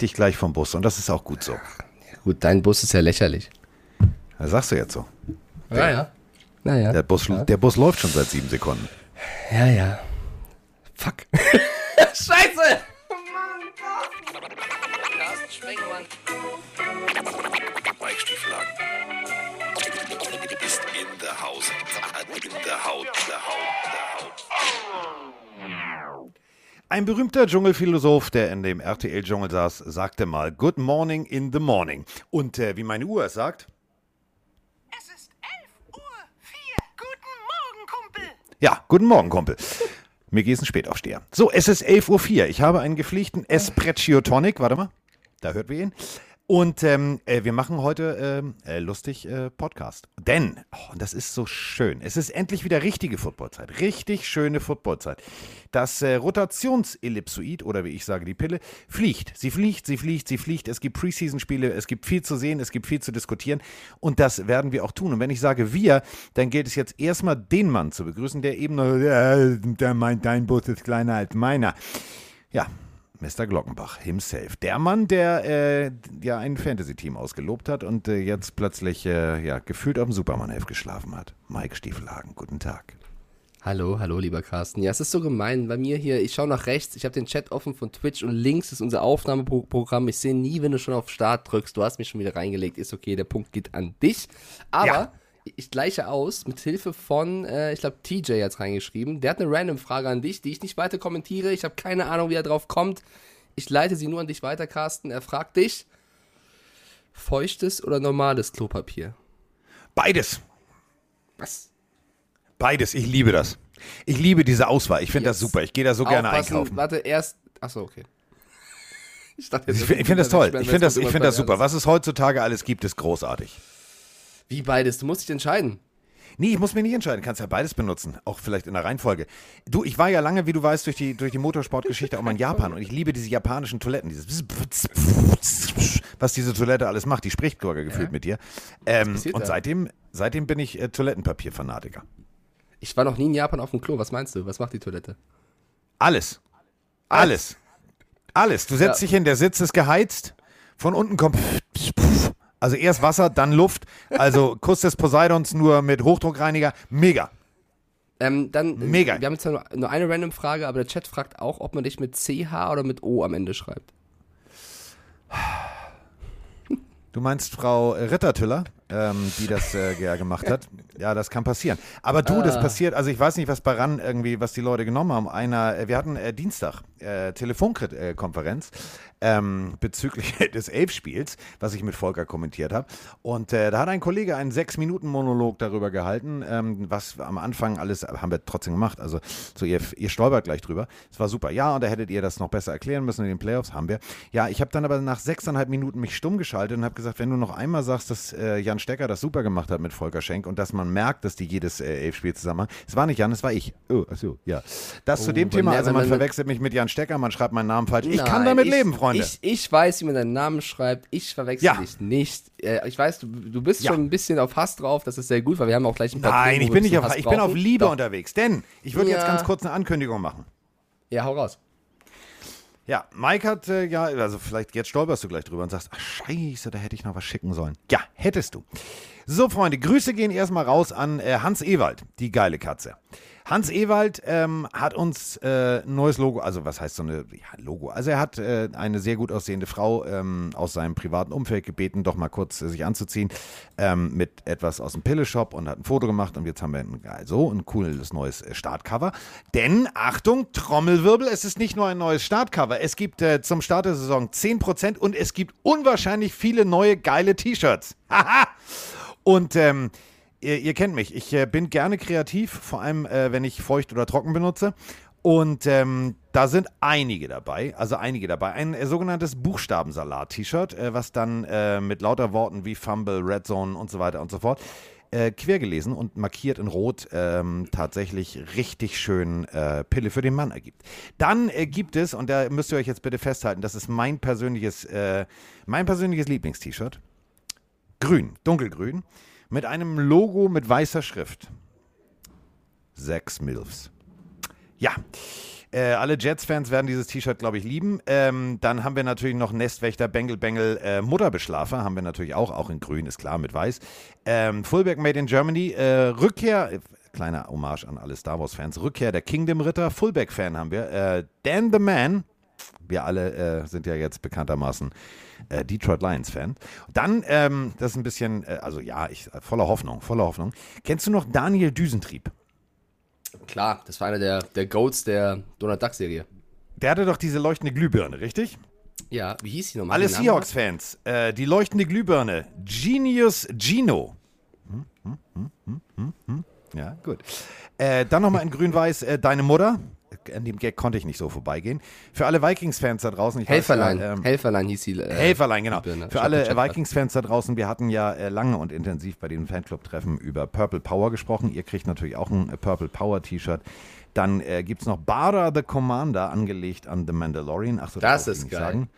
dich gleich vom Bus und das ist auch gut so. Gut, dein Bus ist ja lächerlich. Das sagst du jetzt so. Ja, ja. Naja. Der Bus, ja. der Bus läuft schon seit sieben Sekunden. Ja, ja. Fuck. Scheiße! Ein berühmter Dschungelphilosoph, der in dem RTL-Dschungel saß, sagte mal Good morning in the morning. Und äh, wie meine Uhr es sagt, Es ist 11 Uhr 4. Guten Morgen, Kumpel. ja, guten Morgen, Kumpel. Mir geht es ein Spätaufsteher. So, es ist 11.04 Uhr. Ich habe einen gepflegten Espresso Tonic. Warte mal, da hört wir ihn. Und ähm, äh, wir machen heute ähm, äh, lustig äh, Podcast. Denn, oh, das ist so schön, es ist endlich wieder richtige Footballzeit. Richtig schöne Footballzeit. Das äh, Rotationsellipsoid, oder wie ich sage, die Pille, fliegt. Sie fliegt, sie fliegt, sie fliegt. Es gibt Preseason-Spiele, es gibt viel zu sehen, es gibt viel zu diskutieren. Und das werden wir auch tun. Und wenn ich sage wir, dann gilt es jetzt erstmal den Mann zu begrüßen, der eben äh, der meint, dein Bus ist kleiner als meiner. Ja, Mr. Glockenbach himself. Der Mann, der äh, ja ein Fantasy-Team ausgelobt hat und äh, jetzt plötzlich äh, ja, gefühlt auf dem Superman-Heft geschlafen hat. Mike Stiefelhagen, guten Tag. Hallo, hallo, lieber Carsten. Ja, es ist so gemein. Bei mir hier, ich schaue nach rechts, ich habe den Chat offen von Twitch und links ist unser Aufnahmeprogramm. Ich sehe nie, wenn du schon auf Start drückst. Du hast mich schon wieder reingelegt. Ist okay, der Punkt geht an dich. Aber Ja. Ich gleiche aus mit Hilfe von, äh, ich glaube, TJ hat reingeschrieben. Der hat eine random Frage an dich, die ich nicht weiter kommentiere. Ich habe keine Ahnung, wie er drauf kommt. Ich leite sie nur an dich weiter, Carsten. Er fragt dich: Feuchtes oder normales Klopapier? Beides. Was? Beides. Ich liebe das. Ich liebe diese Auswahl. Ich finde das Jetzt super. Ich gehe da so gerne Aufpassen. einkaufen. Warte, erst. Achso, okay. Ich, dachte, Ich finde das toll. Ich finde das, ich find das super. Was es heutzutage alles gibt, ist großartig. Wie beides? Du musst dich entscheiden. Nee, ich muss mich nicht entscheiden. Kannst ja beides benutzen. Auch vielleicht in der Reihenfolge. Du, ich war ja lange, wie du weißt, durch die, durch die Motorsportgeschichte auch mal in Japan und ich liebe diese japanischen Toiletten. Dieses was diese Toilette alles macht. Die spricht sogar gefühlt mit dir. Ähm, und da? seitdem, seitdem bin ich äh, Toilettenpapier-Fanatiker. Ich war noch nie in Japan auf dem Klo. Was meinst du? Was macht die Toilette? Alles. Alles. Alles. Du setzt Ja. dich hin, der Sitz ist geheizt. Von unten kommt. Also erst Wasser, dann Luft. Also Kuss des Poseidons nur mit Hochdruckreiniger. Mega. Ähm, dann, Mega. Wir haben jetzt nur, nur eine random Frage, aber der Chat fragt auch, ob man dich mit CH oder mit O am Ende schreibt. Du meinst Frau Rittertüller, ähm, die das äh, ja gemacht hat? Ja, das kann passieren. Aber du, das passiert, also ich weiß nicht, was bei RAN irgendwie, was die Leute genommen haben. Einer, äh, wir hatten äh, Dienstag äh, Telefonkonferenz ähm, bezüglich des Elfspiels, was ich mit Volker kommentiert habe. Und äh, da hat ein Kollege einen Sechs-Minuten-Monolog darüber gehalten, ähm, was am Anfang alles, haben wir trotzdem gemacht. Also so ihr, ihr stolpert gleich drüber. Es war super. Ja, und da hättet ihr das noch besser erklären müssen in den Playoffs, haben wir. Ja, ich habe dann aber nach sechseinhalb Minuten mich stumm geschaltet und habe gesagt, wenn du noch einmal sagst, dass äh, Jan Stecker das super gemacht hat mit Volker Schenk und dass man merkt, dass die jedes äh, Elfspiel zusammen machen. Es war nicht Jan, es war ich. Oh, achso, ja. Das zu Oh, dem wenn Thema, also man verwechselt mich mit Jan Stecker, man schreibt meinen Namen falsch. Ich kann Nein, damit ich- leben, Freunde. Ich, ich weiß, wie man deinen Namen schreibt. Ich verwechsel Ja. dich nicht. Äh, ich weiß, du, du bist Ja. schon ein bisschen auf Hass drauf. Das ist sehr gut, weil wir haben auch gleich ein paar Nein, Themen, ich bin nicht auf, bisschen ich bin Hass auf. Liebe Doch. unterwegs, denn ich würde jetzt Ja. ganz kurz eine Ankündigung machen. Ja, hau raus. Ja, Mike hat äh, ja, also vielleicht jetzt stolperst du gleich drüber und sagst, ach scheiße, da hätte ich noch was schicken sollen. Ja, hättest du. So, Freunde, Grüße gehen erstmal raus an äh, Hans Ewald, die geile Katze. Hans Ewald ähm, hat uns äh, ein neues Logo, also was heißt so eine ja, Logo? Also er hat äh, eine sehr gut aussehende Frau ähm, aus seinem privaten Umfeld gebeten, doch mal kurz äh, sich anzuziehen ähm, mit etwas aus dem Pille-Shop und hat ein Foto gemacht und jetzt haben wir ein, so ein cooles neues äh, Startcover. Denn, Achtung, Trommelwirbel, es ist nicht nur ein neues Startcover, es gibt äh, zum Start der Saison 10% und es gibt unwahrscheinlich viele neue geile T-Shirts. Haha! Und ähm, ihr, ihr kennt mich, ich äh, bin gerne kreativ, vor allem äh, wenn ich feucht oder trocken benutze. Und ähm, da sind einige dabei, also einige dabei. Ein äh, sogenanntes Buchstabensalat-T-Shirt, äh, was dann äh, mit lauter Worten wie Fumble, Red Zone und so weiter und so fort äh, quer gelesen und markiert in Rot ähm, tatsächlich richtig schön äh, Pille für den Mann ergibt. Dann äh, gibt es, und da müsst ihr euch jetzt bitte festhalten, das ist mein persönliches, äh, mein persönliches Lieblings-T-Shirt. Grün, dunkelgrün, mit einem Logo mit weißer Schrift. Sechs Milfs. Ja. Äh, alle Jets-Fans werden dieses T-Shirt, glaube ich, lieben. Ähm, dann haben wir natürlich noch Nestwächter, Bengel, Bengel, äh, Mutterbeschlafer. Haben wir natürlich auch, auch in grün, ist klar, mit weiß. Ähm, Fullback Made in Germany. Äh, Rückkehr, äh, kleiner Hommage an alle Star Wars-Fans. Rückkehr der Kingdom-Ritter. Fullback-Fan haben wir. Äh, Dan the Man. Wir alle äh, sind ja jetzt bekanntermaßen äh, Detroit Lions-Fan. Dann, ähm, das ist ein bisschen, äh, also ja, ich, voller Hoffnung, voller Hoffnung. Kennst du noch Daniel Düsentrieb? Klar, das war einer der, der Goats der Donald Duck-Serie. Der hatte doch diese leuchtende Glühbirne, richtig? Ja, wie hieß die nochmal? Alle Seahawks-Fans, äh, die leuchtende Glühbirne. Genius Gino. Hm, hm, hm, hm, hm, hm. Ja, gut. Äh, dann nochmal in grün-weiß äh, deine Mutter. An dem Gag konnte ich nicht so vorbeigehen. Für alle Vikings-Fans da draußen. Ich weiß Helferlein. ja, ähm, Helferlein hieß die. Äh, Helferlein, genau. Birne. Für alle Vikings-Fans da draußen, wir hatten ja äh, lange und intensiv bei den Fanclub-Treffen über Purple Power gesprochen. Ihr kriegt natürlich auch ein äh, Purple Power T-Shirt. Dann äh, gibt es noch Bara the Commander, angelegt an The Mandalorian. Achso, Das wollte ist ich geil. Sagen.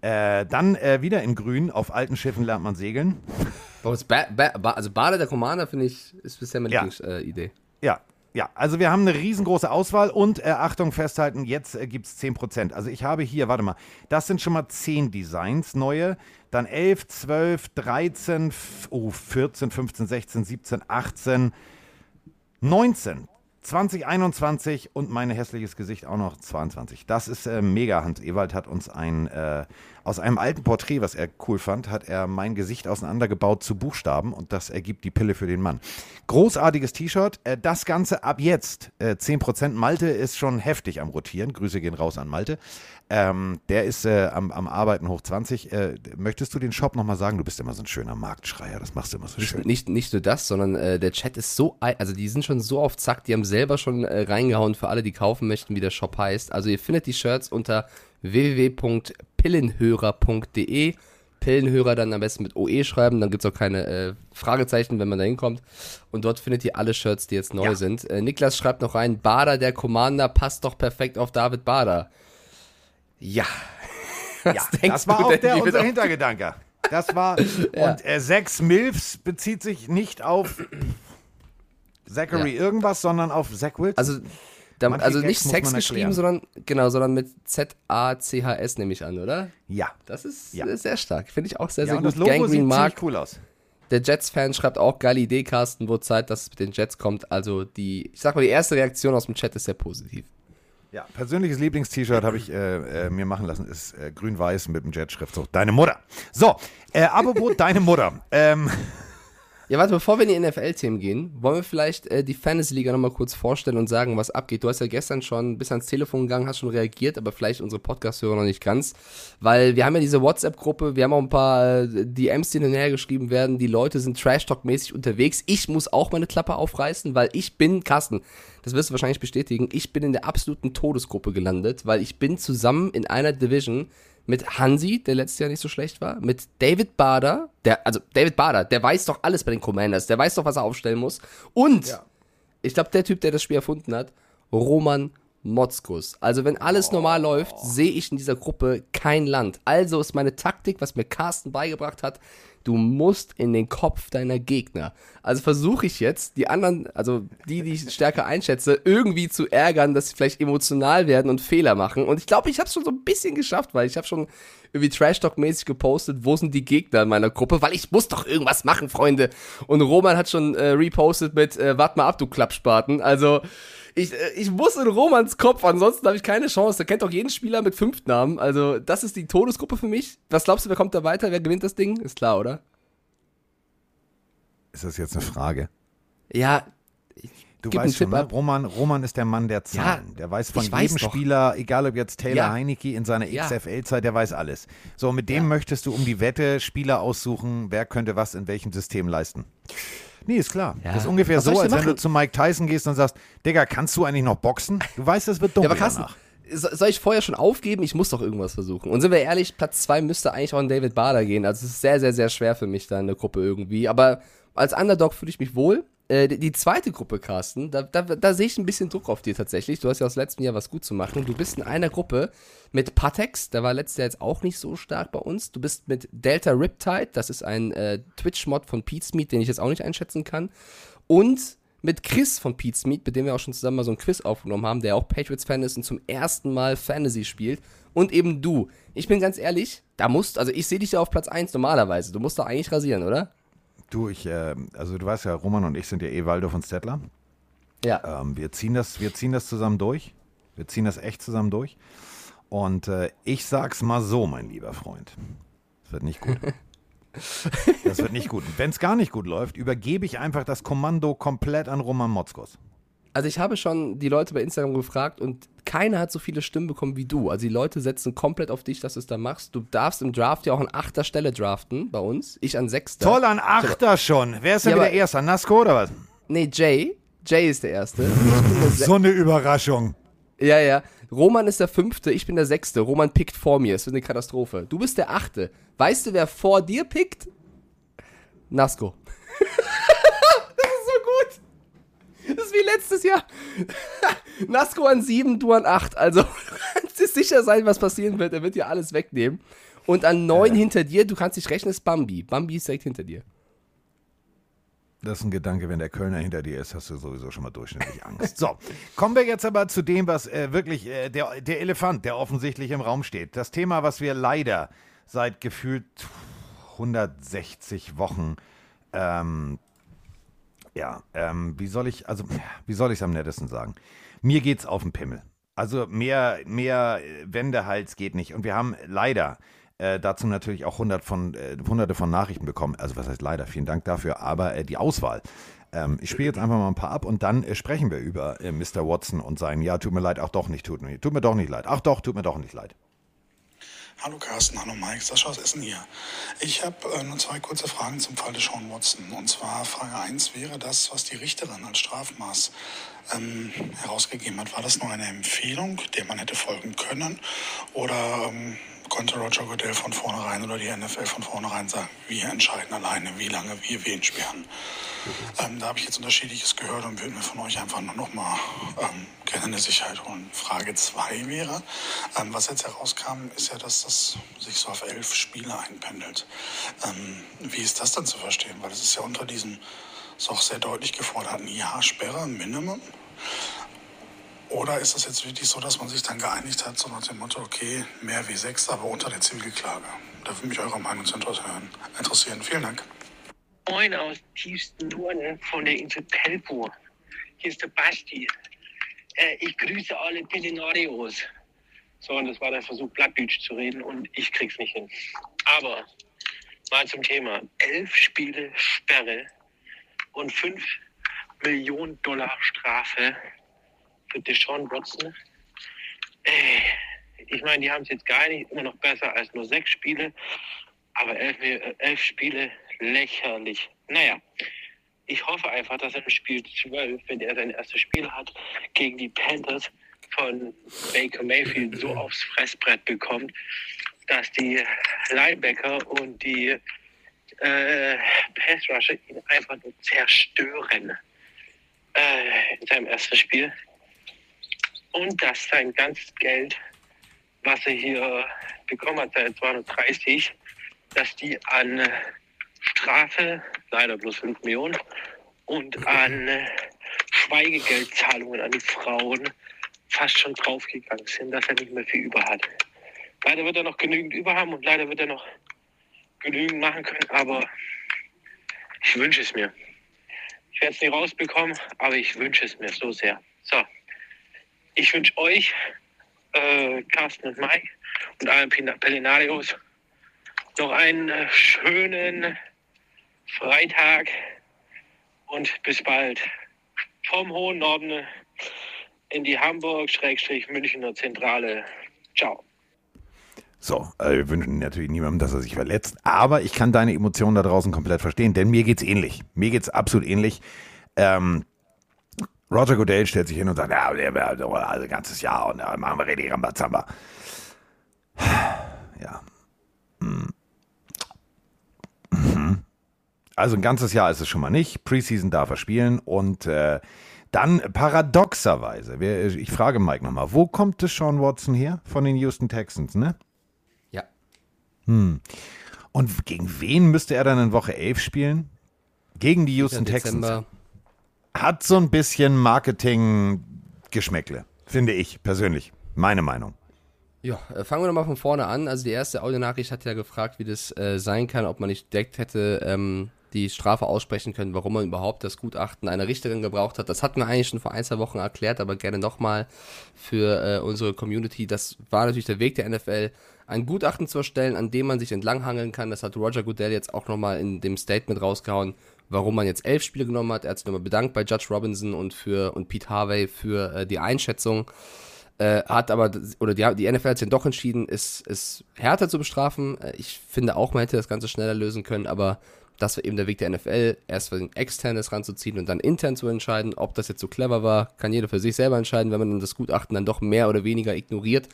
Äh, dann äh, wieder in grün, auf alten Schiffen lernt man segeln. Also Bade der Commander, finde ich, ist bisher meine Ja. Lieblingsidee. Ja, ja, also wir haben eine riesengroße Auswahl und äh, Achtung, festhalten, jetzt äh, gibt es 10%. Also ich habe hier, warte mal, das sind schon mal 10 Designs, neue, dann 11, 12, 13, f- oh, 14, 15, 16, 17, 18, 19, 2021 und mein hässliches Gesicht auch noch 22. Das ist äh, mega. Hans Ewald hat uns ein, äh, aus einem alten Porträt, was er cool fand, hat er mein Gesicht auseinandergebaut zu Buchstaben und das ergibt die Pille für den Mann. Großartiges T-Shirt. Äh, das Ganze ab jetzt. Äh, 10% Malte ist schon heftig am Rotieren. Grüße gehen raus an Malte. Ähm, der ist äh, am, am Arbeiten hoch 20. Äh, möchtest du den Shop nochmal sagen? Du bist immer so ein schöner Marktschreier. Das machst du immer so schön. Nicht, nicht nur das, sondern äh, der Chat ist so, also die sind schon so auf Zack, die haben selber schon äh, reingehauen für alle, die kaufen möchten, wie der Shop heißt. Also ihr findet die Shirts unter www.pillenhörer.de. Pillenhörer dann am besten mit OE schreiben, dann gibt es auch keine äh, Fragezeichen, wenn man da hinkommt. Und dort findet ihr alle Shirts, die jetzt neu Ja. sind. Äh, Niklas schreibt noch rein, Bader, der Commander, passt doch perfekt auf David Bader. Ja. Ja, das war auch der, unser da- Hintergedanke. Das war, und äh, sechs Milfs bezieht sich nicht auf Zachary Ja. irgendwas, sondern auf Zach Wilson. Also, da, also Gags nicht Sex geschrieben, sondern genau, sondern mit Z-A-C-H-S nehme ich an, oder? ja. Das ist Ja. sehr stark. Finde ich auch sehr, ja, sehr und gut. das Logo Gangrene sieht Mark, cool aus. der Jets-Fan schreibt auch geile Idee, Carsten, wo Zeit, dass es mit den Jets kommt. Also die, ich sag mal, die erste Reaktion aus dem Chat ist sehr positiv. Ja, persönliches Lieblings-T-Shirt habe ich äh, äh, mir machen lassen, ist äh, grün-weiß mit dem Jet-Schriftzug. Deine Mutter. So, äh, apropos deine Mutter. Ähm, Ja, warte, bevor wir in die NFL-Themen gehen, wollen wir vielleicht äh, die Fantasy-Liga nochmal kurz vorstellen und sagen, was abgeht. Du hast ja gestern schon bis ans Telefon gegangen, hast schon reagiert, aber vielleicht unsere Podcast-Hörer noch nicht ganz. Weil wir haben ja diese WhatsApp-Gruppe, wir haben auch ein paar äh, DMs, die hin und her geschrieben werden. Die Leute sind Trash-Talk-mäßig unterwegs. Ich muss auch meine Klappe aufreißen, weil ich bin, Carsten, das wirst du wahrscheinlich bestätigen, ich bin in der absoluten Todesgruppe gelandet, weil ich bin zusammen in einer Division mit Hansi, der letztes Jahr nicht so schlecht war, mit David Bader, der, also David Bader, der weiß doch alles bei den Commanders, der weiß doch, was er aufstellen muss. Und ich glaube, der Typ, der das Spiel erfunden hat, Roman Motzkus. Also, wenn alles normal läuft, sehe ich in dieser Gruppe kein Land. Also ist meine Taktik, was mir Carsten beigebracht hat, du musst in den Kopf deiner Gegner. Also versuche ich jetzt, die anderen, also die, die ich stärker einschätze, irgendwie zu ärgern, dass sie vielleicht emotional werden und Fehler machen. Und ich glaube, ich habe es schon so ein bisschen geschafft, weil ich habe schon irgendwie Trash-Talk-mäßig gepostet, wo sind die Gegner in meiner Gruppe, weil ich muss doch irgendwas machen, Freunde. Und Roman hat schon äh, repostet mit, äh, wart mal ab, du Klappspaten. Also, ich, äh, ich muss in Romans Kopf, ansonsten habe ich keine Chance. Der kennt doch jeden Spieler mit fünf Namen. Also, das ist die Todesgruppe für mich. Was glaubst du, wer kommt da weiter? Wer gewinnt das Ding? Ist klar, oder? ist das jetzt eine Frage? Ja, Du weißt schon, ne? Roman, Roman ist der Mann der Zahlen. der weiß von weiß jedem doch. Spieler, egal ob jetzt Taylor Ja. Heinecke in seiner Ja. XFL-Zeit, der weiß alles. So, mit dem möchtest du um die Wette Spieler aussuchen, wer könnte was in welchem System leisten. Nee, ist klar. Ja. Das ist ungefähr Was so, als wenn du zu Mike Tyson gehst und sagst, Digga, kannst du eigentlich noch boxen? Du weißt, das wird Ja, dunkel aber Carsten, soll ich vorher schon aufgeben? Ich muss doch irgendwas versuchen. Und sind wir ehrlich, Platz 2 müsste eigentlich auch an David Bader gehen. Also es ist sehr, sehr, sehr schwer für mich da in der Gruppe irgendwie. Aber als Underdog fühle ich mich wohl. Äh, die, zweite Gruppe, Carsten, da, da, da sehe ich ein bisschen Druck auf dir tatsächlich. Du hast ja aus letztem Jahr was gut zu machen. Du bist in einer Gruppe mit Patex, der war letztes Jahr jetzt auch nicht so stark bei uns. Du bist mit Delta Riptide, das ist ein äh, Twitch-Mod von Meat, den ich jetzt auch nicht einschätzen kann. Und mit Chris von Pete's Meat, mit dem wir auch schon zusammen mal so ein Quiz aufgenommen haben, der auch Patriots-Fan ist und zum ersten Mal Fantasy spielt. Und eben du. Ich bin ganz ehrlich, da musst, also ich sehe dich ja auf Platz 1 normalerweise. Du musst da eigentlich rasieren, oder? Du, ich, äh, also du weißt ja, Roman und ich sind ja eh Waldorf und Stettler. Ja. Ähm, wir, ziehen das, wir ziehen das zusammen durch. Wir ziehen das echt zusammen durch. Und äh, ich sag's mal so, mein lieber Freund. Es wird nicht gut. Das wird nicht gut. Wenn es gar nicht gut läuft, übergebe ich einfach das Kommando komplett an Roman Motzkos. Also ich habe schon die Leute bei Instagram gefragt und keiner hat so viele Stimmen bekommen wie du. Also die Leute setzen komplett auf dich, dass du es da machst. Du darfst im Draft ja auch an achter Stelle draften bei uns. Ich an sechster. Toll, an Achter schon. Wer ist denn Ja, wieder aber- Erster? Nasko oder was? Nee, Jay. Jay ist der Erste. Der So eine Überraschung. ja, ja. Roman ist der Fünfte, ich bin der Sechste. Roman pickt vor mir. Es wird eine Katastrophe. Du bist der Achte. Weißt du, wer vor dir pickt? Nasco. das ist so gut. Das ist wie letztes Jahr. Nasco an sieben, du an acht. Also, du kannst dir sicher sein, was passieren wird. Er wird dir alles wegnehmen. Und an neun hinter dir, du kannst dich rechnen, ist Bambi. Bambi ist direkt hinter dir. Das ist ein Gedanke, wenn der Kölner hinter dir ist, hast du sowieso schon mal durchschnittlich Angst. So, kommen wir jetzt aber zu dem, was äh, wirklich äh, der, der Elefant, der offensichtlich im Raum steht. Das Thema, was wir leider seit gefühlt 160 Wochen, ähm, ja, ähm, wie soll ich, also, wie soll ich es am nettesten sagen? Mir geht's auf den Pimmel. Also mehr, mehr äh, Wendehals geht nicht. Und wir haben leider äh, dazu natürlich auch hundert von, äh, hunderte von Nachrichten bekommen. Also was heißt leider, vielen Dank dafür. Aber äh, die Auswahl. Ähm, ich spiele jetzt einfach mal ein paar ab und dann äh, sprechen wir über äh, Mr. Watson und sein, ja, tut mir leid, ach doch nicht, tut mir, tut mir doch nicht leid. Ach doch, tut mir doch nicht leid. Hallo Carsten, hallo Mike, Sascha aus Essen hier. Ich habe äh, nur zwei kurze Fragen zum Fall des Sean Watson. Und zwar Frage 1 wäre das, was die Richterin als Strafmaß ähm, herausgegeben hat. War das nur eine Empfehlung, der man hätte folgen können? Oder ähm, konnte Roger Goodell von vornherein oder die NFL von vornherein sagen, wir entscheiden alleine, wie lange wir wen sperren? Ähm, da habe ich jetzt unterschiedliches gehört und würde mir von euch einfach nur noch mal ähm, gerne eine Sicherheit holen. Frage 2 wäre, ähm, was jetzt herauskam, ist ja, dass das sich so auf elf Spiele einpendelt. Ähm, wie ist das dann zu verstehen? Weil es ist ja unter diesem so auch sehr deutlich geforderten Jahr Sperre, Minimum. Oder ist es jetzt wirklich so, dass man sich dann geeinigt hat, so nach dem Motto, okay, mehr wie sechs, aber unter der Zivilklage? Da würde mich eure Meinung zu interessieren. Vielen Dank. Moin aus tiefsten Norden von der Insel Pelpo. Hier ist der Basti. Äh, ich grüße alle Pelinarios. So, und das war der Versuch, Blattdeutsch zu reden und ich krieg's nicht hin. Aber mal zum Thema. Elf Spiele Sperre und fünf Millionen Dollar Strafe Deshaun Watson. Äh, ich meine, die haben es jetzt gar nicht immer noch besser als nur sechs Spiele. Aber elf, äh, elf Spiele lächerlich. Naja, ich hoffe einfach, dass er im Spiel 12, wenn er sein erstes Spiel hat, gegen die Panthers von Baker Mayfield so aufs Fressbrett bekommt, dass die Linebacker und die äh, Pass Rusher ihn einfach nur zerstören äh, in seinem ersten Spiel. Und dass sein ganzes Geld, was er hier bekommen hat, seine 230, dass die an äh, Strafe, leider bloß 5 Millionen, und an äh, Schweigegeldzahlungen an die Frauen fast schon draufgegangen sind, dass er nicht mehr viel über hat. Leider wird er noch genügend über haben und leider wird er noch genügend machen können, aber ich wünsche es mir. Ich werde es nicht rausbekommen, aber ich wünsche es mir so sehr. So, ich wünsche euch, äh, Carsten und Mike und allen Pellinarios, noch einen äh, schönen Freitag und bis bald. Vom hohen Norden in die Hamburg-Münchner Zentrale. Ciao. So, äh, wir wünschen natürlich niemandem, dass er sich verletzt, aber ich kann deine Emotionen da draußen komplett verstehen, denn mir geht's ähnlich. Mir geht's absolut ähnlich. Ähm, Roger Goodell stellt sich hin und sagt, ja, der wäre also ein ganzes Jahr und dann machen wir richtig Rambazamba. Ja. Hm. Mhm. Also ein ganzes Jahr ist es schon mal nicht. Preseason darf er spielen und äh, dann paradoxerweise, ich frage Mike nochmal, wo kommt das Sean Watson her? Von den Houston Texans, ne? Ja. Und gegen wen müsste er dann in Woche 11 spielen? Gegen die Houston Texans. Dezember. Hat so ein bisschen Marketing-Geschmäckle, finde ich persönlich. Meine Meinung. Ja, äh, fangen wir doch mal von vorne an. Also die erste Audionachricht hat ja gefragt, wie das äh, sein kann, ob man nicht direkt hätte ähm, die Strafe aussprechen können, warum man überhaupt das Gutachten einer Richterin gebraucht hat. Das hatten wir eigentlich schon vor ein, zwei Wochen erklärt, aber gerne nochmal für äh, unsere Community. Das war natürlich der Weg der NFL, ein Gutachten zu erstellen, an dem man sich entlanghangeln kann. Das hat Roger Goodell jetzt auch nochmal in dem Statement rausgehauen, warum man jetzt elf Spiele genommen hat. Er hat sich nochmal bedankt bei Judge Robinson und für und Pete Harvey für äh, die Einschätzung. Äh, hat aber, oder die, die NFL hat sich dann doch entschieden, es, es härter zu bestrafen. Äh, ich finde auch, man hätte das Ganze schneller lösen können, aber das war eben der Weg der NFL, erst für den externes ranzuziehen und dann intern zu entscheiden. Ob das jetzt so clever war, kann jeder für sich selber entscheiden, wenn man dann das Gutachten dann doch mehr oder weniger ignoriert,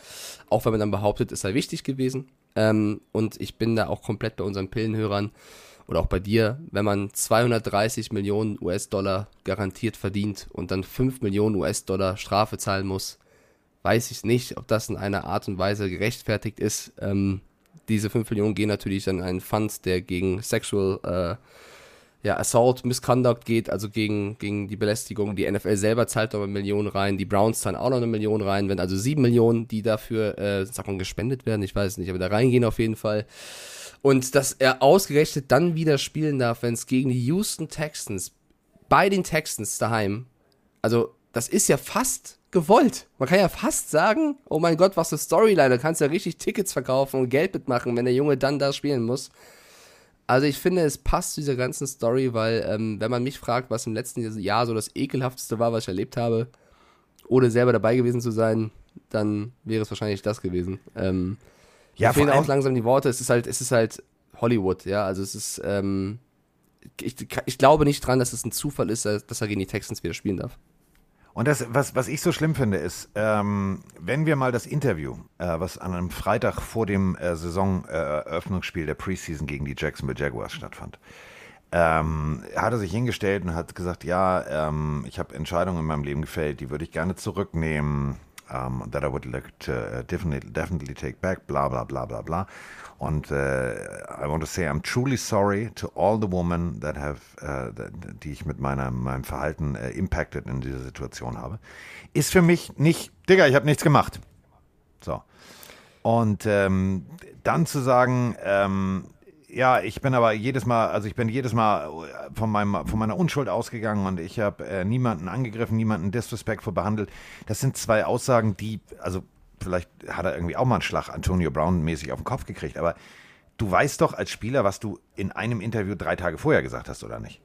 auch wenn man dann behauptet, es sei wichtig gewesen. Ähm, und ich bin da auch komplett bei unseren Pillenhörern oder auch bei dir, wenn man 230 Millionen US-Dollar garantiert verdient und dann 5 Millionen US-Dollar Strafe zahlen muss, weiß ich nicht, ob das in einer Art und Weise gerechtfertigt ist. Ähm, diese 5 Millionen gehen natürlich an einen Fund, der gegen Sexual äh, ja, Assault, Misconduct geht, also gegen, gegen die Belästigung. Die NFL selber zahlt noch eine Million rein, die Browns zahlen auch noch eine Million rein, wenn also 7 Millionen, die dafür, äh, mal, gespendet werden, ich weiß nicht, aber da reingehen auf jeden Fall. Und dass er ausgerechnet dann wieder spielen darf, wenn es gegen die Houston Texans, bei den Texans daheim, also das ist ja fast gewollt. Man kann ja fast sagen, oh mein Gott, was eine Storyline, da kannst du ja richtig Tickets verkaufen und Geld mitmachen, wenn der Junge dann da spielen muss. Also ich finde, es passt zu dieser ganzen Story, weil ähm, wenn man mich fragt, was im letzten Jahr so das ekelhafteste war, was ich erlebt habe, ohne selber dabei gewesen zu sein, dann wäre es wahrscheinlich das gewesen. Ähm, ja, mir fehlen auch langsam die Worte. Es ist halt, es ist halt Hollywood, ja. Also es ist, ähm, ich, ich glaube nicht dran, dass es ein Zufall ist, dass er gegen die Texans wieder spielen darf. Und das, was, was ich so schlimm finde, ist, ähm, wenn wir mal das Interview, äh, was an einem Freitag vor dem äh, Saisoneröffnungsspiel der Preseason gegen die Jacksonville Jaguars stattfand, ähm, hat er sich hingestellt und hat gesagt, ja, ähm, ich habe Entscheidungen in meinem Leben gefällt, die würde ich gerne zurücknehmen, um, that I would like to uh, definitely, definitely take back, bla bla bla bla bla. Und äh, I want to say I'm truly sorry to all the women that have, äh, die ich mit meiner, meinem Verhalten äh, impacted in dieser Situation habe. Ist für mich nicht, Digga, ich habe nichts gemacht. So. Und ähm, dann zu sagen, ähm, ja, ich bin aber jedes Mal, also ich bin jedes Mal von, meinem, von meiner Unschuld ausgegangen und ich habe äh, niemanden angegriffen, niemanden disrespectful behandelt. Das sind zwei Aussagen, die, also vielleicht hat er irgendwie auch mal einen Schlag Antonio Brown mäßig auf den Kopf gekriegt, aber du weißt doch als Spieler, was du in einem Interview drei Tage vorher gesagt hast, oder nicht?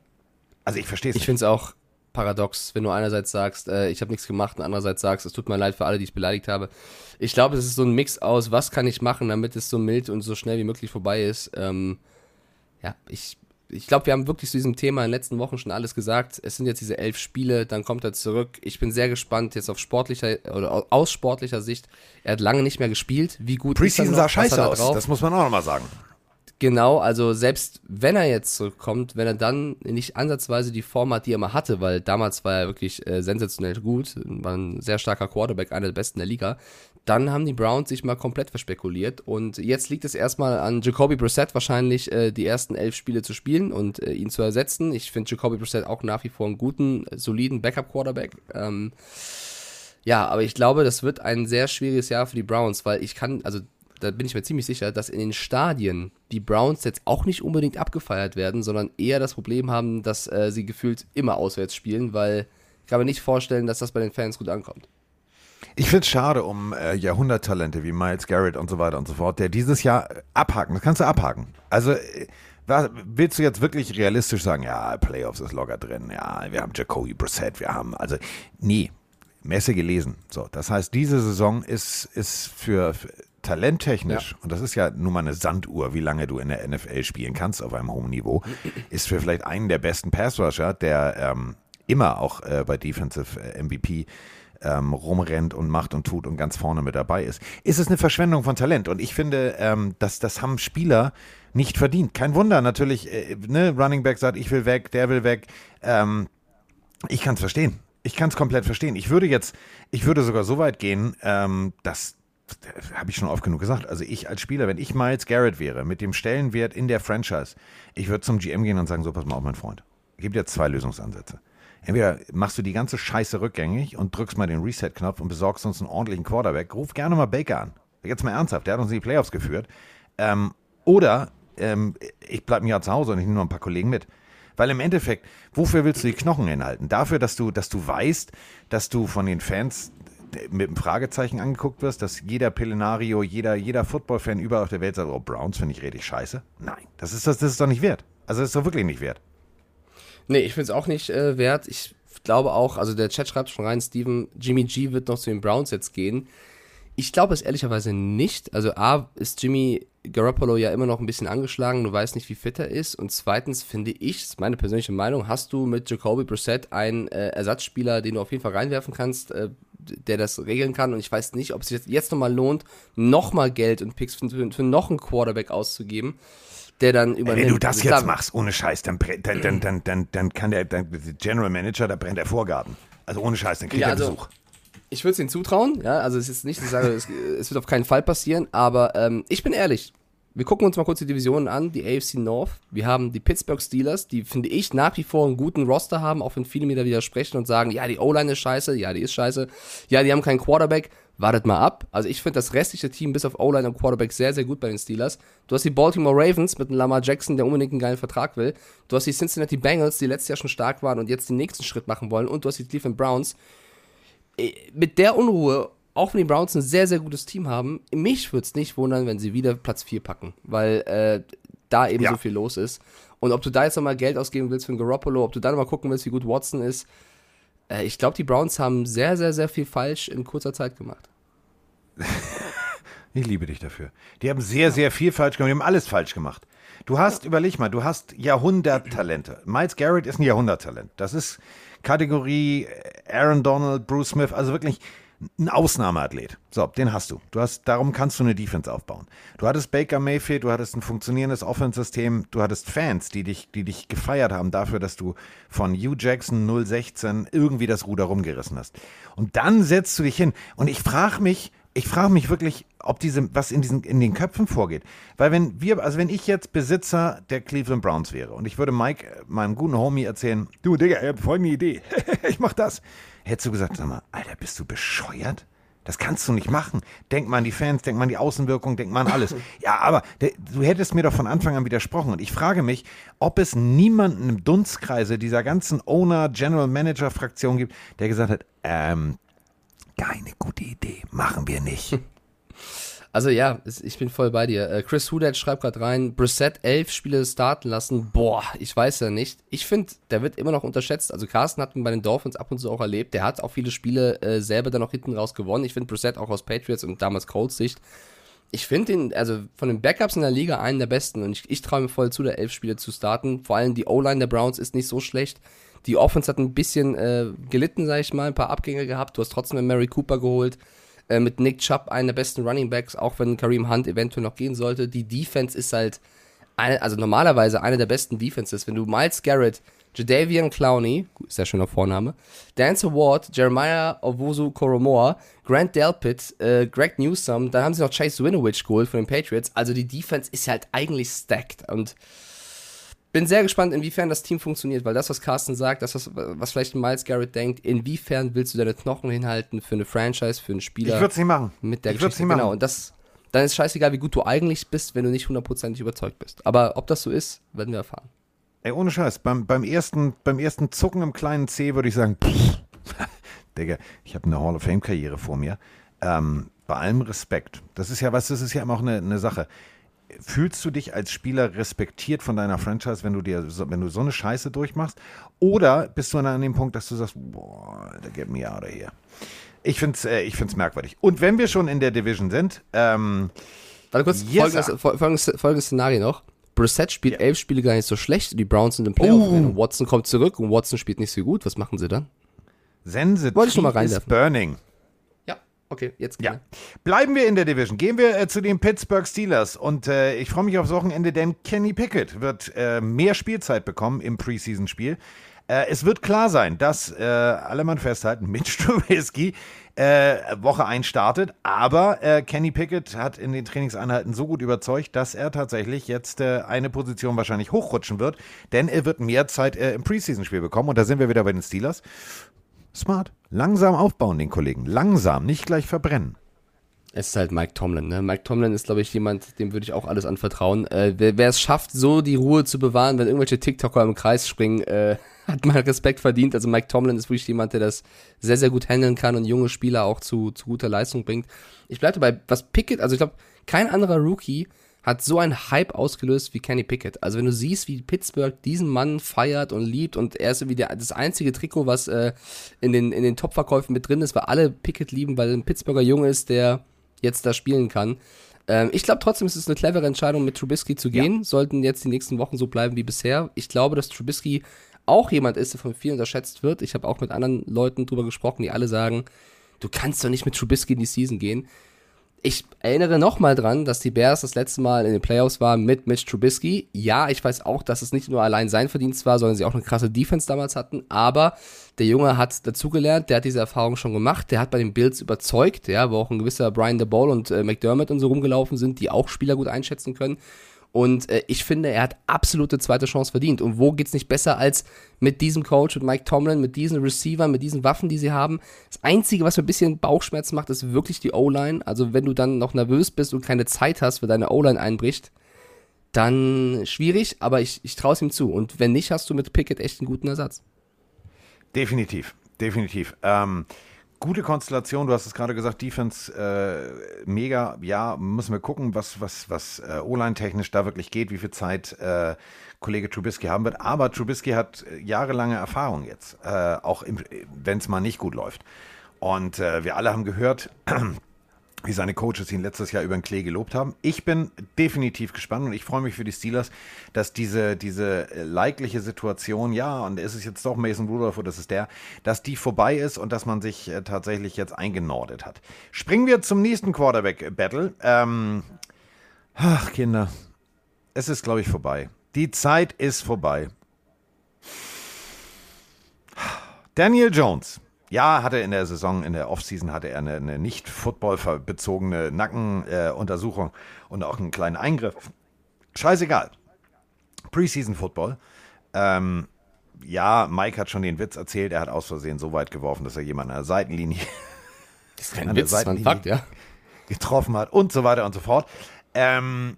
Also ich verstehe es nicht. Ich finde es auch paradox, wenn du einerseits sagst, äh, ich habe nichts gemacht und andererseits sagst, es tut mir leid für alle, die ich beleidigt habe. Ich glaube, es ist so ein Mix aus, was kann ich machen, damit es so mild und so schnell wie möglich vorbei ist. Ähm, ja, ich ich glaube, wir haben wirklich zu diesem Thema in den letzten Wochen schon alles gesagt. Es sind jetzt diese elf Spiele, dann kommt er zurück. Ich bin sehr gespannt jetzt auf sportlicher oder aus sportlicher Sicht. Er hat lange nicht mehr gespielt. Wie gut Preseason sah scheiße aus. Das muss man auch nochmal sagen. Genau, also selbst wenn er jetzt zurückkommt, wenn er dann nicht ansatzweise die Form hat, die er mal hatte, weil damals war er wirklich äh, sensationell gut, war ein sehr starker Quarterback, einer der besten der Liga, dann haben die Browns sich mal komplett verspekuliert und jetzt liegt es erstmal an Jacoby Brissett wahrscheinlich äh, die ersten elf Spiele zu spielen und äh, ihn zu ersetzen. Ich finde Jacoby Brissett auch nach wie vor einen guten, soliden Backup-Quarterback. Ähm, ja, aber ich glaube, das wird ein sehr schwieriges Jahr für die Browns, weil ich kann, also da bin ich mir ziemlich sicher, dass in den Stadien die Browns jetzt auch nicht unbedingt abgefeiert werden, sondern eher das Problem haben, dass äh, sie gefühlt immer auswärts spielen, weil ich kann mir nicht vorstellen, dass das bei den Fans gut ankommt. Ich finde es schade um äh, Jahrhunderttalente wie Miles Garrett und so weiter und so fort, der dieses Jahr abhaken, das kannst du abhaken. Also äh, was, willst du jetzt wirklich realistisch sagen, ja, Playoffs ist locker drin, ja, wir haben Jacoby Brissett, wir haben, also, nee, Messe gelesen. So, das heißt, diese Saison ist, ist für talenttechnisch, ja. und das ist ja nun mal eine Sanduhr, wie lange du in der NFL spielen kannst auf einem hohen Niveau, ist für vielleicht einen der besten Passrusher, der ähm, immer auch äh, bei Defensive äh, MVP ähm, rumrennt und macht und tut und ganz vorne mit dabei ist. Ist es eine Verschwendung von Talent? Und ich finde, ähm, dass das haben Spieler nicht verdient. Kein Wunder, natürlich, äh, ne, Running Back sagt, ich will weg, der will weg. Ähm, ich kann es verstehen. Ich kann es komplett verstehen. Ich würde jetzt, ich würde sogar so weit gehen, ähm, dass habe ich schon oft genug gesagt. Also ich als Spieler, wenn ich Miles Garrett wäre, mit dem Stellenwert in der Franchise, ich würde zum GM gehen und sagen, so, pass mal auf, mein Freund. Gebe dir zwei Lösungsansätze. Entweder machst du die ganze Scheiße rückgängig und drückst mal den Reset-Knopf und besorgst uns einen ordentlichen Quarterback. Ruf gerne mal Baker an. Jetzt mal ernsthaft, der hat uns in die Playoffs geführt. Ähm, oder ähm, ich bleibe ein Jahr zu Hause und ich nehme noch ein paar Kollegen mit. Weil im Endeffekt, wofür willst du die Knochen hinhalten? Dafür, dass du, dass du weißt, dass du von den Fans mit einem Fragezeichen angeguckt wirst, dass jeder Pelenario, jeder, jeder Football-Fan überall auf der Welt sagt, oh, Browns finde ich richtig scheiße. Nein, das ist, das, das ist doch nicht wert. Also das ist doch wirklich nicht wert. Nee, ich finde es auch nicht äh, wert. Ich glaube auch, also der Chat schreibt schon rein, Steven, Jimmy G wird noch zu den Browns jetzt gehen. Ich glaube es ehrlicherweise nicht. Also A ist Jimmy Garoppolo ja immer noch ein bisschen angeschlagen, du weißt nicht, wie fit er ist. Und zweitens finde ich, das ist meine persönliche Meinung, hast du mit Jacoby Brissett einen äh, Ersatzspieler, den du auf jeden Fall reinwerfen kannst, äh, der das regeln kann. Und ich weiß nicht, ob es sich jetzt, jetzt nochmal lohnt, nochmal Geld und Picks für, für, noch einen Quarterback auszugeben der dann übernimmt. Wenn du das Also jetzt machst, ohne Scheiß, dann, dann, dann, dann, dann, dann kann der, dann, General Manager, da brennt der Vorgarten. Also ohne Scheiß, dann kriegt Ja, er also- Besuch. Ich würde es ihnen zutrauen, ja, also es ist nicht, ich sage, es, es wird auf keinen Fall passieren, aber ähm, ich bin ehrlich. Wir gucken uns mal kurz die Divisionen an, die AFC North. Wir haben die Pittsburgh Steelers, die finde ich nach wie vor einen guten Roster haben, auch wenn viele mir da widersprechen und sagen, ja, die O-Line ist scheiße, ja, die ist scheiße, ja, die haben keinen Quarterback. Wartet mal ab. Also ich finde das restliche Team bis auf O-Line und Quarterback sehr, sehr gut bei den Steelers. Du hast die Baltimore Ravens mit einem Lamar Jackson, der unbedingt einen geilen Vertrag will. Du hast die Cincinnati Bengals, die letztes Jahr schon stark waren und jetzt den nächsten Schritt machen wollen. Und du hast die Cleveland Browns, mit der Unruhe, auch wenn die Browns ein sehr, sehr gutes Team haben, mich würde es nicht wundern, wenn sie wieder Platz 4 packen, weil äh, da eben Ja. so viel los ist. Und ob du da jetzt nochmal Geld ausgeben willst für einen Garoppolo, ob du da nochmal gucken willst, wie gut Watson ist, äh, ich glaube, die Browns haben sehr, sehr, sehr viel falsch in kurzer Zeit gemacht. Ich liebe dich dafür. Die haben sehr, sehr viel falsch gemacht. Die haben alles falsch gemacht. Du hast, überleg mal, du hast Jahrhunderttalente. Miles Garrett ist ein Jahrhunderttalent. Das ist Kategorie Aaron Donald, Bruce Smith, also wirklich ein Ausnahmeathlet. So, den hast du. Du hast, darum kannst du eine Defense aufbauen. Du hattest Baker Mayfield, du hattest ein funktionierendes Offense-System, du hattest Fans, die dich, die dich gefeiert haben dafür, dass du von Hugh Jackson 016 irgendwie das Ruder rumgerissen hast. Und dann setzt du dich hin. Und ich frage mich, ich frage mich wirklich, ob diese, was in diesen, in den Köpfen vorgeht. Weil wenn wir, also wenn ich jetzt Besitzer der Cleveland Browns wäre und ich würde Mike, meinem guten Homie, erzählen, du Digga, ich hab folgende Idee. ich mach das. Hättest du gesagt, sag mal, Alter, bist du bescheuert? Das kannst du nicht machen. Denk mal an die Fans, denk mal an die Außenwirkung, denk mal an alles. Ja, aber der, du hättest mir doch von Anfang an widersprochen. Und ich frage mich, ob es niemanden im Dunstkreise dieser ganzen Owner, General Manager Fraktion gibt, der gesagt hat, ähm, keine gute Idee, machen wir nicht. Also ja, ich bin voll bei dir. Äh, Chris Hudet schreibt gerade rein, Brissett elf Spiele starten lassen. Boah, ich weiß ja nicht. Ich finde, der wird immer noch unterschätzt. Also Carsten hat ihn bei den Dolphins ab und zu auch erlebt. Der hat auch viele Spiele äh, selber dann auch hinten raus gewonnen. Ich finde Brissett auch aus Patriots und damals Colts Sicht. Ich finde ihn, also von den Backups in der Liga einen der besten und ich, ich traue mir voll zu, der elf Spiele zu starten. Vor allem die O-Line der Browns ist nicht so schlecht. Die Offense hat ein bisschen äh, gelitten, sag ich mal, ein paar Abgänge gehabt. Du hast trotzdem Mary Cooper geholt äh, mit Nick Chubb einen der besten Running Backs, auch wenn Kareem Hunt eventuell noch gehen sollte. Die Defense ist halt, eine, also normalerweise eine der besten Defenses. Wenn du Miles Garrett, Jadavian Clowney, sehr schöner Vorname, Dance Ward, Jeremiah Owusu Koromoa, Grant Delpit, äh, Greg Newsom, dann haben sie noch Chase Winovich geholt von den Patriots. Also die Defense ist halt eigentlich stacked und bin sehr gespannt, inwiefern das Team funktioniert, weil das, was Carsten sagt, das, was, was vielleicht Miles Garrett denkt, inwiefern willst du deine Knochen hinhalten für eine Franchise, für einen Spieler Ich würde es nicht machen. mit der ich würde es Geschichte. nicht machen. Genau, und das, dann ist scheißegal, wie gut du eigentlich bist, wenn du nicht hundertprozentig überzeugt bist. Aber ob das so ist, werden wir erfahren. Ey, ohne Scheiß, beim, beim, ersten, beim ersten Zucken im kleinen C würde ich sagen, pff, Digga, ich habe eine Hall of Fame-Karriere vor mir. Ähm, bei allem Respekt. Das ist ja was, das ist ja immer auch eine, eine Sache. Fühlst du dich als Spieler respektiert von deiner Franchise, wenn du dir so, wenn du so eine Scheiße durchmachst? Oder bist du dann an dem Punkt, dass du sagst, boah, Alter, get me out of here. Ich finde es äh, ich find's merkwürdig. Und wenn wir schon in der Division sind, ähm, Warte kurz, Yes, folgendes, folgendes, folgendes Szenario noch. Brissett spielt elf Spiele gar nicht so schlecht, die Browns sind im Playoff. Oh. Watson kommt zurück und Watson spielt nicht so gut. Was machen sie dann? Sensitiv Wollte ich schon mal reinwerfen. burning. Ja, okay, jetzt Ja. gerne. Bleiben wir in der Division. Gehen wir äh, zu den Pittsburgh Steelers. Und äh, ich freue mich aufs Wochenende, denn Kenny Pickett wird äh, mehr Spielzeit bekommen im Preseason-Spiel. Äh, es wird klar sein, dass äh, alle Mann festhalten, Mitch Trubisky äh, Woche 1 startet, aber Kenny Pickett hat in den Trainingseinheiten so gut überzeugt, dass er tatsächlich jetzt eine Position wahrscheinlich hochrutschen wird, denn er wird mehr Zeit im Preseason-Spiel bekommen und da sind wir wieder bei den Steelers. Smart. Langsam aufbauen, den Kollegen. Langsam, nicht gleich verbrennen. Es ist halt Mike Tomlin. Ne? Mike Tomlin ist, glaube ich, jemand, dem würde ich auch alles anvertrauen. Äh, wer, es schafft, so die Ruhe zu bewahren, wenn irgendwelche TikToker im Kreis springen, äh, hat mal Respekt verdient. Also Mike Tomlin ist wirklich jemand, der das sehr, sehr gut handeln kann und junge Spieler auch zu, zu guter Leistung bringt. Ich bleibe dabei, was Pickett, also ich glaube, kein anderer Rookie hat so einen Hype ausgelöst wie Kenny Pickett. Also wenn du siehst, wie Pittsburgh diesen Mann feiert und liebt und er ist irgendwie der, das einzige Trikot, was äh, in den, in den Top-Verkäufen mit drin ist, weil alle Pickett lieben, weil ein Pittsburgher Junge ist, der jetzt da spielen kann. Ähm, ich glaube trotzdem, es ist eine clevere Entscheidung, mit Trubisky zu gehen. Sollten jetzt die nächsten Wochen so bleiben wie bisher. Ich glaube, dass Trubisky auch jemand ist, der von vielen unterschätzt wird. Ich habe auch mit anderen Leuten drüber gesprochen, die alle sagen, du kannst doch nicht mit Trubisky in die Season gehen. Ich erinnere nochmal dran, dass die Bears das letzte Mal in den Playoffs waren mit Mitch Trubisky. Ja, ich weiß auch, dass es nicht nur allein sein Verdienst war, sondern sie auch eine krasse Defense damals hatten. Aber der Junge hat dazugelernt, der hat diese Erfahrung schon gemacht, der hat bei den Bills überzeugt, ja, wo auch ein gewisser Brian DeBall und äh, McDermott und so rumgelaufen sind, die auch Spieler gut einschätzen können. Und äh, ich finde, er hat absolute zweite Chance verdient. Und wo geht's nicht besser als mit diesem Coach, mit Mike Tomlin, mit diesen Receivern, mit diesen Waffen, die sie haben? Das Einzige, was mir ein bisschen Bauchschmerzen macht, ist wirklich die O-Line. Also wenn du dann noch nervös bist und keine Zeit hast, wenn deine O-Line einbricht, dann schwierig, aber ich, ich traue es ihm zu. Und wenn nicht, hast du mit Pickett echt einen guten Ersatz. Definitiv, definitiv. Ähm, gute Konstellation, du hast es gerade gesagt, Defense äh, mega. Ja, müssen wir gucken, was, was, was äh, O-Line technisch da wirklich geht, wie viel Zeit äh, Kollege Trubisky haben wird. Aber Trubisky hat äh, jahrelange Erfahrung jetzt, äh, auch wenn es mal nicht gut läuft. Und äh, wir alle haben gehört, wie seine Coaches ihn letztes Jahr über den Klee gelobt haben. Ich bin definitiv gespannt und ich freue mich für die Steelers, dass diese, diese leidliche Situation, ja, und ist es jetzt doch Mason Rudolph oder ist es der, dass die vorbei ist und dass man sich äh, tatsächlich jetzt eingenordet hat. Springen wir zum nächsten Quarterback-Battle. Ähm, ach, Kinder, es ist, glaube ich, vorbei. Die Zeit ist vorbei. Daniel Jones ja, hatte in der Saison, in der Offseason hatte er eine, eine nicht Football-bezogene Nackenuntersuchung äh, und auch einen kleinen Eingriff. Scheißegal. Preseason Football. Ähm, ja, Mike hat schon den Witz erzählt, er hat aus Versehen so weit geworfen, dass er jemanden an der Seitenlinie, das ist kein Witz, ein Fakt, ja. getroffen hat und so weiter und so fort. Ähm,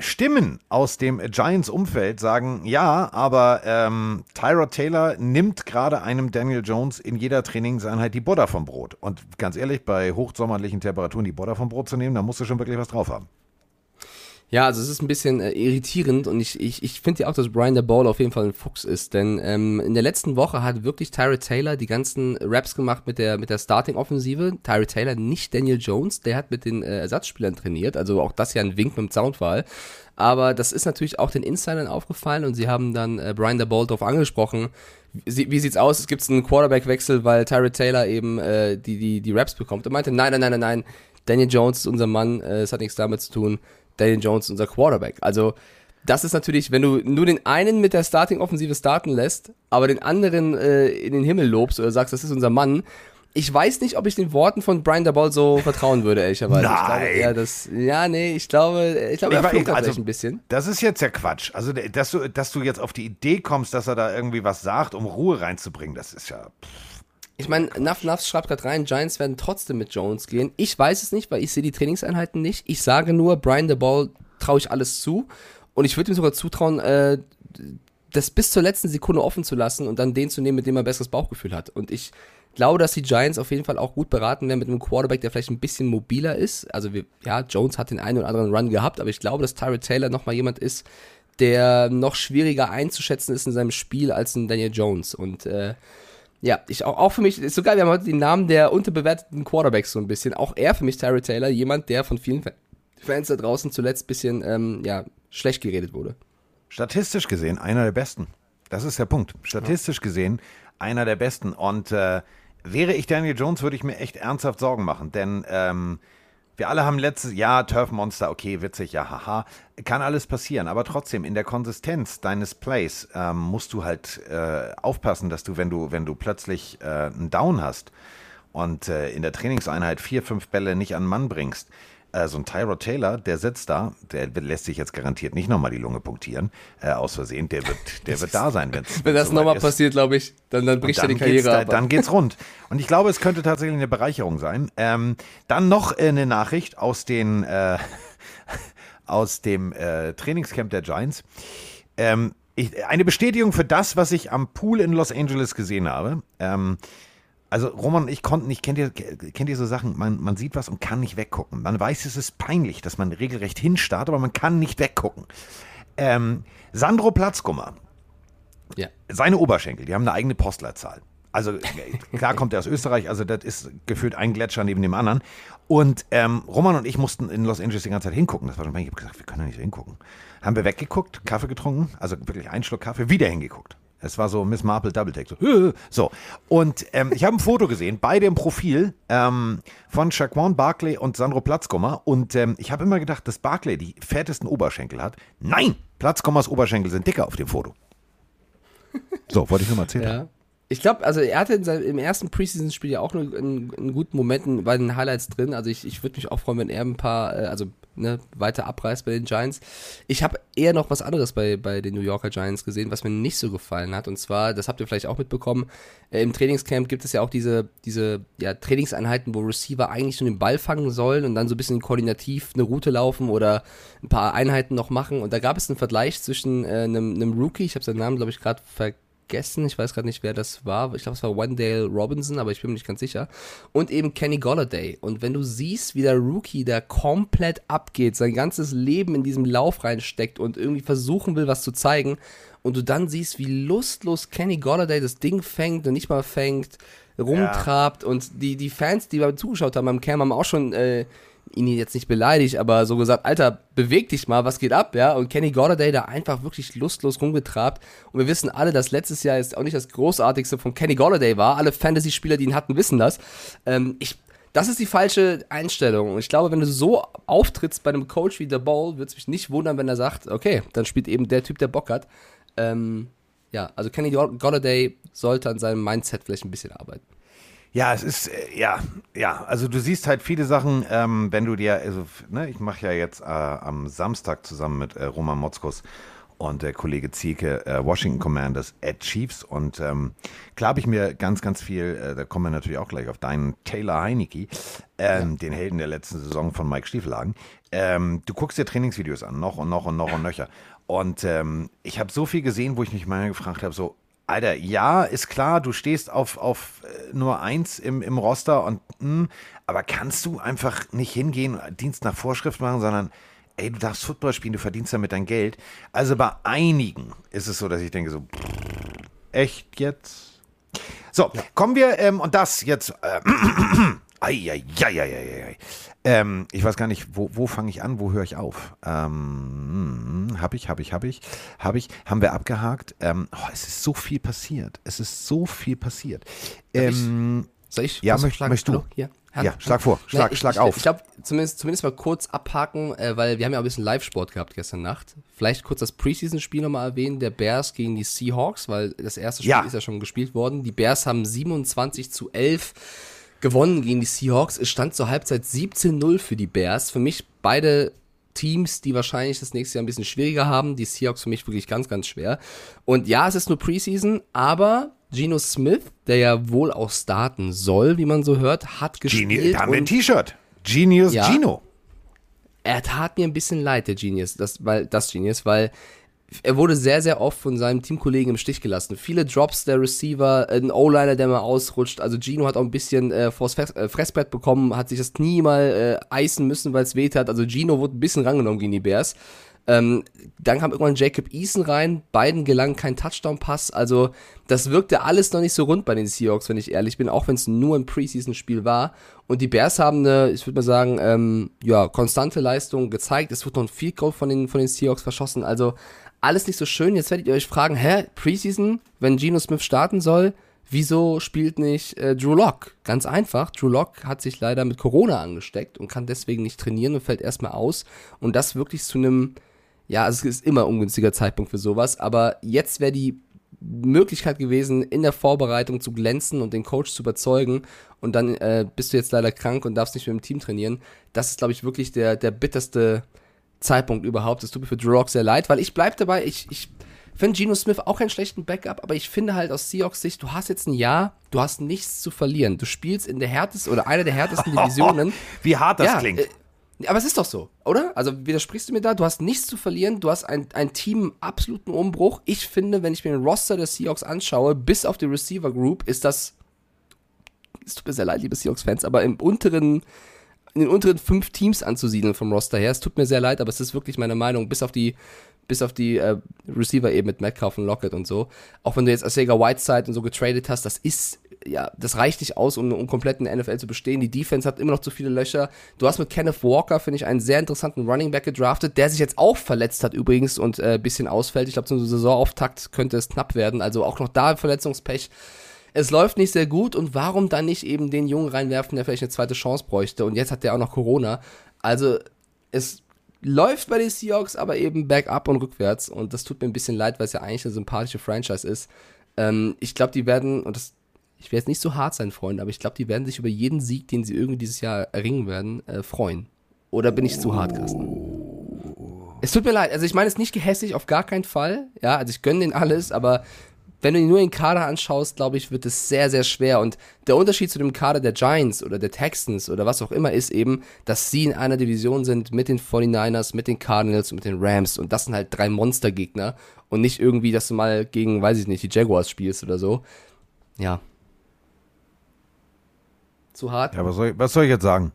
Stimmen aus dem Giants-Umfeld sagen, ja, aber ähm, Tyrod Taylor nimmt gerade einem Daniel Jones in jeder Trainingseinheit die Butter vom Brot. Und ganz ehrlich, bei hochsommerlichen Temperaturen die Butter vom Brot zu nehmen, da musst du schon wirklich was drauf haben. Ja, also es ist ein bisschen äh, irritierend und ich, ich, ich finde ja auch, dass Brian der Ball auf jeden Fall ein Fuchs ist, denn ähm, in der letzten Woche hat wirklich Tyrod Taylor die ganzen Raps gemacht mit der, mit der Starting-Offensive. Tyrod Taylor, nicht Daniel Jones, der hat mit den äh, Ersatzspielern trainiert, also auch das ja ein Wink mit dem Soundfall. Aber das ist natürlich auch den Insidern aufgefallen und sie haben dann äh, Brian der Ball darauf angesprochen, wie, wie sieht's aus? Es gibt einen Quarterback-Wechsel, weil Tyrod Taylor eben äh, die, die, die Raps bekommt. Und meinte, nein, nein, nein, nein, nein, Daniel Jones ist unser Mann, äh, es hat nichts damit zu tun. Daniel Jones unser Quarterback. Also das ist natürlich, wenn du nur den einen mit der Starting-Offensive starten lässt, aber den anderen äh, in den Himmel lobst oder sagst, das ist unser Mann. Ich weiß nicht, ob ich den Worten von Brian Dabol so vertrauen würde, ehrlicherweise. Nein. Ich glaube, eher das, ja, nee, ich glaube, ich glaube, er flunkert also, ein bisschen. Das ist jetzt ja Quatsch. Also, dass du, dass du jetzt auf die Idee kommst, dass er da irgendwie was sagt, um Ruhe reinzubringen, das ist ja. Pff. Ich meine, Nuff Nuff schreibt gerade rein, Giants werden trotzdem mit Jones gehen. Ich weiß es nicht, weil ich sehe die Trainingseinheiten nicht. Ich sage nur, Brian the Ball traue ich alles zu. Und ich würde ihm sogar zutrauen, äh, das bis zur letzten Sekunde offen zu lassen und dann den zu nehmen, mit dem er besseres Bauchgefühl hat. Und ich glaube, dass die Giants auf jeden Fall auch gut beraten werden mit einem Quarterback, der vielleicht ein bisschen mobiler ist. Also wir, ja, Jones hat den einen oder anderen Run gehabt, aber ich glaube, dass Tyrod Taylor nochmal jemand ist, der noch schwieriger einzuschätzen ist in seinem Spiel als ein Daniel Jones. Und äh, ja, ich auch, auch für mich, ist so geil, wir haben heute den Namen der unterbewerteten Quarterbacks so ein bisschen. Auch er für mich, Tyrod Taylor, jemand, der von vielen Fans da draußen zuletzt ein bisschen ähm, ja, schlecht geredet wurde. Statistisch gesehen einer der besten. Das ist der Punkt. Statistisch gesehen einer der besten. Und äh, wäre ich Daniel Jones, würde ich mir echt ernsthaft Sorgen machen. Denn ähm, Wir alle haben letztes Jahr Turf Monster, okay, witzig, ja, haha. Kann alles passieren, aber trotzdem in der Konsistenz deines Plays ähm, musst du halt äh, aufpassen, dass du, wenn du, wenn du plötzlich äh, einen Down hast und äh, in der Trainingseinheit vier, fünf Bälle nicht an Mann bringst, äh, so ein Tyrod Taylor, der sitzt da, der lässt sich jetzt garantiert nicht nochmal die Lunge punktieren, äh, aus Versehen, der wird, der wird da sein, wenn's, Wenn das soweit nochmal passiert, glaube ich, dann, dann bricht er die geht's Karriere da, ab. dann geht's rund. Und ich glaube, es könnte tatsächlich eine Bereicherung sein. Ähm, dann noch äh, eine Nachricht aus den äh, aus dem äh, Trainingscamp der Giants. Ähm, ich, eine Bestätigung für das, was ich am Pool in Los Angeles gesehen habe. Ähm, also Roman und ich konnten nicht, kennt ihr, kennt ihr so Sachen, man, man sieht was und kann nicht weggucken. Man weiß, es ist peinlich, dass man regelrecht hinstarrt, aber man kann nicht weggucken. Ähm, Sandro Platzkummer, ja. seine Oberschenkel, die haben eine eigene Postleitzahl. Also klar kommt er aus Österreich, also das ist gefühlt ein Gletscher neben dem anderen. Und ähm, Roman und ich mussten in Los Angeles die ganze Zeit hingucken. Das war schon, ich habe gesagt, wir können da nicht so hingucken. Haben wir weggeguckt, Kaffee getrunken, also wirklich einen Schluck Kaffee, wieder hingeguckt. Es war so Miss Marple Double Take. So. So. Und ähm, ich habe ein Foto gesehen, beide im Profil ähm, von Shaquan Barkley und Sandro Platzkummer. Und ähm, ich habe immer gedacht, dass Barkley die fettesten Oberschenkel hat. Nein, Platzkummers Oberschenkel sind dicker auf dem Foto. So, wollte ich nur mal erzählen. Ja. Ich glaube, also er hatte in seinem, im ersten Preseason-Spiel ja auch einen, einen guten Momenten bei den Highlights drin. Also ich, ich würde mich auch freuen, wenn er ein paar, äh, also ne, weiter abreißt bei den Giants. Ich habe eher noch was anderes bei, bei den New Yorker Giants gesehen, was mir nicht so gefallen hat. Und zwar, das habt ihr vielleicht auch mitbekommen, äh, im Trainingscamp gibt es ja auch diese, diese ja, Trainingseinheiten, wo Receiver eigentlich nur den Ball fangen sollen und dann so ein bisschen koordinativ eine Route laufen oder ein paar Einheiten noch machen. Und da gab es einen Vergleich zwischen äh, einem, einem Rookie, ich habe seinen Namen, glaube ich, gerade vergessen, ich weiß gerade nicht, wer das war. Ich glaube, es war Wendell Robinson, aber ich bin mir nicht ganz sicher. Und eben Kenny Golladay. Und wenn du siehst, wie der Rookie da komplett abgeht, sein ganzes Leben in diesem Lauf reinsteckt und irgendwie versuchen will, was zu zeigen, und du dann siehst, wie lustlos Kenny Golladay das Ding fängt und nicht mal fängt, rumtrabt und die, die Fans, die beim zugeschaut haben am Cam, haben auch schon äh, ihn jetzt nicht beleidigt, aber so gesagt, Alter, beweg dich mal, was geht ab, ja? Und Kenny Golladay da einfach wirklich lustlos rumgetrabt. Und wir wissen alle, dass letztes Jahr jetzt auch nicht das Großartigste von Kenny Golladay war. Alle Fantasy-Spieler, die ihn hatten, wissen das. Ähm, ich, das ist die falsche Einstellung. Und ich glaube, wenn du so auftrittst bei einem Coach wie The Ball, würde es mich nicht wundern, wenn er sagt, okay, dann spielt eben der Typ, der Bock hat. Ähm, ja, also Kenny Golladay sollte an seinem Mindset vielleicht ein bisschen arbeiten. Ja, es ist, äh, ja, ja, also du siehst halt viele Sachen, ähm, wenn du dir, also, ne, ich mache ja jetzt äh, am Samstag zusammen mit äh, Roman Motzkus und der Kollege Zieke äh, Washington Commanders at Chiefs und ähm, klar habe ich mir ganz, ganz viel, äh, da kommen wir natürlich auch gleich auf deinen Taylor Heinecke, ähm, den Helden der letzten Saison von Mike Stiefelagen. Ähm, du guckst dir Trainingsvideos an, noch und noch und noch und nöcher. Und ähm, ich habe so viel gesehen, wo ich mich mal gefragt habe, so, Alter, ja, ist klar, du stehst auf, auf äh, Nummer eins im, im Roster und mh, aber kannst du einfach nicht hingehen und Dienst nach Vorschrift machen, sondern ey, du darfst Football spielen, du verdienst damit dein Geld. Also bei einigen ist es so, dass ich denke so, echt jetzt? So, kommen wir, ähm, und das jetzt, äh, Eieieiei. Ähm, ich weiß gar nicht, wo, wo fange ich an, wo höre ich auf? Ähm, hab ich, hab ich, hab ich, hab ich, haben wir abgehakt. Ähm, oh, es ist so viel passiert. Es ist so viel passiert. Ähm, Soll ich? Ja, möcht- möchtest du? Hier. Ja, schlag vor, schlag- ich, schlag auf. Ich glaube, zumindest, zumindest mal kurz abhaken, äh, weil wir haben ja auch ein bisschen Live-Sport gehabt gestern Nacht. Vielleicht kurz das Preseason-Spiel nochmal erwähnen, der Bears gegen die Seahawks, weil das erste Spiel Ja. ist ja schon gespielt worden. Die Bears haben 27 zu 11 gewonnen gegen die Seahawks. Es stand zur Halbzeit 17-0 für die Bears. Für mich beide Teams, die wahrscheinlich das nächste Jahr ein bisschen schwieriger haben. Die Seahawks für mich wirklich ganz, ganz schwer. Und ja, es ist nur Preseason, aber Geno Smith, der ja wohl auch starten soll, wie man so hört, hat gespielt. Genius, da haben wir ein T-Shirt. Genius Ja. Gino. er tat mir ein bisschen leid, der Genius, das, weil, das Genius, weil er wurde sehr, sehr oft von seinem Teamkollegen im Stich gelassen. Viele Drops der Receiver, ein O-Liner, der mal ausrutscht. Also Gino hat auch ein bisschen äh, vors Fress, äh, Fressbrett bekommen, hat sich das Knie mal äh, eisen müssen, weil es weht hat. Also Gino wurde ein bisschen rangenommen gegen die Bears. Ähm, dann kam irgendwann Jacob Eason rein, beiden gelang kein Touchdown-Pass. Also das wirkte alles noch nicht so rund bei den Seahawks, wenn ich ehrlich bin, auch wenn es nur ein Preseason-Spiel war. Und die Bears haben eine, ich würde mal sagen, ähm, ja, konstante Leistung gezeigt. Es wird noch ein Field Goal von den, von den Seahawks verschossen. Also alles nicht so schön. Jetzt werdet ihr euch fragen, hä, Preseason, wenn Geno Smith starten soll, Wieso spielt nicht äh, Drew Lock? Ganz einfach. Drew Lock hat sich leider mit Corona angesteckt und kann deswegen nicht trainieren und fällt erstmal aus. Und das wirklich zu einem, ja, also es ist immer ein ungünstiger Zeitpunkt für sowas, aber jetzt wäre die Möglichkeit gewesen, in der Vorbereitung zu glänzen und den Coach zu überzeugen. Und dann äh, bist du jetzt leider krank und darfst nicht mit dem Team trainieren. Das ist, glaube ich, wirklich der, der bitterste Zeitpunkt überhaupt. Es tut mir für Drew Lock sehr leid, weil ich bleibe dabei, ich, ich finde Geno Smith auch keinen schlechten Backup, aber ich finde halt aus Seahawks Sicht, du hast jetzt ein Jahr, du hast nichts zu verlieren. Du spielst in der härtesten oder einer der härtesten Divisionen. Wie hart das Ja, klingt. äh, aber es ist doch so, oder? Also widersprichst du mir da? Du hast nichts zu verlieren, du hast ein, ein Team im absoluten Umbruch. Ich finde, wenn ich mir den Roster der Seahawks anschaue, bis auf die Receiver Group, ist das. Es tut mir sehr leid, liebe Seahawks-Fans, aber im unteren, in den unteren fünf Teams anzusiedeln vom Roster her. Es tut mir sehr leid, aber es ist wirklich meine Meinung, bis auf die, bis auf die äh, Receiver eben mit Metcalf und Lockett und so. Auch wenn du jetzt Asega Whiteside und so getradet hast, das ist, ja, das reicht nicht aus, um, um komplett in der NFL zu bestehen. Die Defense hat immer noch zu viele Löcher. Du hast mit Kenneth Walker, finde ich, einen sehr interessanten Running Back gedraftet, der sich jetzt auch verletzt hat übrigens und äh, bisschen ausfällt. Ich glaube, zum Saisonauftakt könnte es knapp werden. Also auch noch da Verletzungspech. Es läuft nicht sehr gut und warum dann nicht eben den Jungen reinwerfen, der vielleicht eine zweite Chance bräuchte und jetzt hat der auch noch Corona. Also es läuft bei den Seahawks, aber eben bergab und rückwärts und das tut mir ein bisschen leid, weil es ja eigentlich eine sympathische Franchise ist. Ähm, ich glaube, die werden, und das, ich werde jetzt nicht so hart sein, Freunde, aber ich glaube, die werden sich über jeden Sieg, den sie irgendwie dieses Jahr erringen werden, äh, freuen. Oder bin ich zu hart, Carsten? Es tut mir leid, also ich meine es nicht gehässig, auf gar keinen Fall. Ja, also ich gönne denen alles, aber wenn du dir nur den Kader anschaust, glaube ich, wird es sehr, sehr schwer. Und der Unterschied zu dem Kader der Giants oder der Texans oder was auch immer ist eben, dass sie in einer Division sind mit den 49ers, mit den Cardinals und mit den Rams. Und das sind halt drei Monstergegner. Und nicht irgendwie, dass du mal gegen, weiß ich nicht, die Jaguars spielst oder so. Ja. Zu hart? Ja, was soll, ich- was soll ich jetzt sagen?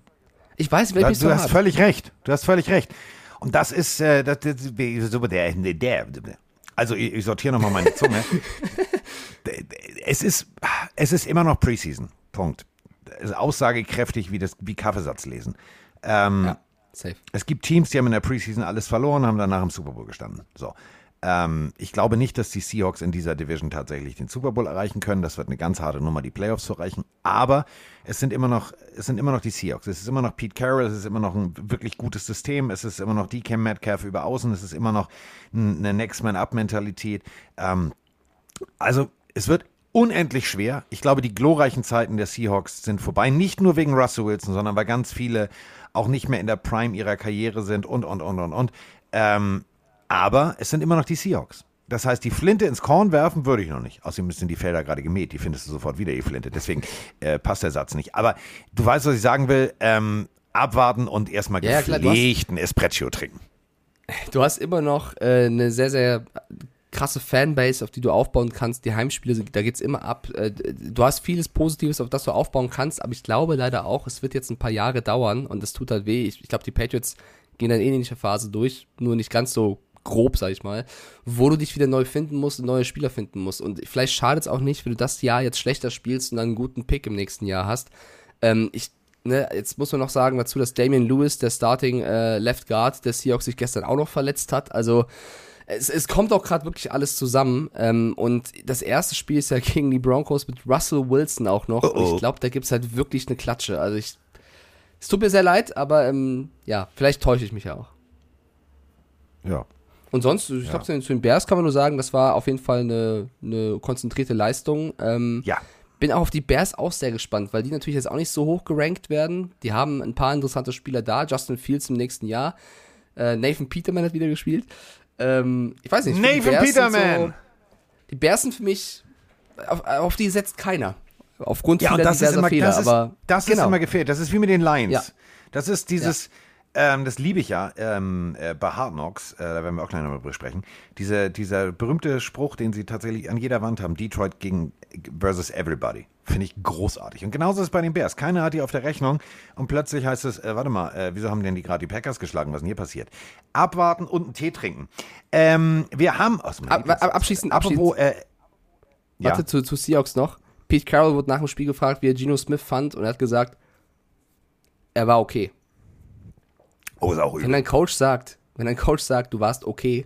Ich weiß, Da, nicht du so hast hart. völlig recht. Du hast völlig recht. Und das ist, äh, das, das, so der, der, also ich, ich sortiere nochmal meine Zunge. es ist, es ist immer noch Preseason. Punkt. Es ist aussagekräftig wie das, wie Kaffeesatz lesen. Ähm, Ja, safe. es gibt Teams, die haben in der Preseason alles verloren, haben danach im Super Bowl gestanden. So. Ähm, ich glaube nicht, dass die Seahawks in dieser Division tatsächlich den Super Bowl erreichen können. Das wird eine ganz harte Nummer, die Playoffs zu erreichen. Aber es sind immer noch, es sind immer noch die Seahawks. Es ist immer noch Pete Carroll. Es ist immer noch ein wirklich gutes System. Es ist immer noch DK Metcalf über Außen. Es ist immer noch eine Next Man Up Mentalität. Ähm, also es wird unendlich schwer. Ich glaube, die glorreichen Zeiten der Seahawks sind vorbei. Nicht nur wegen Russell Wilson, sondern weil ganz viele auch nicht mehr in der Prime ihrer Karriere sind und, und, und, und, und. Ähm, aber es sind immer noch die Seahawks. Das heißt, die Flinte ins Korn werfen würde ich noch nicht. Außerdem sind die Felder gerade gemäht. Die findest du sofort wieder, die Flinte. Deswegen äh, passt der Satz nicht. Aber du weißt, was ich sagen will. Ähm, abwarten und erstmal Ja, gepflegten Espresso trinken. Du hast immer noch äh, eine sehr, sehr krasse Fanbase, auf die du aufbauen kannst. Die Heimspiele, da geht's immer ab. Äh, du hast vieles Positives, auf das du aufbauen kannst, aber ich glaube leider auch, es wird jetzt ein paar Jahre dauern und es tut halt weh. Ich, ich glaube, die Patriots gehen dann eh in ähnliche Phase durch, nur nicht ganz so grob, sag ich mal, wo du dich wieder neu finden musst und neue Spieler finden musst. Und vielleicht schadet es auch nicht, wenn du das Jahr jetzt schlechter spielst und dann einen guten Pick im nächsten Jahr hast. Ähm, ich, ne, jetzt muss man noch sagen dazu, dass Damian Lewis, der Starting äh, Left Guard der Seahawks, sich gestern auch noch verletzt hat. Also es, es kommt auch gerade wirklich alles zusammen. Ähm, und das erste Spiel ist ja gegen die Broncos mit Russell Wilson auch noch. Und ich glaube, da gibt's halt wirklich eine Klatsche. Also ich, es tut mir sehr leid, aber ähm, ja, vielleicht täusche ich mich ja auch. Ja. Und sonst, ich glaube, zu den- zu den Bears kann man nur sagen, das war auf jeden Fall eine, eine konzentrierte Leistung. Ähm, Ja. bin auch auf die Bears auch sehr gespannt, weil die natürlich jetzt auch nicht so hoch gerankt werden. Die haben ein paar interessante Spieler da. Justin Fields im nächsten Jahr. Äh, Nathan Peterman hat wieder gespielt. Ähm, ich weiß nicht. ich Nathan Peterman! So, die Bears sind für mich, auf, auf die setzt keiner. Aufgrund Ja, vieler das ist diverser immer, Fehler. das ist, aber das genau. ist immer gefehlt. Das ist wie mit den Lions. Ja. Das ist dieses, ähm, das liebe ich ja ähm, äh, bei Hard Knocks, äh, da werden wir auch gleich nochmal drüber sprechen. Diese, dieser berühmte Spruch, den sie tatsächlich an jeder Wand haben, Detroit gegen versus everybody. Finde ich großartig. Und genauso ist es bei den Bears. Keiner hat die auf der Rechnung und plötzlich heißt es, äh, warte mal, äh, wieso haben denn die gerade die Packers geschlagen? Was ist denn hier passiert? Abwarten und einen Tee trinken. Ähm, wir haben, aus dem Ab- ab- abschließend, apropos, äh, ja. Warte, zu, zu Seahawks noch. Pete Carroll wurde nach dem Spiel gefragt, wie er Geno Smith fand und er hat gesagt, er war okay. Oh, ist auch Wenn übel. dein Coach sagt, wenn dein Coach sagt, du warst okay,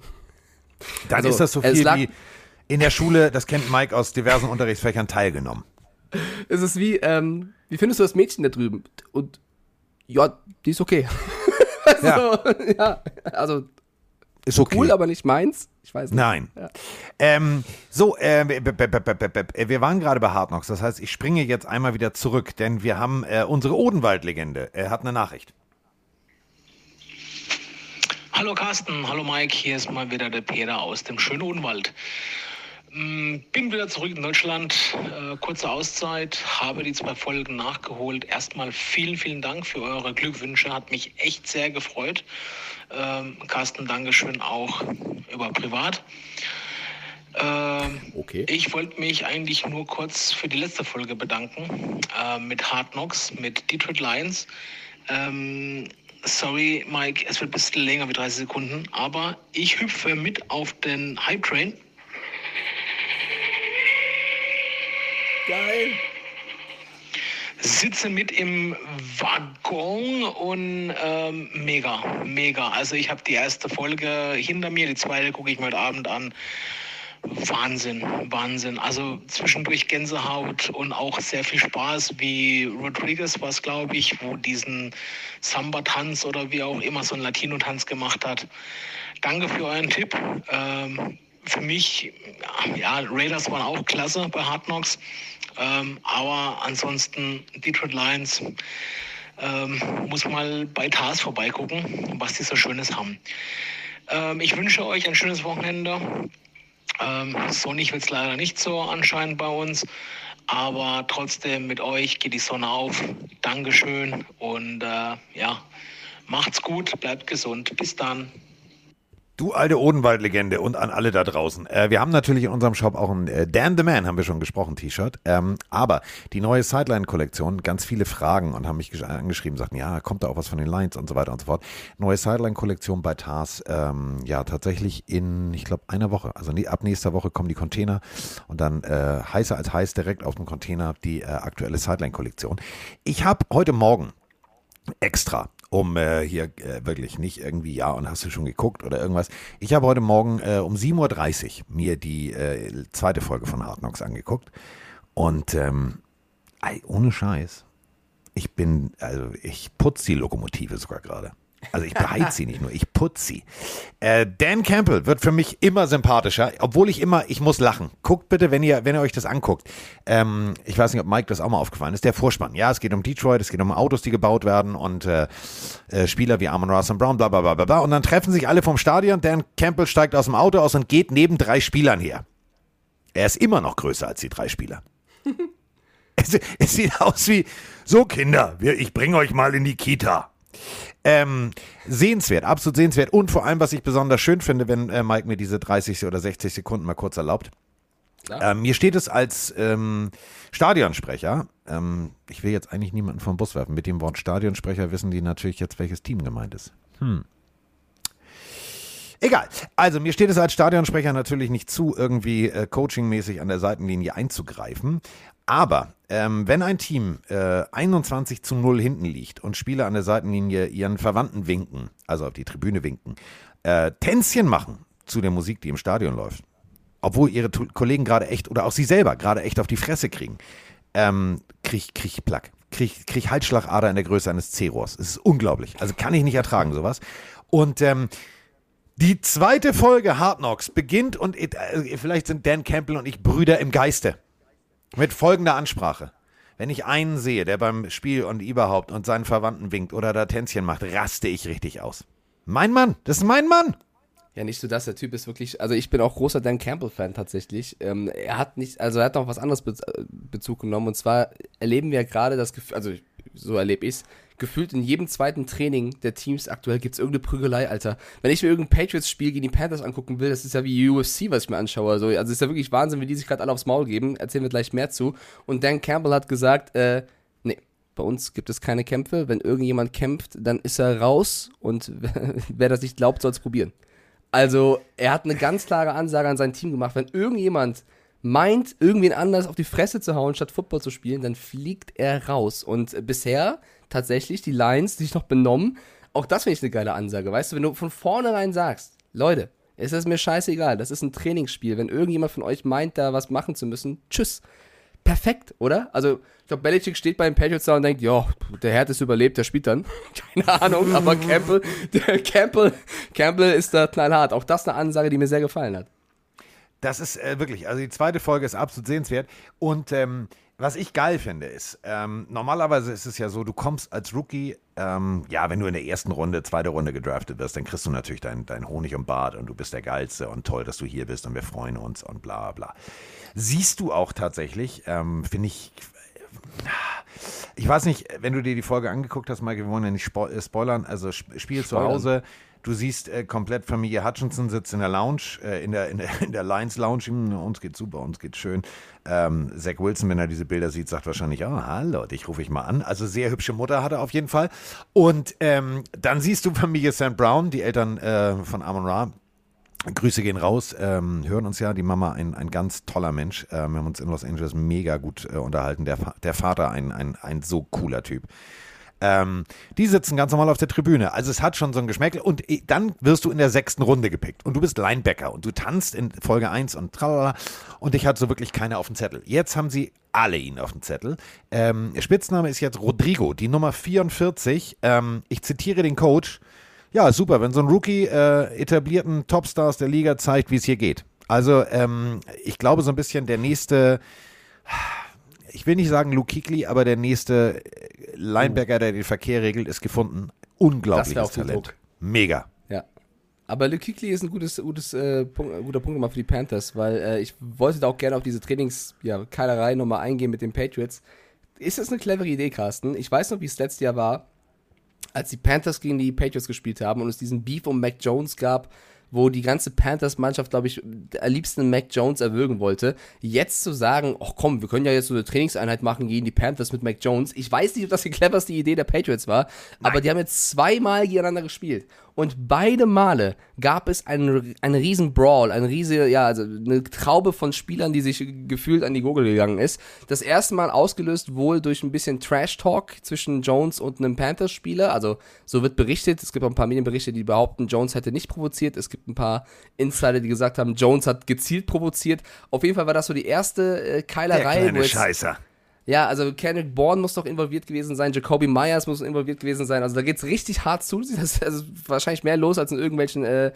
Dann Also, ist das so viel wie, in der Schule, das kennt Mike aus diversen Unterrichtsfächern, teilgenommen. Es ist wie, ähm, wie findest du das Mädchen da drüben? Und ja, die ist okay. Ja, so, ja, also ist okay. cool, aber nicht meins. Ich weiß nicht. Nein. Ja. Ähm, so, äh, b- wir waren gerade bei Hard Knocks. Das heißt, ich springe jetzt einmal wieder zurück, denn wir haben äh, unsere Odenwald-Legende. Er hat eine Nachricht. Hallo Carsten, hallo Mike, hier ist mal wieder der Peter aus dem schönen Odenwald. Mm, Bin wieder zurück in Deutschland, äh, kurze Auszeit, habe die zwei Folgen nachgeholt. Erstmal vielen, vielen Dank für eure Glückwünsche, hat mich echt sehr gefreut. Ähm, Carsten, Dankeschön auch über privat. Ähm, Okay. Ich wollte mich eigentlich nur kurz für die letzte Folge bedanken äh, mit Hard Knocks, mit Detroit Lions. Sorry, Mike, es wird ein bisschen länger wie 30 Sekunden, aber ich hüpfe mit auf den Hype Train. Geil. Sitze mit im Waggon und ähm, mega, mega. Also ich habe die erste Folge hinter mir, die zweite gucke ich mir heute Abend an. Wahnsinn, Wahnsinn. Also zwischendurch Gänsehaut und auch sehr viel Spaß, wie Rodriguez war es, glaube ich, wo diesen Samba-Tanz oder wie auch immer so einen Latino-Tanz gemacht hat. Danke für euren Tipp. Ähm, für mich, ja, Raiders waren auch klasse bei Hard Knocks. Ähm, aber ansonsten Detroit Lions ähm, muss mal bei TAS vorbeigucken, was die so Schönes haben. Ähm, ich wünsche euch ein schönes Wochenende. Ähm, sonnig wird es leider nicht so anscheinend bei uns. Aber trotzdem mit euch geht die Sonne auf. Dankeschön und äh, ja, macht's gut, bleibt gesund. Bis dann. Du alte Odenwald-Legende und an alle da draußen. Äh, wir haben natürlich in unserem Shop auch ein äh, Dan the Man, haben wir schon gesprochen, T-Shirt. Ähm, aber die neue Sideline-Kollektion, ganz viele Fragen und haben mich gesch- angeschrieben, sagten, ja, kommt da auch was von den Lions und so weiter und so fort. Neue Sideline-Kollektion bei TARS, ähm, ja, tatsächlich in, ich glaube, einer Woche. Also nee, ab nächster Woche kommen die Container und dann äh, heißer als heiß direkt auf dem Container die äh, aktuelle Sideline-Kollektion. Ich habe heute Morgen extra, um äh, hier äh, wirklich nicht irgendwie, ja, und hast du schon geguckt oder irgendwas. Ich habe heute Morgen äh, um 7.30 Uhr mir die äh, zweite Folge von Hard Knocks angeguckt. Und ähm, ey, ohne Scheiß, ich bin, also ich putze die Lokomotive sogar gerade. Also ich beheiz sie nicht nur, ich putze sie. Äh, Dan Campbell wird für mich immer sympathischer, obwohl ich immer, ich muss lachen. Guckt bitte, wenn ihr, wenn ihr euch das anguckt. Ähm, ich weiß nicht, ob Mike das auch mal aufgefallen ist. Der Vorspann. Ja, es geht um Detroit, es geht um Autos, die gebaut werden und äh, äh, Spieler wie Armon Ross und Brown, bla bla bla bla bla. Und dann treffen sich alle vom Stadion. Dan Campbell steigt aus dem Auto aus und geht neben drei Spielern her. Er ist immer noch größer als die drei Spieler. es, es sieht aus wie, so Kinder, ich bringe euch mal in die Kita. Ähm, sehenswert, absolut sehenswert. Und vor allem, was ich besonders schön finde, wenn äh, Mike mir diese 30 oder 60 Sekunden mal kurz erlaubt. Ähm, mir steht es als ähm, Stadionsprecher. Ähm, ich will jetzt eigentlich niemanden vom Bus werfen. Mit dem Wort Stadionsprecher wissen die natürlich jetzt, welches Team gemeint ist. Hm. Egal. Also mir steht es als Stadionsprecher natürlich nicht zu, irgendwie äh, coachingmäßig an der Seitenlinie einzugreifen. Aber ähm, wenn ein Team äh, 21 zu 0 hinten liegt und Spieler an der Seitenlinie ihren Verwandten winken, also auf die Tribüne winken, äh, Tänzchen machen zu der Musik, die im Stadion läuft, obwohl ihre Tu- Kollegen gerade echt oder auch sie selber gerade echt auf die Fresse kriegen, ähm, krieg, krieg ich Plack. Krieg, krieg Halsschlagader in der Größe eines C-Rohrs. Es ist unglaublich. Also kann ich nicht ertragen, sowas. Und ähm, die zweite Folge Hard Knocks beginnt und äh, vielleicht sind Dan Campbell und ich Brüder im Geiste. Mit folgender Ansprache. Wenn ich einen sehe, der beim Spiel und überhaupt und seinen Verwandten winkt oder da Tänzchen macht, raste ich richtig aus. Mein Mann, das ist mein Mann. Ja, nicht so das, der Typ ist wirklich, also ich bin auch großer Dan Campbell-Fan tatsächlich. Ähm, er hat nicht, also er hat noch was anderes äh, Bezug genommen und zwar erleben wir gerade das Gefühl, also so erlebe ich es, gefühlt in jedem zweiten Training der Teams aktuell gibt es irgendeine Prügelei, Alter. Wenn ich mir irgendein Patriots-Spiel gegen die Panthers angucken will, das ist ja wie UFC, was ich mir anschaue. Also, also ist ja wirklich Wahnsinn, wie die sich gerade alle aufs Maul geben. Erzählen wir gleich mehr zu. Und Dan Campbell hat gesagt, äh, nee, bei uns gibt es keine Kämpfe. Wenn irgendjemand kämpft, dann ist er raus und wer das nicht glaubt, soll es probieren. Also, er hat eine ganz klare Ansage an sein Team gemacht. Wenn irgendjemand meint, irgendwen anders auf die Fresse zu hauen, statt Football zu spielen, dann fliegt er raus. Und bisher tatsächlich die Lions, die sich noch benommen, auch das finde ich eine geile Ansage. Weißt du, wenn du von vornherein sagst, Leute, Es ist mir scheißegal. Das ist ein Trainingsspiel. Wenn irgendjemand von euch meint, da was machen zu müssen, tschüss. Perfekt, oder? Also, ich glaube, Belichick steht bei den Patriots da und denkt, ja, der Härteste überlebt, der spielt dann. Keine Ahnung, aber Campbell, der Campbell, Campbell ist da knallhart. Auch das eine Ansage, die mir sehr gefallen hat. Das ist äh, wirklich, also die zweite Folge ist absolut sehenswert. Und ähm, was ich geil finde, ist, ähm, normalerweise ist es ja so, du kommst als Rookie, ähm, ja, wenn du in der ersten Runde, zweite Runde gedraftet wirst, dann kriegst du natürlich deinen dein Honig und Bart und du bist der Geilste und toll, dass du hier bist und wir freuen uns und bla bla. Siehst du auch tatsächlich, ähm, finde ich, ich weiß nicht, wenn du dir die Folge angeguckt hast, Mike, wir wollen ja nicht äh, spoilern, also Sp- Spiel zu Spoilern. Hause, du siehst äh, komplett Familie Hutchinson sitzt in der Lounge, äh, in, der, in, der, in der Lions Lounge, uns geht's super, uns geht's schön. Ähm, Zach Wilson, wenn er diese Bilder sieht, sagt wahrscheinlich, oh, hallo, dich rufe ich mal an. Also sehr hübsche Mutter hat er auf jeden Fall. Und ähm, dann siehst du Familie St. Brown, die Eltern äh, von Amon Ra, Grüße gehen raus, ähm, hören uns ja, die Mama ein, ein ganz toller Mensch. Ähm, wir haben uns in Los Angeles mega gut äh, unterhalten. Der, der Vater ein, ein, ein so cooler Typ. Ähm, die sitzen ganz normal auf der Tribüne. Also es hat schon so ein Geschmäckle. Und eh, dann wirst du in der sechsten Runde gepickt. Und du bist Linebacker und du tanzt in Folge 1 und tralala. Und dich hat so wirklich keiner auf dem Zettel. Jetzt haben sie alle ihn auf dem Zettel. Ähm, Spitzname ist jetzt Rodrigo, die Nummer 44. Ähm, ich zitiere den Coach. Ja, super, wenn so ein Rookie äh, etablierten Topstars der Liga zeigt, wie es hier geht. Also ähm, ich glaube so ein bisschen der nächste, ich will nicht sagen Luke Kuechly, aber der nächste äh, Linebacker, der den Verkehr regelt, ist gefunden. Unglaubliches Talent. Mega. Ja. Aber Luke Kuechly ist ein gutes, gutes, äh, Punkt, ein guter Punkt nochmal für die Panthers, weil äh, ich wollte da auch gerne auf diese Trainings, ja, nochmal eingehen mit den Patriots. Ist das eine clevere Idee, Carsten? Ich weiß noch, wie es letztes Jahr war, als die Panthers gegen die Patriots gespielt haben und es diesen Beef um Mac Jones gab, wo die ganze Panthers-Mannschaft, glaube ich, am liebsten Mac Jones erwürgen wollte. Jetzt zu sagen, ach komm, wir können ja jetzt so eine Trainingseinheit machen gegen die Panthers mit Mac Jones. Ich weiß nicht, ob das die cleverste Idee der Patriots war, aber die haben jetzt zweimal gegeneinander gespielt. Und beide Male gab es einen, einen riesen Brawl, eine riesige, ja, also eine Traube von Spielern, die sich gefühlt an die Gurgel gegangen ist. Das erste Mal ausgelöst wohl durch ein bisschen Trash-Talk zwischen Jones und einem Panthers-Spieler. Also so wird berichtet. Es gibt auch ein paar Medienberichte, die behaupten, Jones hätte nicht provoziert. Es gibt ein paar Insider, die gesagt haben, Jones hat gezielt provoziert. Auf jeden Fall war das so die erste äh, Der Keilerei. wo kleine Scheißer. Ja, also Kendrick Bourne muss doch involviert gewesen sein, Jacoby Myers muss involviert gewesen sein. Also da geht's richtig hart zu. Das ist also wahrscheinlich mehr los als in irgendwelchen, äh,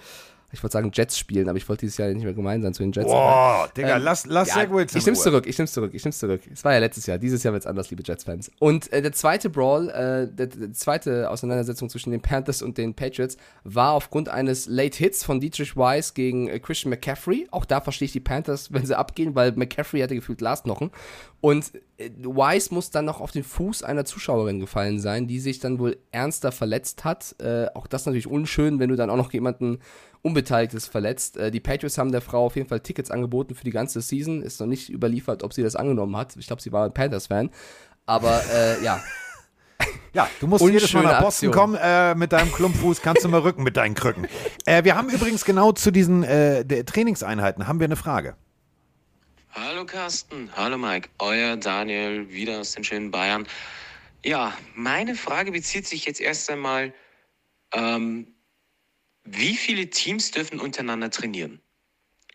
ich wollte sagen Jets spielen, aber ich wollte dieses Jahr nicht mehr gemein sein zu den Jets. Boah, Digga, Ähm, lass, lass ja, Zach Wilson Ich nehm's zurück, ich nehm's zurück, ich nehm's zurück. Es war ja letztes Jahr, dieses Jahr wird's anders, liebe Jets-Fans. Und äh, der zweite Brawl, äh, der, der zweite Auseinandersetzung zwischen den Panthers und den Patriots war aufgrund eines Late Hits von Dietrich Weiss gegen äh, Christian McCaffrey. Auch da verstehe ich die Panthers, wenn sie abgehen, weil McCaffrey hatte gefühlt Last-Knochen. Und äh, Weiss muss dann noch auf den Fuß einer Zuschauerin gefallen sein, die sich dann wohl ernster verletzt hat. Äh, auch das natürlich unschön, wenn du dann auch noch jemanden Unbeteiligtes verletzt. Äh, die Patriots haben der Frau auf jeden Fall Tickets angeboten für die ganze Season. Ist noch nicht überliefert, ob sie das angenommen hat. Ich glaube, sie war ein Panthers-Fan. Aber äh, ja, Ja, du musst jedes Mal nach Boston Aktion. kommen äh, mit deinem Klumpfuß, kannst du mal rücken mit deinen Krücken. Äh, wir haben übrigens genau zu diesen äh, der Trainingseinheiten haben wir eine Frage. Hallo Carsten, hallo Mike, euer Daniel wieder aus den schönen Bayern. Ja, meine Frage bezieht sich jetzt erst einmal, ähm, wie viele Teams dürfen untereinander trainieren?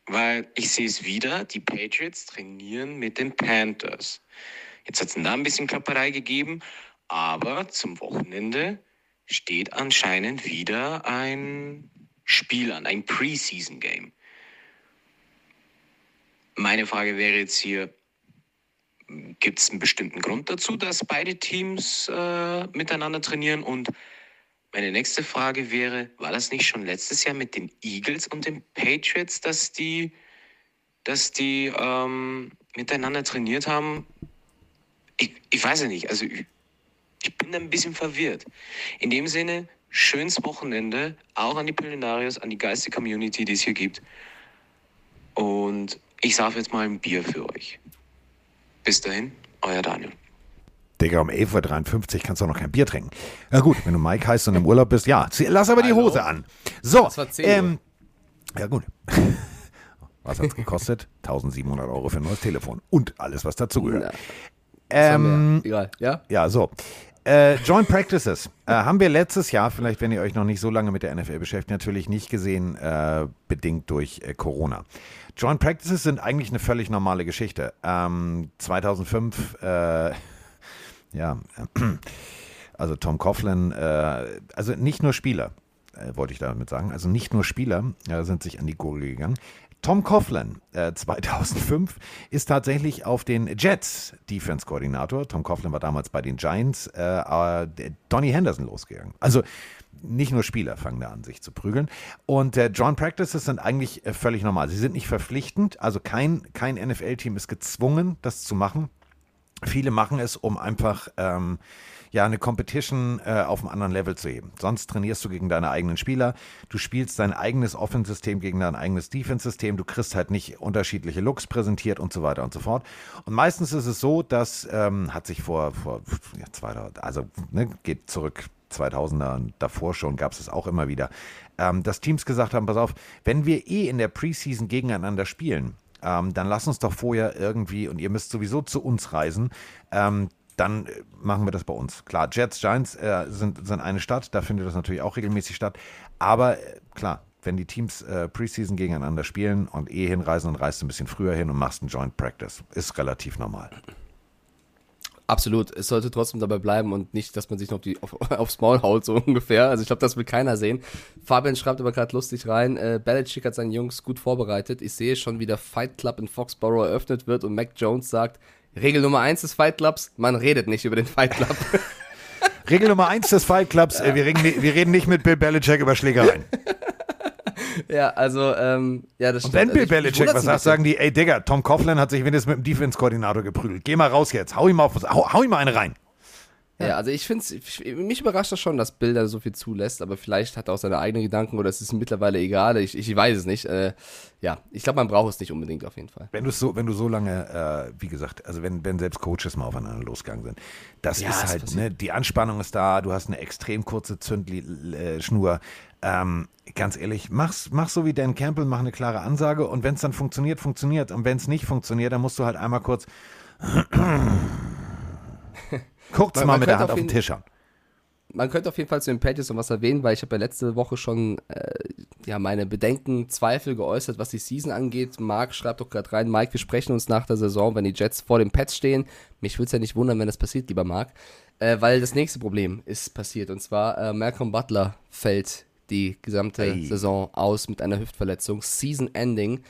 Weil ich sehe es wieder, die Patriots trainieren mit den Panthers. Jetzt hat es da ein bisschen Klapperei gegeben, aber zum Wochenende steht anscheinend wieder ein Spiel an, ein Preseason-Game. Meine Frage wäre jetzt hier, gibt es einen bestimmten Grund dazu, dass beide Teams äh, miteinander trainieren? Und meine nächste Frage wäre, war das nicht schon letztes Jahr mit den Eagles und den Patriots, dass die, dass die ähm, miteinander trainiert haben? Ich, ich weiß ja nicht, also ich, ich bin da ein bisschen verwirrt. In dem Sinne, schönes Wochenende, auch an die Pillenarios, an die geistige Community, die es hier gibt. Und ich saufe jetzt mal ein Bier für euch. Bis dahin, euer Daniel. Digga, um 11.53 Uhr kannst du auch noch kein Bier trinken. Na gut, wenn du Mike heißt und im Urlaub bist, ja, lass aber die? Hose an. So, Das war 10 Uhr. ähm, ja gut. Was hat's gekostet? 1700 Euro für ein neues Telefon und alles, was dazugehört. Ähm, egal, ja? ja, so. Äh, Joint Practices äh, haben wir letztes Jahr, vielleicht wenn ihr euch noch nicht so lange mit der NFL beschäftigt, natürlich nicht gesehen, äh, bedingt durch äh, Corona. Joint Practices sind eigentlich eine völlig normale Geschichte. Ähm, 2005, äh, ja, also Tom Coughlin, äh, also nicht nur Spieler, äh, wollte ich damit sagen, also nicht nur Spieler äh, sind sich an die Gurgel gegangen. Tom Coughlin, äh, 2005, ist tatsächlich auf den Jets Defense-Koordinator. Tom Coughlin war damals bei den Giants, äh, der Donny Henderson losgegangen. Also nicht nur Spieler fangen da an, sich zu prügeln. Und äh, John Practices sind eigentlich äh, völlig normal. Sie sind nicht verpflichtend, also kein, kein NFL-Team ist gezwungen, das zu machen. Viele machen es, um einfach ähm, ja eine Competition äh, auf einem anderen Level zu heben. Sonst trainierst du gegen deine eigenen Spieler, du spielst dein eigenes Offense-System gegen dein eigenes Defense-System, du kriegst halt nicht unterschiedliche Looks präsentiert und so weiter und so fort. Und meistens ist es so, dass ähm, hat sich vor, vor ja, 2000, also ne, geht zurück 2000er und davor schon gab es es auch immer wieder, ähm, dass Teams gesagt haben, pass auf, wenn wir eh in der Preseason gegeneinander spielen, ähm, dann lass uns doch vorher irgendwie, und ihr müsst sowieso zu uns reisen, ähm, dann äh, machen wir das bei uns. Klar, Jets, Giants äh, sind, sind eine Stadt, da findet das natürlich auch regelmäßig statt. Aber äh, klar, wenn die Teams äh, Preseason gegeneinander spielen und eh hinreisen, dann reist du ein bisschen früher hin und machst einen Joint Practice. Ist relativ normal. Absolut. Es sollte trotzdem dabei bleiben und nicht, dass man sich noch die, auf, aufs Maul haut, so ungefähr. Also ich glaube, das will keiner sehen. Fabian schreibt aber gerade lustig rein, äh, Belichick hat seinen Jungs gut vorbereitet. Ich sehe schon, wie der Fight Club in Foxborough eröffnet wird und Mac Jones sagt, Regel Nummer eins des Fight Clubs, man redet nicht über den Fight Club. Regel Nummer eins des Fight Clubs, äh, wir, reden, wir reden nicht mit Bill Belichick über Schlägereien. ja, also, ähm, ja, das Und stimmt. wenn Also Bill ich Belichick was sagt, sagen die, ey Digga, Tom Coughlin hat sich wenigstens mit dem Defense-Koordinator geprügelt. Geh mal raus jetzt, hau ihm, auf, hau, hau ihm mal eine rein. Ja, also ich finde mich überrascht das schon, dass Bilder so viel zulässt, aber vielleicht hat er auch seine eigenen Gedanken oder es ist ihm mittlerweile egal. Ich, ich weiß es nicht. Äh, ja, ich glaube, man braucht es nicht unbedingt auf jeden Fall. Wenn du so, wenn du so lange, äh, wie gesagt, also wenn, wenn selbst Coaches mal aufeinander losgegangen sind, das Ja, ist es halt, passiert. ne, die Anspannung ist da, du hast eine extrem kurze Zündschnur. Ähm, ganz ehrlich, mach's, mach so wie Dan Campbell, mach eine klare Ansage und wenn es dann funktioniert, funktioniert. Und wenn es nicht funktioniert, dann musst du halt einmal kurz guckt's mal mit der Hand auf den Tisch an. Man könnte auf jeden Fall zu den Patriots noch was erwähnen, weil ich habe ja letzte Woche schon äh, ja meine Bedenken, Zweifel geäußert, was die Season angeht. Marc schreibt doch gerade rein, Mike, wir sprechen uns nach der Saison, wenn die Jets vor den Pets stehen. Mich würde es ja nicht wundern, wenn das passiert, lieber Marc, äh, weil das nächste Problem ist passiert und zwar äh, Malcolm Butler fällt die gesamte Ei. Saison aus mit einer Hüftverletzung, Season Ending.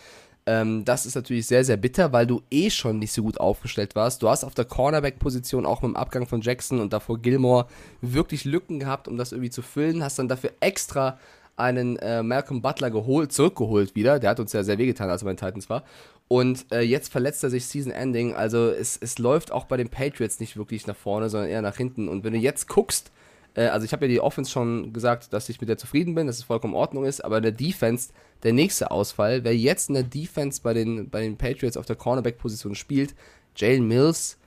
Ähm, das ist natürlich sehr, sehr bitter, weil du eh schon nicht so gut aufgestellt warst. Du hast auf der Cornerback-Position auch mit dem Abgang von Jackson und davor Gilmore wirklich Lücken gehabt, um das irgendwie zu füllen. Hast dann dafür extra einen äh, Malcolm Butler geholt, zurückgeholt wieder. Der hat uns ja sehr wehgetan, als er bei den Titans war. Und äh, jetzt verletzt er sich Season Ending. Also es, es läuft auch bei den Patriots nicht wirklich nach vorne, sondern eher nach hinten. Und wenn du jetzt guckst, äh, also ich habe ja die Offense schon gesagt, dass ich mit der zufrieden bin, dass es vollkommen in Ordnung ist, aber in der Defense, der nächste Ausfall, wer jetzt in der Defense bei den, bei den Patriots auf der Cornerback-Position spielt, Jalen Mills,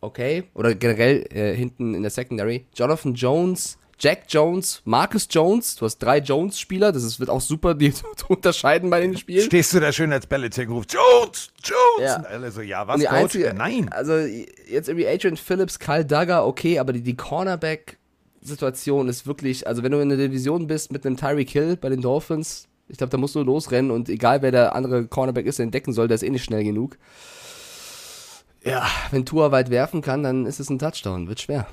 okay, oder generell äh, hinten in der Secondary, Jonathan Jones, Jack Jones, Marcus Jones, du hast drei Jones-Spieler, das ist, wird auch super, die zu unterscheiden bei den Spielen. Stehst du da schön als Belichick und rufst, Jones, Jones. Ja. Und alle so, ja, was, Coach? einzige, Nein. Also jetzt irgendwie Adrian Phillips, Kyle Duggar, okay, aber die, die Cornerback-Situation ist wirklich, also wenn du in der Division bist mit einem Tyreek Hill bei den Dolphins, ich glaube, da musst du losrennen und egal wer der andere Cornerback ist, der ihn decken soll, der ist eh nicht schnell genug. Ja, wenn Tua weit werfen kann, dann ist es ein Touchdown, wird schwer.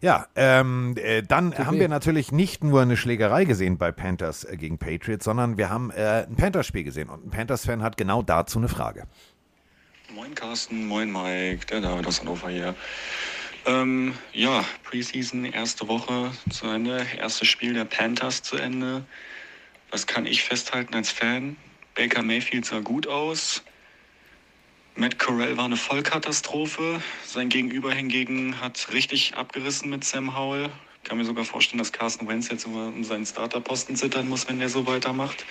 Ja, ähm, äh, dann haben weh. wir natürlich nicht nur eine Schlägerei gesehen bei Panthers äh, gegen Patriots, sondern wir haben äh, ein Panthers-Spiel gesehen und ein Panthers-Fan hat genau dazu eine Frage. Moin Carsten, moin Mike, der David aus Hannover hier. Ähm, ja, Preseason, erste Woche zu Ende, erstes Spiel der Panthers zu Ende. Was kann ich festhalten als Fan? Baker Mayfield sah gut aus. Matt Corral war eine Vollkatastrophe. Sein Gegenüber hingegen hat richtig abgerissen mit Sam Howell. Ich kann mir sogar vorstellen, dass Carson Wentz jetzt um seinen Starterposten zittern muss, wenn der so weitermacht.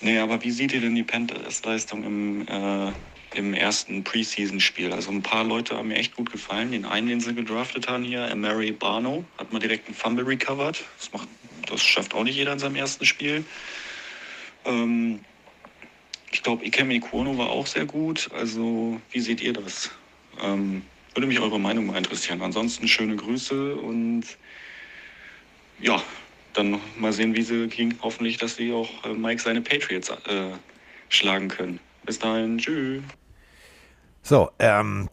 Nee, aber wie seht ihr denn die Panthers-Leistung im, äh, im ersten Preseason-Spiel? Also ein paar Leute haben mir echt gut gefallen. Den einen, den sie gedraftet haben hier, Mary Barno, hat mal direkt einen Fumble recovered. Das, macht, das schafft auch nicht jeder in seinem ersten Spiel. Ähm, glaube, Ikemi Kuono war auch sehr gut. Also wie seht ihr das? Ähm, Würde mich eure Meinung mal interessieren. Ansonsten schöne Grüße und ja, dann mal sehen, wie sie gegen hoffentlich, dass sie auch äh, Mike seine Patriots äh, schlagen können. Bis dahin, tschüss. So, ähm,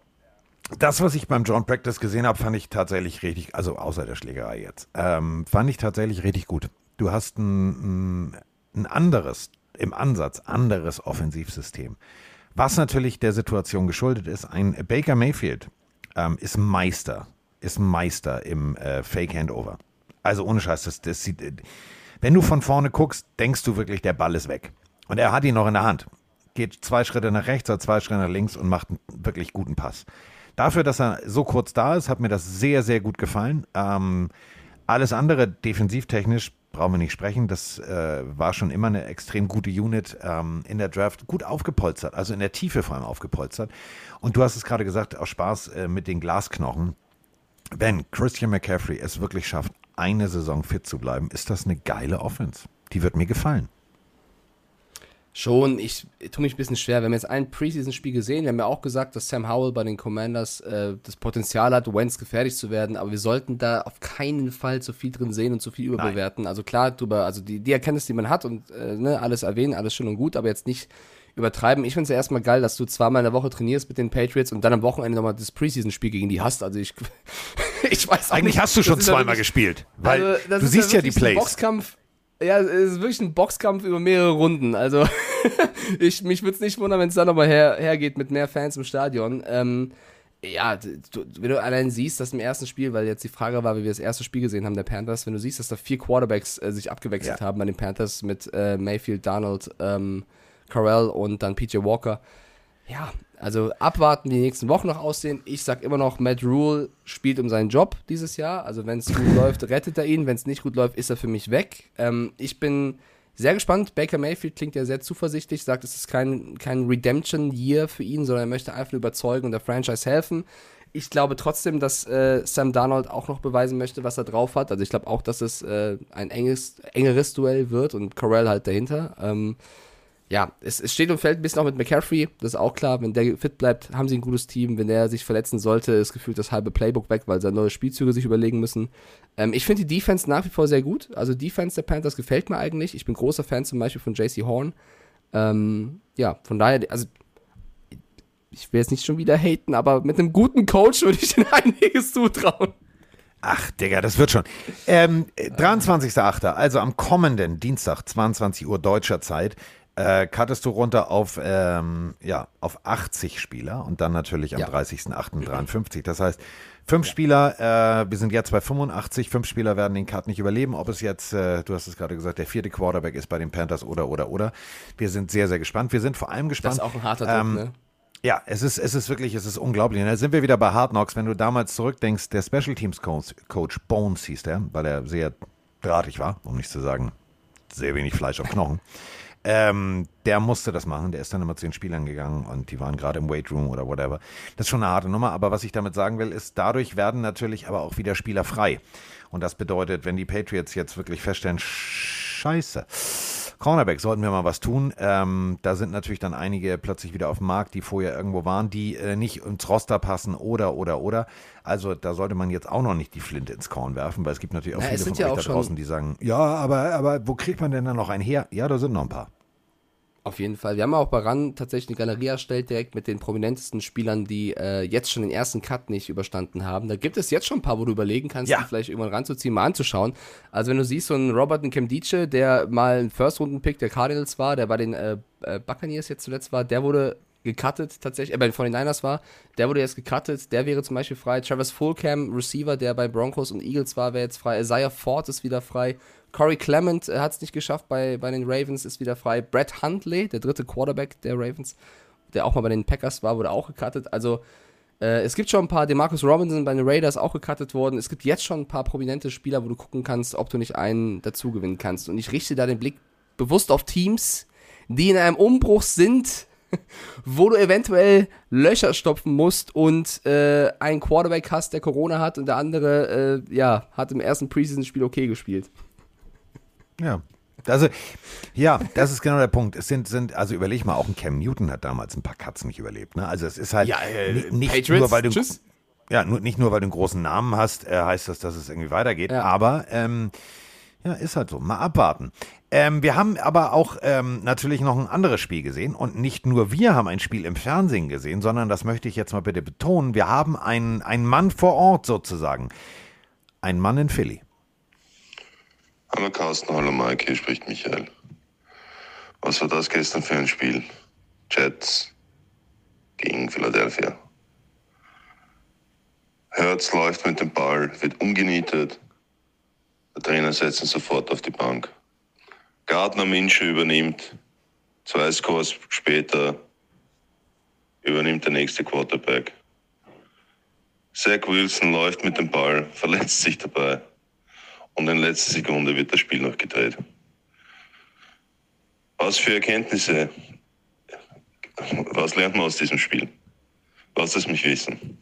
das, was ich beim John Practice gesehen habe, fand ich tatsächlich richtig, also außer der Schlägerei jetzt, ähm, fand ich tatsächlich richtig gut. Du hast ein, ein anderes, im Ansatz anderes Offensivsystem. Was natürlich der Situation geschuldet ist, ein Baker Mayfield ähm, ist Meister, ist Meister im äh, Fake Handover. Also ohne Scheiß, das, das sieht, wenn du von vorne guckst, denkst du wirklich, der Ball ist weg. Und er hat ihn noch in der Hand. Geht zwei Schritte nach rechts oder zwei Schritte nach links und macht einen wirklich guten Pass. Dafür, dass er so kurz da ist, hat mir das sehr, sehr gut gefallen. Ähm, alles andere defensivtechnisch brauchen wir nicht sprechen. Das äh, war schon immer eine extrem gute Unit ähm, in der Draft, gut aufgepolstert, also in der Tiefe vor allem aufgepolstert. Und du hast es gerade gesagt, aus Spaß äh, mit den Glasknochen. Wenn Christian McCaffrey es wirklich schafft, eine Saison fit zu bleiben, ist das eine geile Offense. Die wird mir gefallen. Schon, ich tue mich ein bisschen schwer. Wir haben jetzt ein Preseason-Spiel gesehen. Wir haben ja auch gesagt, dass Sam Howell bei den Commanders äh, das Potenzial hat, Wentz gefährlich zu werden. Aber wir sollten da auf keinen Fall zu viel drin sehen und zu viel überbewerten. Nein. Also klar, drüber, also die, die Erkenntnis, die man hat und äh, ne, alles erwähnen, alles schön und gut, aber jetzt nicht übertreiben. Ich finde es ja erstmal geil, dass du zweimal in der Woche trainierst mit den Patriots und dann am Wochenende nochmal das Preseason-Spiel gegen die hast. Also ich, ich weiß auch Eigentlich nicht, hast du schon zweimal gespielt, weil also, du siehst ja, ja die Plays. Boxkampf, ja, es ist wirklich ein Boxkampf über mehrere Runden. Also, ich, mich würde es nicht wundern, wenn es da nochmal her, hergeht mit mehr Fans im Stadion. Ähm, ja, du, wenn du allein siehst, dass im ersten Spiel, weil jetzt die Frage war, wie wir das erste Spiel gesehen haben, der Panthers, wenn du siehst, dass da vier Quarterbacks äh, sich abgewechselt ja. haben bei den Panthers mit äh, Mayfield, Donald, ähm, Carell und dann PJ Walker. Ja, also abwarten, wie die nächsten Wochen noch aussehen. Ich sag immer noch, Matt Rule spielt um seinen Job dieses Jahr. Also wenn es gut läuft, rettet er ihn. Wenn es nicht gut läuft, ist er für mich weg. Ähm, ich bin sehr gespannt. Baker Mayfield klingt ja sehr zuversichtlich, sagt, es ist kein, kein Redemption-Year für ihn, sondern er möchte einfach überzeugen und der Franchise helfen. Ich glaube trotzdem, dass äh, Sam Darnold auch noch beweisen möchte, was er drauf hat. Also ich glaube auch, dass es äh, ein enges, engeres Duell wird und Corell halt dahinter. Ähm, ja, es, es, steht und fällt ein bisschen auch mit McCaffrey, das ist auch klar. Wenn der fit bleibt, haben sie ein gutes Team. Wenn der sich verletzen sollte, ist gefühlt das halbe Playbook weg, weil sie neue Spielzüge sich überlegen müssen. Ähm, ich finde die Defense nach wie vor sehr gut. Also Defense der Panthers gefällt mir eigentlich. Ich bin großer Fan zum Beispiel von JC Horn. Ähm, ja, von daher, also ich will jetzt nicht schon wieder haten, aber mit einem guten Coach würde ich den einiges zutrauen. Ach, Digga, das wird schon. Ähm, 23.08., also am kommenden Dienstag, 22 Uhr deutscher Zeit, äh, cuttest du runter auf, ähm, ja, auf 80 Spieler und dann natürlich am ja. 30.08.53. Das heißt, fünf ja. Spieler, äh, wir sind jetzt bei 85, fünf Spieler werden den Cut nicht überleben. Ob es jetzt, äh, du hast es gerade gesagt, der vierte Quarterback ist bei den Panthers oder, oder, oder. Wir sind sehr, sehr gespannt. Wir sind vor allem gespannt. Das ist auch ein harter Druck, ähm, ne? Ja, es ist, es ist wirklich, es ist unglaublich. da sind wir wieder bei Hard Knocks. Wenn du damals zurückdenkst, der Special Teams Coach, Coach Bones hieß der, weil er sehr drahtig war, um nicht zu sagen, sehr wenig Fleisch auf Knochen. Ähm, der musste das machen. Der ist dann immer zu den Spielern gegangen und die waren gerade im Weight Room oder whatever. Das ist schon eine harte Nummer. Aber was ich damit sagen will, ist, dadurch werden natürlich aber auch wieder Spieler frei. Und das bedeutet, wenn die Patriots jetzt wirklich feststellen, scheiße, Cornerback sollten wir mal was tun. Ähm, da sind natürlich dann einige plötzlich wieder auf dem Markt, die vorher irgendwo waren, die äh, nicht ins Roster passen oder, oder, oder. Also da sollte man jetzt auch noch nicht die Flinte ins Korn werfen, weil es gibt natürlich auch ja, viele von ja euch da draußen, die sagen, ja, aber, aber wo kriegt man denn dann noch einen her? Ja, da sind noch ein paar. Auf jeden Fall. Wir haben auch bei RAN tatsächlich eine Galerie erstellt, direkt mit den prominentesten Spielern, die äh, jetzt schon den ersten Cut nicht überstanden haben. Da gibt es jetzt schon ein paar, wo du überlegen kannst, ja. die vielleicht irgendwann ranzuziehen, mal anzuschauen. Also wenn du siehst, so einen Robert Nkemdiche, der mal ein First-Runden-Pick der Cardinals war, der bei den äh, äh, Buccaneers jetzt zuletzt war, der wurde gecuttet tatsächlich, äh, bei den 49ers war, der wurde jetzt gecuttet, der wäre zum Beispiel frei. Travis Fulcam, Receiver, der bei Broncos und Eagles war, wäre jetzt frei. Isaiah Ford ist wieder frei. Corey Clement äh, hat es nicht geschafft bei, bei den Ravens, ist wieder frei. Brett Huntley, der dritte Quarterback der Ravens, der auch mal bei den Packers war, wurde auch gecuttet. Also äh, es gibt schon ein paar, Demarcus Robinson bei den Raiders auch gecuttet worden. Es gibt jetzt schon ein paar prominente Spieler, wo du gucken kannst, ob du nicht einen dazu gewinnen kannst. Und ich richte da den Blick bewusst auf Teams, die in einem Umbruch sind, wo du eventuell Löcher stopfen musst und äh, einen Quarterback hast, der Corona hat und der andere, äh, ja, hat im ersten Preseason-Spiel okay gespielt. Ja. Also, ja, das ist genau der Punkt. Es sind, sind, also überleg mal, auch ein Cam Newton hat damals ein paar Katzen nicht überlebt. Ne? Also es ist halt ja, äh, nicht, nicht nur, weil du. Tschüss. Ja, nur, nicht nur, weil du einen großen Namen hast, äh, heißt das, dass es irgendwie weitergeht. Ja. Aber ähm, ja, ist halt so. Mal abwarten. Ähm, wir haben aber auch ähm, natürlich noch ein anderes Spiel gesehen. Und nicht nur wir haben ein Spiel im Fernsehen gesehen, sondern das möchte ich jetzt mal bitte betonen. Wir haben einen, einen Mann vor Ort sozusagen. Ein Mann in Philly. Hallo Carsten, hallo Mike, hier spricht Michael. Was war das gestern für ein Spiel? Jets gegen Philadelphia. Hertz läuft mit dem Ball, wird umgenietet. Der Trainer setzt ihn sofort auf die Bank. Gardner Minshew übernimmt. Zwei Scores später übernimmt der nächste Quarterback. Zach Wilson läuft mit dem Ball, verletzt sich dabei. Und in letzter Sekunde wird das Spiel noch gedreht. Was für Erkenntnisse, was lernt man aus diesem Spiel? Lass es mich wissen.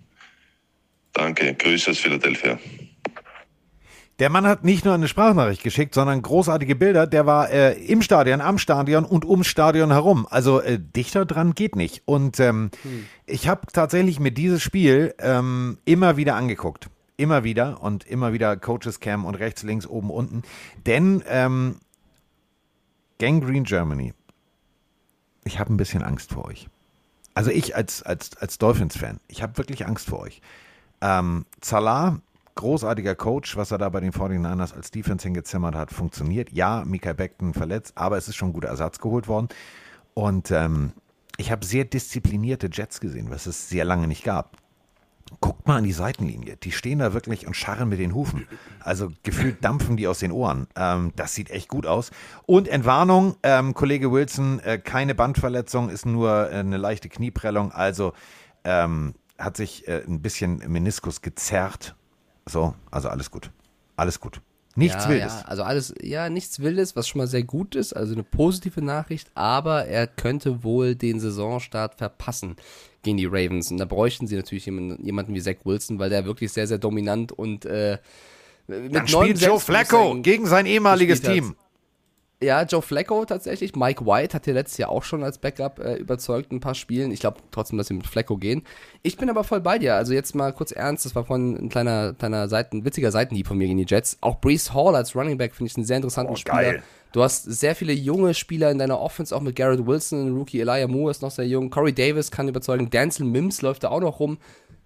Danke, Grüße aus Philadelphia. Der Mann hat nicht nur eine Sprachnachricht geschickt, sondern großartige Bilder. Der war äh, im Stadion, am Stadion und ums Stadion herum. Also äh, dichter dran geht nicht. Und ähm, ich habe tatsächlich mir dieses Spiel ähm, immer wieder angeguckt. Immer wieder und immer wieder Coaches Cam und rechts, links, oben, unten. Denn ähm, Gang Green Germany, ich habe ein bisschen Angst vor euch. Also ich als, als, als Dolphins-Fan, ich habe wirklich Angst vor euch. Ähm, Salah, großartiger Coach, was er da bei den 49ers als Defense hingezimmert hat, funktioniert. Ja, Mikael Beckton verletzt, aber es ist schon ein guter Ersatz geholt worden. Und ähm, ich habe sehr disziplinierte Jets gesehen, was es sehr lange nicht gab. Guckt mal an die Seitenlinie. Die stehen da wirklich und scharren mit den Hufen. Also gefühlt dampfen die aus den Ohren. Ähm, das sieht echt gut aus. Und Entwarnung, ähm, Kollege Wilson, äh, keine Bandverletzung, ist nur äh, eine leichte Knieprellung. Also ähm, hat sich äh, ein bisschen Meniskus gezerrt. So, also alles gut. Alles gut. Nichts ja, Wildes. Ja, also alles, ja, nichts Wildes, was schon mal sehr gut ist, also eine positive Nachricht, aber er könnte wohl den Saisonstart verpassen gegen die Ravens. Und da bräuchten sie natürlich jemanden, jemanden wie Zach Wilson, weil der wirklich sehr, sehr dominant und äh, mit Dann spielt Joe Flacco gegen sein ehemaliges. Team. Ja, Joe Flacco tatsächlich. Mike White hat ja letztes Jahr auch schon als Backup äh, überzeugt in ein paar Spielen. Ich glaube trotzdem, dass sie mit Flacco gehen. Ich bin aber voll bei dir. Also jetzt mal kurz ernst. Das war von ein kleiner, kleiner Seiten, witziger Seitenhieb von mir gegen die Jets. Auch Brees Hall als Running Back finde ich einen sehr interessanten Oh, Spieler. geil. Du hast sehr viele junge Spieler in deiner Offense, auch mit Garrett Wilson, Rookie Elijah Moore ist noch sehr jung. Corey Davis kann überzeugen. Denzel Mims läuft da auch noch rum.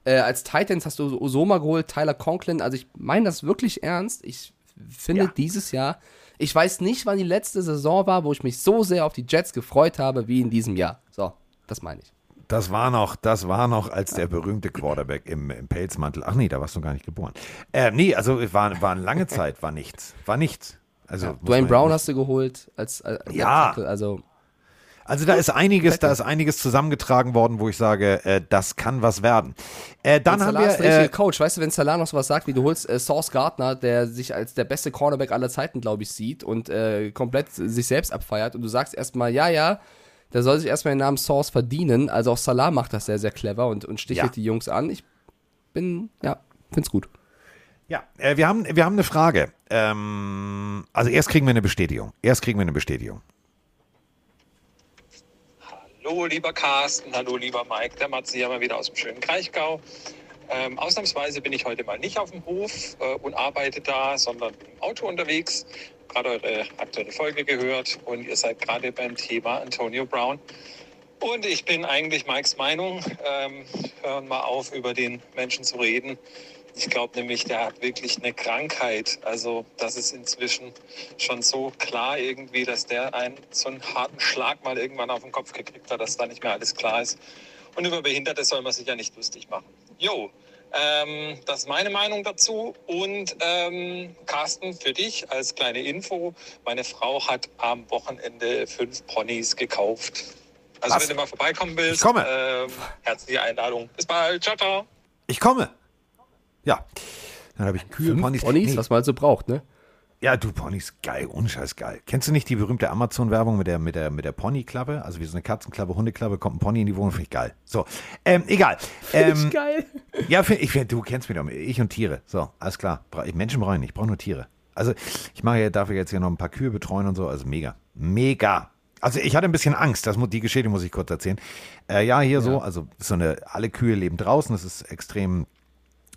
Äh, als Titans hast du Osoma geholt, Tyler Conklin. Also ich meine das wirklich ernst. Ich finde Ja. dieses Jahr, ich weiß nicht, wann die letzte Saison war, wo ich mich so sehr auf die Jets gefreut habe wie in diesem Jahr. So, das meine ich. Das war noch, das war noch als der berühmte Quarterback im, im Pelzmantel. Ach nee, da warst du gar nicht geboren. Äh, nee, also war, war eine lange Zeit, war nichts. War nichts. Also, muss Dwayne Brown hast du geholt als, als Ja. Tackle, also Also da ist einiges, da ist einiges zusammengetragen worden, wo ich sage, äh, das kann was werden. Äh, dann haben Salah ist der wir, richtige äh, Coach. Weißt du, wenn Salah noch sowas sagt, wie du holst äh, Sauce Gardner, der sich als der beste Cornerback aller Zeiten, glaube ich, sieht und äh, komplett sich selbst abfeiert und du sagst erstmal, ja, ja, der soll sich erstmal den Namen Sauce verdienen. Also auch Salah macht das sehr, sehr clever und, und stichelt Ja. die Jungs an. Ich bin, ja, find's gut. Ja, äh, wir haben, wir haben eine Frage. Ähm, also erst kriegen wir eine Bestätigung. Erst kriegen wir eine Bestätigung. Hallo, lieber Carsten, hallo, lieber Mike. Der Matze hier mal wieder aus dem schönen Kraichgau. Ähm, ausnahmsweise bin ich heute mal nicht auf dem Hof äh, und arbeite da, sondern im Auto unterwegs. Gerade eure aktuelle Folge gehört und ihr seid gerade beim Thema Antonio Brown. Und ich bin eigentlich Mikes Meinung. Ähm, hören mal auf, über den Menschen zu reden. Ich glaube nämlich, der hat wirklich eine Krankheit. Also das ist inzwischen schon so klar irgendwie, dass der einen so einen harten Schlag mal irgendwann auf den Kopf gekriegt hat, dass da nicht mehr alles klar ist. Und über Behinderte soll man sich ja nicht lustig machen. Jo, ähm, das ist meine Meinung dazu. Und ähm, Carsten, für dich als kleine Info, meine Frau hat am Wochenende fünf Ponys gekauft. Also Was? wenn du mal vorbeikommen willst, Ich komme. Ähm, herzliche Einladung. Bis bald. Ciao, ciao. Ich komme. Ja. Dann habe ich Kühe, Fünf Ponys. Ponys, Nee. was man so braucht, ne? Ja, du, Ponys, geil, unscheiß geil. Kennst du nicht die berühmte Amazon-Werbung mit der, mit der, mit der Pony-Klappe? Also wie so eine Katzenklappe, Hundeklappe, kommt ein Pony in die Wohnung, finde ich geil. So, ähm, egal. Ähm, Geil. ja, find, ich du kennst mich doch, ich und Tiere. So, alles klar. Menschen brauche ich nicht, ich brauche nur Tiere. Also ich mache ja, darf ja jetzt hier noch ein paar Kühe betreuen und so, also mega. Mega. Also ich hatte ein bisschen Angst, das, die Geschichte muss ich kurz erzählen. Äh, ja, hier so, also so eine, alle Kühe leben draußen, das ist extrem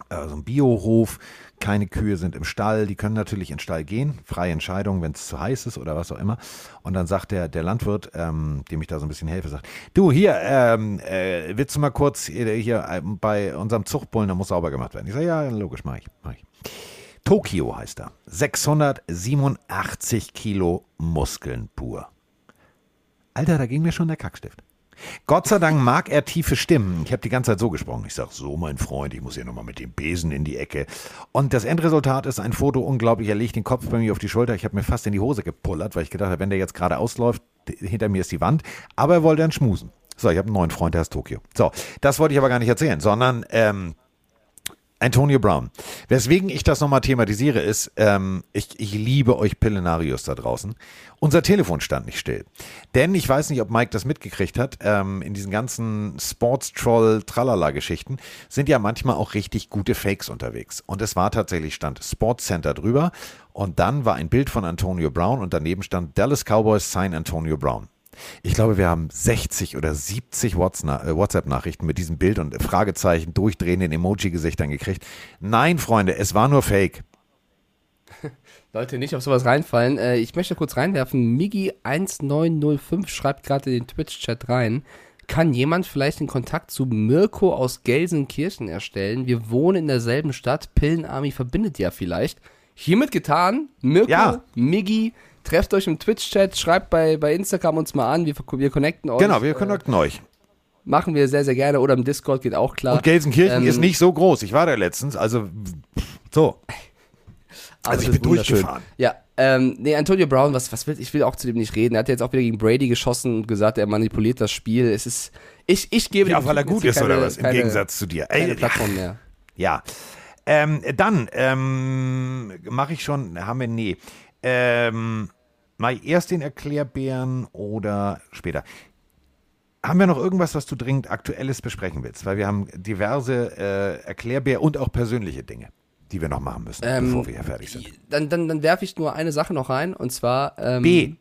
Also ein Biohof, keine Kühe sind im Stall, die können natürlich in den Stall gehen, freie Entscheidung, wenn es zu heiß ist oder was auch immer. Und dann sagt der, der Landwirt, ähm, dem ich da so ein bisschen helfe, sagt, du hier, ähm, äh, willst du mal kurz hier, hier äh, bei unserem Zuchtbullen, da muss sauber gemacht werden. Ich sage, ja, logisch, mach ich, mach ich. Tokio heißt er. 687 Kilo Muskeln pur. Alter, da ging mir schon der Kackstift. Gott sei Dank mag er tiefe Stimmen. Ich habe die ganze Zeit so gesprochen. Ich sage, so mein Freund, ich muss hier nochmal mit dem Besen in die Ecke. Und das Endresultat ist ein Foto unglaublich. Er legt den Kopf bei mir auf die Schulter. Ich habe mir fast in die Hose gepullert, weil ich gedacht habe, wenn der jetzt gerade ausläuft, hinter mir ist die Wand. Aber er wollte dann schmusen. So, ich habe einen neuen Freund, der ist Tokio. So, das wollte ich aber gar nicht erzählen, sondern ähm, Antonio Brown. Weswegen ich das nochmal thematisiere, ist, ähm, ich, ich liebe euch Pillenarius da draußen. Unser Telefon stand nicht still. Denn ich weiß nicht, ob Mike das mitgekriegt hat, ähm, in diesen ganzen Sports-Troll-Tralala-Geschichten sind ja manchmal auch richtig gute Fakes unterwegs. Und es war tatsächlich, stand Sports Center drüber und dann war ein Bild von Antonio Brown und daneben stand Dallas Cowboys sign Antonio Brown. Ich glaube, wir haben 60 oder 70 äh, WhatsApp-Nachrichten mit diesem Bild und Fragezeichen durchdrehenden Emoji-Gesichtern gekriegt. Nein, Freunde, es war nur Fake. Leute, nicht auf sowas reinfallen. Äh, ich möchte kurz reinwerfen. Migi1905 schreibt gerade in den Twitch-Chat rein. Kann jemand vielleicht den Kontakt zu Mirko aus Gelsenkirchen erstellen? Wir wohnen in derselben Stadt. Pillenarmy verbindet ja vielleicht. Hiermit getan. Mirko, Ja. Miggi, trefft euch im Twitch-Chat, schreibt bei, bei Instagram uns mal an. Wir, wir connecten euch. Genau, wir Äh, connecten euch. Machen wir sehr, sehr gerne. Oder im Discord geht auch klar. Und Gelsenkirchen Ähm, ist nicht so groß. Ich war da letztens, also so. Aber Also ich bin durchgefahren. Ja, ähm, nee, Antonio Brown, was, was will, ich will auch zu dem nicht reden. Er hat jetzt auch wieder gegen Brady geschossen und gesagt, er manipuliert das Spiel. Es ist, ich, ich gebe Ja, weil er gut ist keine, oder was? Im keine, Gegensatz zu dir. Keine Ey, Plattform mehr. Ja. Ähm, dann ähm, mache ich schon, haben wir, nee. Ähm, mal erst den Erklärbären oder später. Haben wir noch irgendwas, was du dringend Aktuelles besprechen willst? Weil wir haben diverse äh, Erklärbär und auch persönliche Dinge, die wir noch machen müssen, Ähm, bevor wir hier fertig sind. Dann, dann, dann werfe ich nur eine Sache noch rein und zwar ähm, B.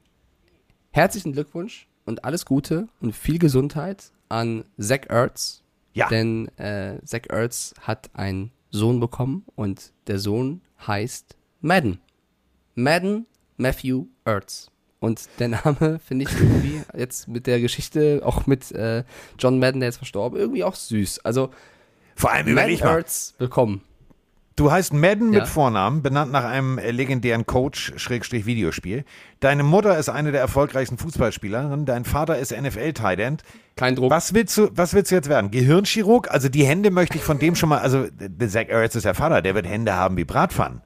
Herzlichen Glückwunsch und alles Gute und viel Gesundheit an Zach Ertz. Ja. Denn äh, Zach Ertz hat einen Sohn bekommen und der Sohn heißt Madden. Madden Matthew Ertz. Und der Name finde ich irgendwie jetzt mit der Geschichte, auch mit äh, John Madden, der jetzt verstorben, irgendwie auch süß. Also Vor allem überleg mal. Ertz willkommen. Du heißt Madden Ja. mit Vornamen, benannt nach einem äh, legendären Coach, Schrägstrich Videospiel. Deine Mutter ist eine der erfolgreichsten Fußballspielerinnen. Dein Vater ist NFL-Tight End. Kein Druck. Was willst du, was willst du jetzt werden? Gehirnchirurg? Also die Hände möchte ich von dem schon mal, also Zach Ertz ist der Vater, der wird Hände haben wie Bratpfannen.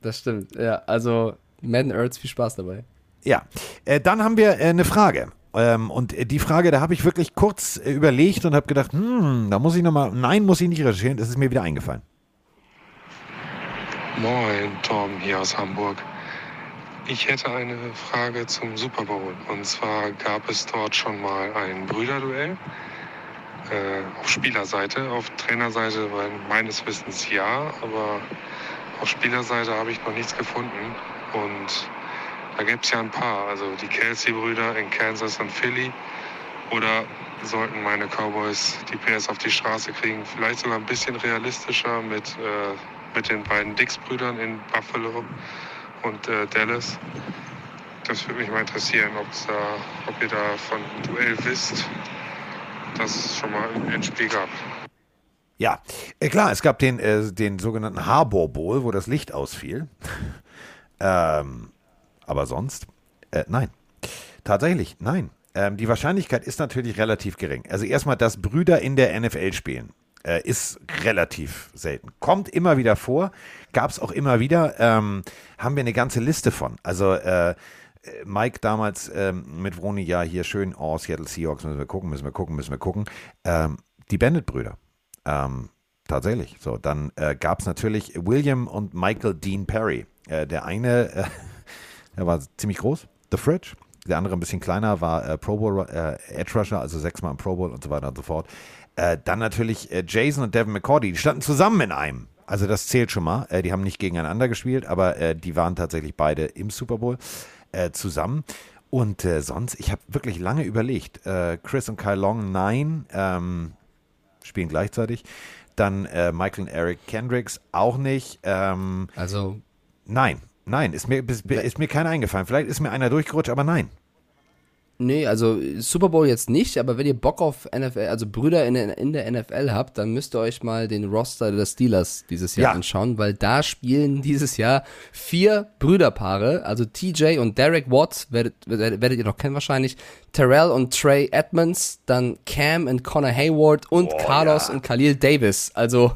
Das stimmt. Ja, also Madden Ertz, viel Spaß dabei. Ja, äh, dann haben wir äh, eine Frage. Ähm, und äh, die Frage, da habe ich wirklich kurz äh, überlegt und habe gedacht, hm, da muss ich nochmal, nein, muss ich nicht recherchieren, das ist mir wieder eingefallen. Moin, Tom hier aus Hamburg. Ich hätte eine Frage zum Super Bowl. Und zwar gab es dort schon mal ein Brüderduell äh, auf Spielerseite. Auf Trainerseite meines Wissens ja, aber auf Spielerseite habe ich noch nichts gefunden. Und da gibt es ja ein paar. Also die Kelsey-Brüder in Kansas und Philly. Oder sollten meine Cowboys die PS auf die Straße kriegen, vielleicht sogar ein bisschen realistischer mit, äh, mit den beiden Dix-Brüdern in Buffalo und äh, Dallas. Das würde mich mal interessieren, da, ob ihr da von Duell wisst, dass es schon mal ein Spiel gab. Ja, äh, klar, es gab den, äh, den sogenannten Harbor Bowl, wo das Licht ausfiel. Ähm, aber sonst, äh, nein. Tatsächlich, nein. Ähm, die Wahrscheinlichkeit ist natürlich relativ gering. Also erstmal, dass Brüder in der NFL spielen, äh, ist relativ selten. Kommt immer wieder vor, gab es auch immer wieder, ähm, haben wir eine ganze Liste von. Also äh, Mike damals ähm, mit Vroni, ja, hier schön, oh, Seattle Seahawks, müssen wir gucken, müssen wir gucken, müssen wir gucken. Ähm, die Bandit-Brüder. Ähm, tatsächlich. So, dann äh, gab es natürlich William und Michael Dean Perry. Äh, der eine, äh, der war ziemlich groß, The Fridge. Der andere ein bisschen kleiner, war äh, Pro Bowl äh, Edge Rusher, also sechsmal im Pro Bowl und so weiter und so fort. Äh, dann natürlich äh, Jason und Devin McCordy, die standen zusammen in einem. Also das zählt schon mal. Die haben nicht gegeneinander gespielt, aber die waren tatsächlich beide im Super Bowl zusammen. Und sonst, ich habe wirklich lange überlegt. Chris und Kyle Long, nein, ähm, spielen gleichzeitig. Dann äh, Michael und Eric Kendricks auch nicht. Ähm, Also, nein, nein, ist mir, ist, ist mir keiner eingefallen. Vielleicht ist mir einer durchgerutscht, aber nein. nee, also Super Bowl jetzt nicht, aber wenn ihr Bock auf NFL, also Brüder in, der- in der NFL habt, dann müsst ihr euch mal den Roster der Steelers dieses Jahr Ja. anschauen, weil da spielen dieses Jahr vier Brüderpaare, also TJ und Derek Watt, werdet, werdet ihr noch kennen wahrscheinlich, Terrell und Trey Edmonds, dann Cam und Connor Hayward und Carlos und Khalil Davis. Also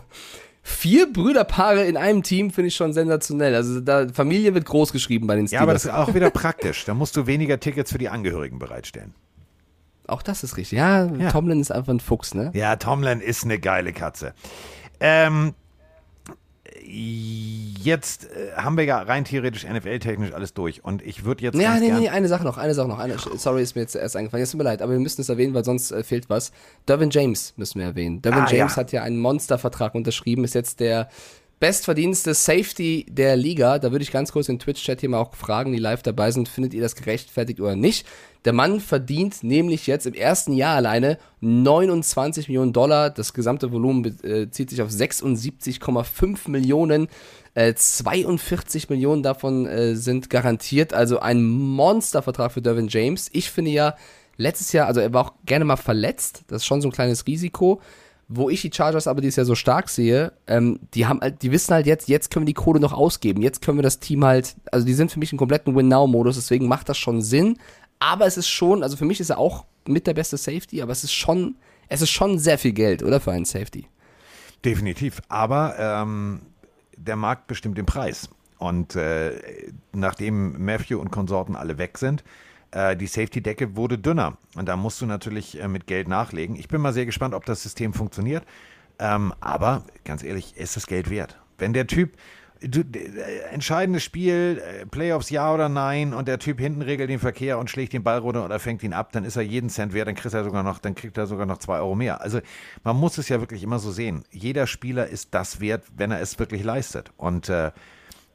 vier Brüderpaare in einem Team finde ich schon sensationell. Also da Familie wird groß geschrieben bei den Steelers. Ja, aber das ist auch wieder praktisch. Da musst du weniger Tickets für die Angehörigen bereitstellen. Auch das ist richtig. Ja, Ja. Tomlin ist einfach ein Fuchs, ne? Ja, Tomlin ist eine geile Katze. Ähm, jetzt äh, haben wir ja rein theoretisch NFL-technisch alles durch. Und ich würde jetzt. Ja, nee, nee, eine Sache noch, eine Sache noch. Eine, sorry, ist mir jetzt erst eingefallen. Jetzt tut mir leid, aber wir müssen es erwähnen, weil sonst äh, fehlt was. Dervin James müssen wir erwähnen. Dervin Ah, James ja. hat ja einen Monstervertrag unterschrieben, ist jetzt der bestverdienste Safety der Liga. Da würde ich ganz kurz in Twitch-Chat hier mal auch fragen, die live dabei sind, findet ihr das gerechtfertigt oder nicht? Der Mann verdient nämlich jetzt im ersten Jahr alleine 29 Millionen Dollar. Das gesamte Volumen bezieht sich auf 76,5 Millionen. Äh, 42 Millionen davon äh, sind garantiert. Also ein Monstervertrag für Dervin James. Ich finde ja, letztes Jahr, also er war auch gerne mal verletzt. Das ist schon so ein kleines Risiko. Wo ich die Chargers aber dieses Jahr so stark sehe, ähm, die haben halt, die wissen halt jetzt, jetzt können wir die Kohle noch ausgeben. Jetzt können wir das Team halt, also die sind für mich im kompletten Win-Now-Modus, deswegen macht das schon Sinn. Aber es ist schon, also für mich ist er auch mit der beste Safety, aber es ist schon, es ist schon sehr viel Geld, oder? Für einen Safety. Definitiv. Aber ähm, der Markt bestimmt den Preis. Und äh, nachdem Matthew und Konsorten alle weg sind, äh, die Safety-Decke wurde dünner. Und da musst du natürlich äh, mit Geld nachlegen. Ich bin mal sehr gespannt, ob das System funktioniert. Ähm, aber ganz ehrlich, ist das Geld wert? Wenn der Typ, du, äh, entscheidendes Spiel, äh, Playoffs ja oder nein, und der Typ hinten regelt den Verkehr und schlägt den Ball runter oder fängt ihn ab, dann ist er jeden Cent wert, dann kriegt er sogar noch, dann kriegt er sogar noch zwei Euro mehr. Also man muss es ja wirklich immer so sehen. Jeder Spieler ist das wert, wenn er es wirklich leistet. Und äh,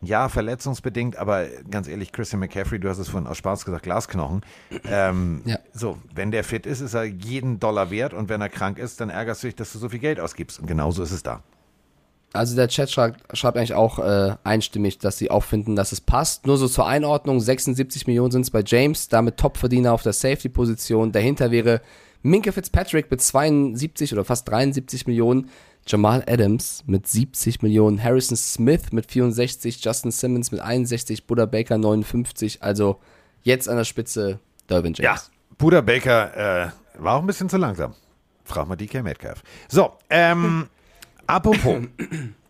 ja, verletzungsbedingt, aber ganz ehrlich, Christian McCaffrey, du hast es vorhin aus Spaß gesagt, Glasknochen. Ähm, Ja. So, wenn der fit ist, ist er jeden Dollar wert und wenn er krank ist, dann ärgerst du dich, dass du so viel Geld ausgibst. Und genauso ist es da. Also der Chat schreibt, schreibt eigentlich auch äh, einstimmig, dass sie auch finden, dass es passt. Nur so zur Einordnung, 76 Millionen sind es bei James, damit Topverdiener auf der Safety-Position. Dahinter wäre Minka Fitzpatrick mit 72 oder fast 73 Millionen, Jamal Adams mit 70 Millionen, Harrison Smith mit 64, Justin Simmons mit 61, Buddha Baker 59. Also jetzt an der Spitze Dervin James. Buda Baker äh, war auch ein bisschen zu langsam. Frag mal DK Metcalf. So, ähm, apropos,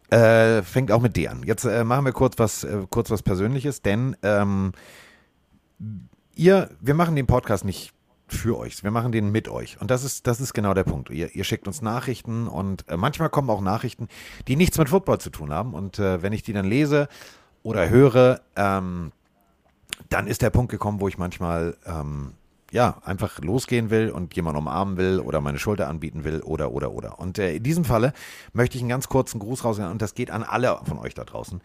äh, fängt auch mit D an. Jetzt äh, machen wir kurz was, äh, kurz was Persönliches, denn ähm, ihr, wir machen den Podcast nicht für euch, wir machen den mit euch. Und das ist, das ist genau der Punkt. Ihr, ihr schickt uns Nachrichten und äh, manchmal kommen auch Nachrichten, die nichts mit Football zu tun haben. Und äh, wenn ich die dann lese oder höre, ähm, dann ist der Punkt gekommen, wo ich manchmal ähm, ja einfach losgehen will und jemanden umarmen will oder meine Schulter anbieten will oder oder oder. Und äh, in diesem Falle möchte ich einen ganz kurzen Gruß rausgehen und das geht an alle von euch da draußen.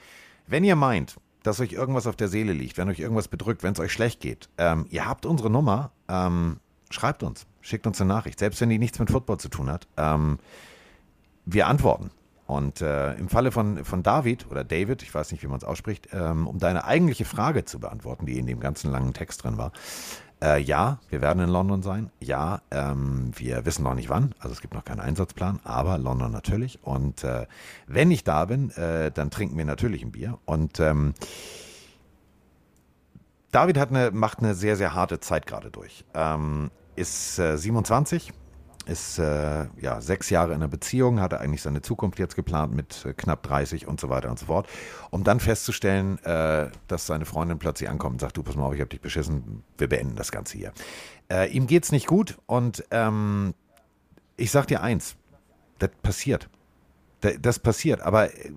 Wenn ihr meint, dass euch irgendwas auf der Seele liegt, wenn euch irgendwas bedrückt, wenn es euch schlecht geht, ähm, ihr habt unsere Nummer, ähm, schreibt uns, schickt uns eine Nachricht, selbst wenn die nichts mit Football zu tun hat. Ähm, wir antworten. Und äh, im Falle von, von David oder David, ich weiß nicht, wie man es ausspricht, ähm, um deine eigentliche Frage zu beantworten, die in dem ganzen langen Text drin war. Äh, ja, wir werden in London sein. Ja, ähm, wir wissen noch nicht wann. Also es gibt noch keinen Einsatzplan, aber London natürlich. Und äh, wenn ich da bin, äh, dann trinken wir natürlich ein Bier. Und ähm, David eine, macht eine sehr, sehr harte Zeit gerade durch. Ähm, ist äh, 27, ist äh, ja sechs Jahre in einer Beziehung, hatte eigentlich seine Zukunft jetzt geplant mit äh, knapp 30 und so weiter und so fort. Um dann festzustellen, äh, dass seine Freundin plötzlich ankommt und sagt, du pass mal auf, ich habe dich beschissen, wir beenden das Ganze hier. Äh, ihm geht's nicht gut und ähm, ich sag dir eins, das passiert. Da- Das passiert, aber äh,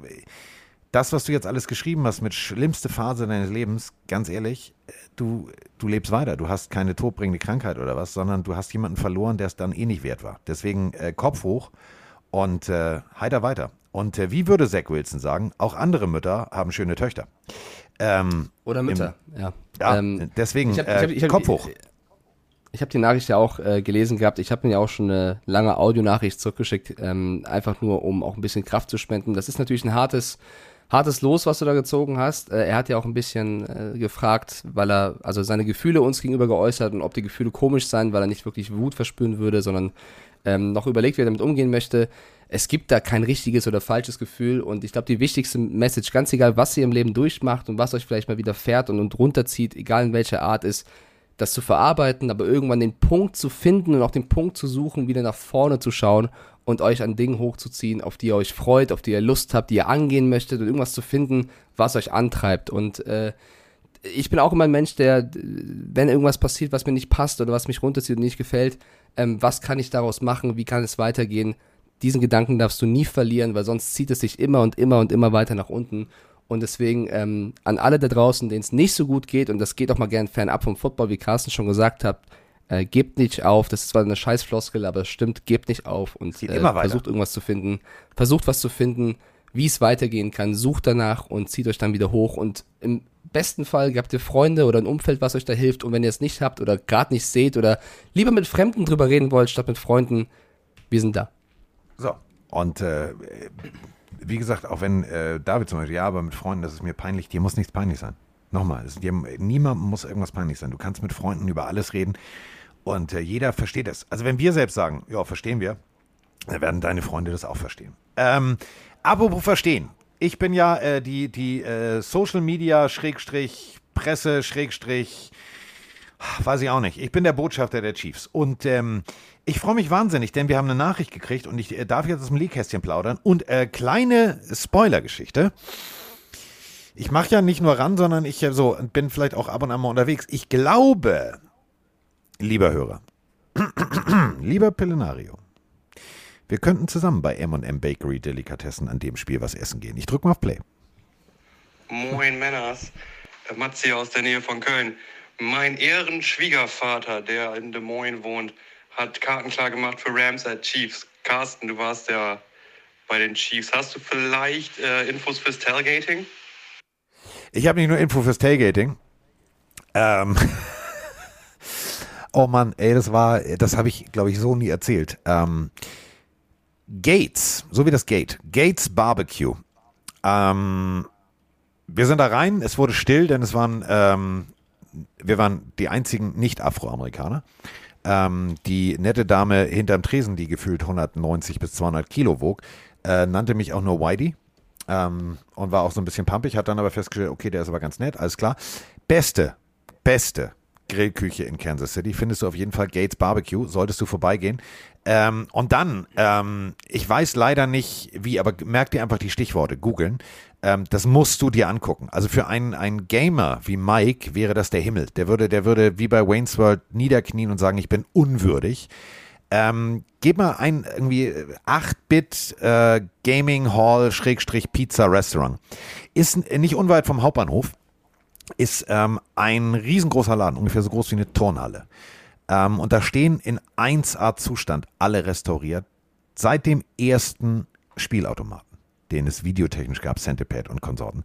das, was du jetzt alles geschrieben hast mit schlimmste Phase deines Lebens, ganz ehrlich, äh, du, du lebst weiter. Du hast keine todbringende Krankheit oder was, sondern du hast jemanden verloren, der es dann eh nicht wert war. Deswegen äh, Kopf hoch und äh, heiter weiter. Und äh, wie würde Zach Wilson sagen, auch andere Mütter haben schöne Töchter. Ähm, Oder Mütter, im- ja. Ja, Ähm, deswegen ich hab- ich äh, hab- ich hab- Kopf hoch. Ich habe die Nachricht ja auch äh, gelesen gehabt. Ich habe mir ja auch schon eine lange Audionachricht zurückgeschickt, ähm, einfach nur, um auch ein bisschen Kraft zu spenden. Das ist natürlich ein hartes, hartes Los, was du da gezogen hast. Äh, er hat ja auch ein bisschen äh, gefragt, weil er also seine Gefühle uns gegenüber geäußert und ob die Gefühle komisch seien, weil er nicht wirklich Wut verspüren würde, sondern ähm, noch überlegt, wie er damit umgehen möchte. Es gibt da kein richtiges oder falsches Gefühl und ich glaube, die wichtigste Message, ganz egal, was ihr im Leben durchmacht und was euch vielleicht mal wieder fährt und, und runterzieht, egal in welcher Art ist, das zu verarbeiten, aber irgendwann den Punkt zu finden und auch den Punkt zu suchen, wieder nach vorne zu schauen und euch an Dingen hochzuziehen, auf die ihr euch freut, auf die ihr Lust habt, die ihr angehen möchtet und irgendwas zu finden, was euch antreibt. Und äh, ich bin auch immer ein Mensch, der, wenn irgendwas passiert, was mir nicht passt oder was mich runterzieht und nicht gefällt, ähm, was kann ich daraus machen, wie kann es weitergehen? Diesen Gedanken darfst du nie verlieren, weil sonst zieht es dich immer und immer und immer weiter nach unten. Und deswegen ähm, an alle da draußen, denen es nicht so gut geht, und das geht auch mal gern fernab vom Football, wie Carsten schon gesagt hat, äh, gebt nicht auf. Das ist zwar eine scheiß Floskel, aber es stimmt, gebt nicht auf und äh, versucht irgendwas zu finden. Versucht was zu finden, wie es weitergehen kann. Sucht danach und zieht euch dann wieder hoch. Und im besten Fall habt ihr Freunde oder ein Umfeld, was euch da hilft. Und wenn ihr es nicht habt oder gerade nicht seht oder lieber mit Fremden drüber reden wollt, statt mit Freunden, wir sind da. So, und äh, wie gesagt, auch wenn äh, David zum Beispiel, ja, aber mit Freunden, das ist mir peinlich, dir muss nichts peinlich sein. Nochmal, es, dir, niemandem muss irgendwas peinlich sein. Du kannst mit Freunden über alles reden und äh, jeder versteht es. Also wenn wir selbst sagen, ja, verstehen wir, dann werden deine Freunde das auch verstehen. Ähm, apropos verstehen. Ich bin ja äh, die, die äh, Social Media Schrägstrich Presse Schrägstrich weiß ich auch nicht. Ich bin der Botschafter der Chiefs und ähm, ich freue mich wahnsinnig, denn wir haben eine Nachricht gekriegt und ich äh, darf jetzt aus dem Leakkästchen plaudern. Und äh, kleine Spoilergeschichte. Ich mache ja nicht nur ran, sondern ich äh, so bin vielleicht auch ab und an mal unterwegs. Ich glaube, lieber Hörer, lieber Pillenario, wir könnten zusammen bei M&M Bakery Delikatessen an dem Spiel was essen gehen. Ich drücke mal auf Play. Moin Männers, Matze aus der Nähe von Köln. Mein Ehrenschwiegervater, der in Des Moines wohnt, hat Karten klar gemacht für Rams at Chiefs. Carsten, du warst ja bei den Chiefs. Hast du vielleicht äh, Infos fürs Tailgating? Ich habe nicht nur Info fürs Tailgating. Ähm. oh Mann, ey, das war, das habe ich, glaube ich, so nie erzählt. Ähm, Gates, so wie das Gate, Gates Barbecue. Ähm, wir sind da rein, es wurde still, denn es waren, ähm, wir waren die einzigen Nicht-Afroamerikaner. Ähm, die nette Dame hinterm Tresen, die gefühlt 190 bis 200 Kilo wog, äh, nannte mich auch nur Whitey ähm, und war auch so ein bisschen pumpig, hat dann aber festgestellt, okay, der ist aber ganz nett, alles klar. Beste, beste Grillküche in Kansas City findest du auf jeden Fall Gates Barbecue, solltest du vorbeigehen. Ähm, und dann, ähm, ich weiß leider nicht wie, aber merk dir einfach die Stichworte, googeln. Ähm, das musst du dir angucken. Also für einen, einen Gamer wie Mike wäre das der Himmel. Der würde, der würde wie bei Wayne's World niederknien und sagen, ich bin unwürdig. Ähm, gib mal ein irgendwie 8-Bit äh, Gaming Hall Schrägstrich Pizza Restaurant. Ist nicht unweit vom Hauptbahnhof. Ist ähm, ein riesengroßer Laden, ungefähr so groß wie eine Turnhalle. Ähm, und da stehen in 1A-Zustand alle restauriert. Seit dem ersten Spielautomaten, den es videotechnisch gab, Centipede und Konsorten.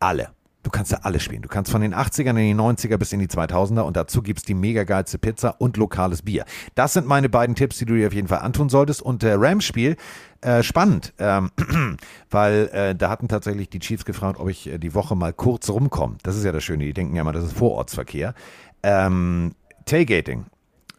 Alle. Du kannst da alles spielen. Du kannst von den 80ern in die 90er bis in die 2000er und dazu gibt es die mega geilste Pizza und lokales Bier. Das sind meine beiden Tipps, die du dir auf jeden Fall antun solltest. Und äh, Rams-Spiel, äh, spannend, ähm, weil äh, da hatten tatsächlich die Chiefs gefragt, ob ich äh, die Woche mal kurz rumkomme. Das ist ja das Schöne, die denken ja mal, das ist Vorortsverkehr. Ähm, Tailgating,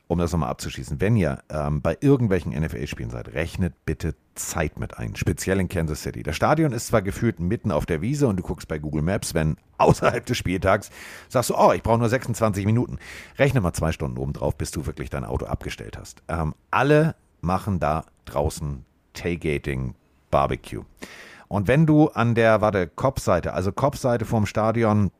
um das nochmal abzuschließen, wenn ihr ähm, bei irgendwelchen NFL-Spielen seid, rechnet bitte Zeit mit ein, speziell in Kansas City. Das Stadion ist zwar gefühlt mitten auf der Wiese und du guckst bei Google Maps, wenn außerhalb des Spieltags sagst du, oh, ich brauche nur 26 Minuten. Rechne mal zwei Stunden oben drauf, bis du wirklich dein Auto abgestellt hast. Ähm, alle machen da draußen Tailgating, Barbecue. Und wenn du an der, warte, Kopfseite, also Kopfseite vorm Stadion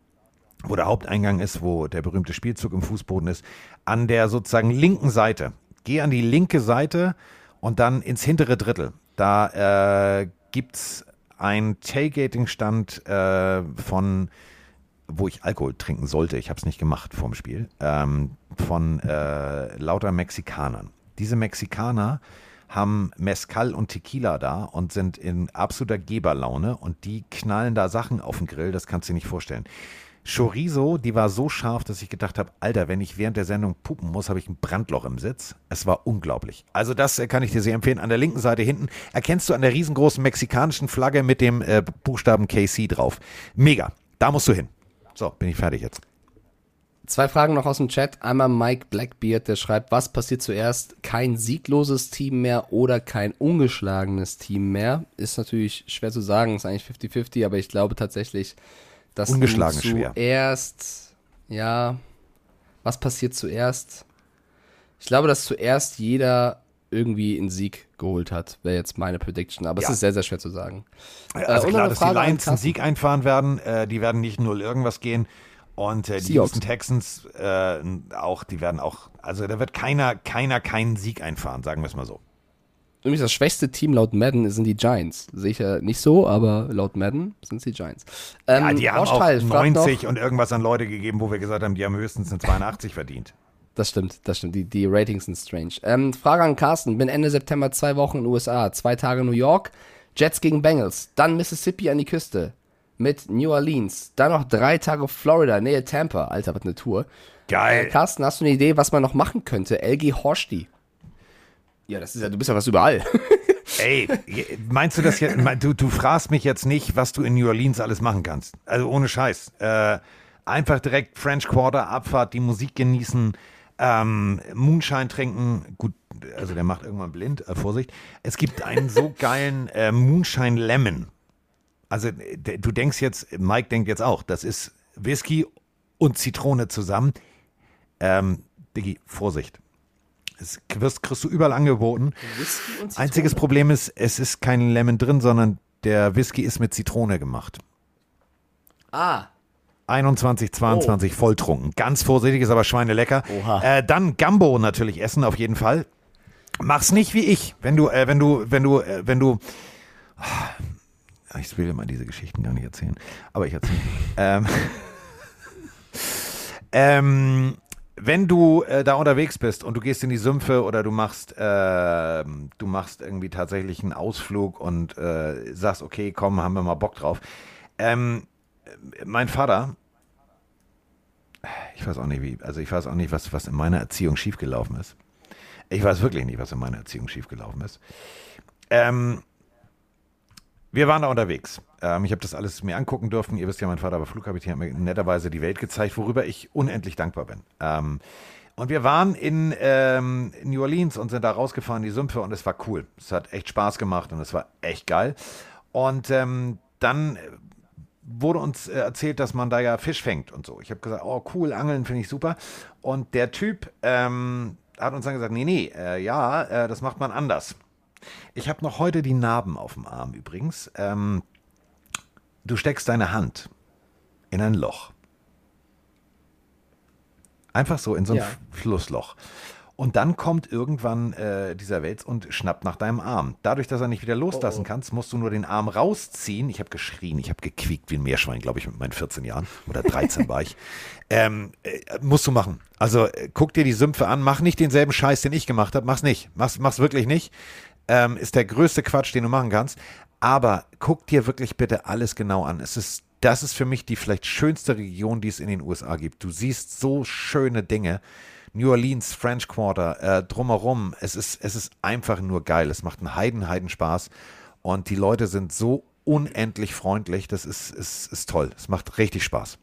wo der Haupteingang ist, wo der berühmte Spielzug im Fußboden ist, an der sozusagen linken Seite. Geh an die linke Seite und dann ins hintere Drittel. Da äh, gibt es einen Tailgating-Stand äh, von, wo ich Alkohol trinken sollte. Ich habe es nicht gemacht vorm Spiel. Ähm, von äh, lauter Mexikanern. Diese Mexikaner haben Mezcal und Tequila da und sind in absoluter Geberlaune und die knallen da Sachen auf den Grill, das kannst du dir nicht vorstellen. Chorizo, die war so scharf, dass ich gedacht habe, Alter, wenn ich während der Sendung pupen muss, habe ich ein Brandloch im Sitz. Es war unglaublich. Also das äh, kann ich dir sehr empfehlen. An der linken Seite hinten erkennst du an der riesengroßen mexikanischen Flagge mit dem äh, Buchstaben KC drauf. Mega. Da musst du hin. So, bin ich fertig jetzt. Zwei Fragen noch aus dem Chat. Einmal Mike Blackbeard, der schreibt, was passiert zuerst? Kein siegloses Team mehr oder kein ungeschlagenes Team mehr? Ist natürlich schwer zu sagen, ist eigentlich 50-50, aber ich glaube tatsächlich, dass Ungeschlagen du ist schwer. zuerst, ja, was passiert zuerst? Ich glaube, dass zuerst jeder irgendwie einen Sieg geholt hat, wäre jetzt meine Prediction, aber Ja. es ist sehr, sehr schwer zu sagen. Also Äh, und noch klar, dass die Lions einen. Sieg einfahren werden. Äh, die werden nicht null irgendwas gehen. Und äh, die Seahawks. Houston Texans äh, auch, die werden auch, also da wird keiner, keiner keinen Sieg einfahren, sagen wir es mal so. Übrigens, das schwächste Team laut Madden sind die Giants. Ja nicht so, aber laut Madden sind es die Giants. Ähm, ja, die haben auch Heil fragt 90 noch- und irgendwas an Leute gegeben, wo wir gesagt haben, die haben höchstens eine 82 verdient. Das stimmt, das stimmt. Die, die Ratings sind strange. Ähm, Frage an Carsten. Bin Ende September zwei Wochen in den USA, zwei Tage New York, Jets gegen Bengals, dann Mississippi an die Küste mit New Orleans, dann noch drei Tage Florida, Nähe Tampa. Alter, was eine Tour. Geil. Äh, Carsten, hast du eine Idee, was man noch machen könnte? LG Horsti. Ja, das ist ja, du bist ja was überall. Ey, meinst du das jetzt, du, du fragst mich jetzt nicht, was du in New Orleans alles machen kannst. Also ohne Scheiß. Äh, einfach direkt French Quarter, Abfahrt, die Musik genießen, ähm, Moonshine trinken. Gut, also der macht irgendwann blind, äh, Vorsicht. Es gibt einen so geilen äh, Moonshine Lemon. Also du denkst jetzt, Mike denkt jetzt auch, das ist Whisky und Zitrone zusammen. Ähm, Diggi, Vorsicht. Das wirst, kriegst du überall angeboten. Einziges Problem ist, es ist kein Lemon drin, sondern der Whisky ist mit Zitrone gemacht. Ah, 21, 22 volltrunken. Ganz vorsichtig, ist aber schweinelecker. Oha. Äh, dann Gambo natürlich essen, auf jeden Fall. Mach's nicht wie ich. Wenn du, äh, wenn du, wenn du, äh, wenn du. Ah, Ich will mal diese Geschichten gar nicht erzählen. Aber ich erzähle. ähm, ähm, wenn du äh, da unterwegs bist und du gehst in die Sümpfe oder du machst, ähm, du machst irgendwie tatsächlich einen Ausflug und äh, sagst, okay, komm, haben wir mal Bock drauf. Ähm, mein Vater, ich weiß auch nicht wie, also ich weiß auch nicht, was, was in meiner Erziehung schiefgelaufen ist. Ich weiß wirklich nicht, was in meiner Erziehung schiefgelaufen ist. Ähm, wir waren da unterwegs. Ähm, ich habe das alles mir angucken dürfen. Ihr wisst ja, mein Vater war Flugkapitän, hat mir netterweise die Welt gezeigt, worüber ich unendlich dankbar bin. Ähm, und wir waren in ähm, New Orleans und sind da rausgefahren, die Sümpfe, und es war cool. Es hat echt Spaß gemacht und es war echt geil. Und ähm, dann wurde uns äh, erzählt, dass man da ja Fisch fängt und so. Ich habe gesagt, oh cool, Angeln finde ich super. Und der Typ ähm, hat uns dann gesagt, nee, nee, äh, ja, äh, das macht man anders. Ich habe noch heute die Narben auf dem Arm übrigens. Ähm, du steckst deine Hand in ein Loch. Einfach so in so ein Ja. Flussloch. Und dann kommt irgendwann äh, dieser Wels und schnappt nach deinem Arm. Dadurch, dass er nicht wieder loslassen kannst, musst du nur den Arm rausziehen. Ich habe geschrien, ich habe gequiekt wie ein Meerschwein, glaube ich, mit meinen 14 Jahren. Oder 13 war ich. Ähm, äh, musst du machen. Also äh, guck dir die Sümpfe an, mach nicht denselben Scheiß, den ich gemacht habe. Mach's nicht. Mach's, mach's wirklich nicht. Ähm, ist der größte Quatsch, den du machen kannst. Aber guck dir wirklich bitte alles genau an. Es ist, das ist für mich die vielleicht schönste Region, die es in den USA gibt. Du siehst so schöne Dinge. New Orleans, French Quarter, äh, drumherum. Es ist, es ist einfach nur geil. Es macht einen Heiden, Heiden Spaß. Und die Leute sind so unendlich freundlich. Das ist, ist, ist toll. Es macht richtig Spaß.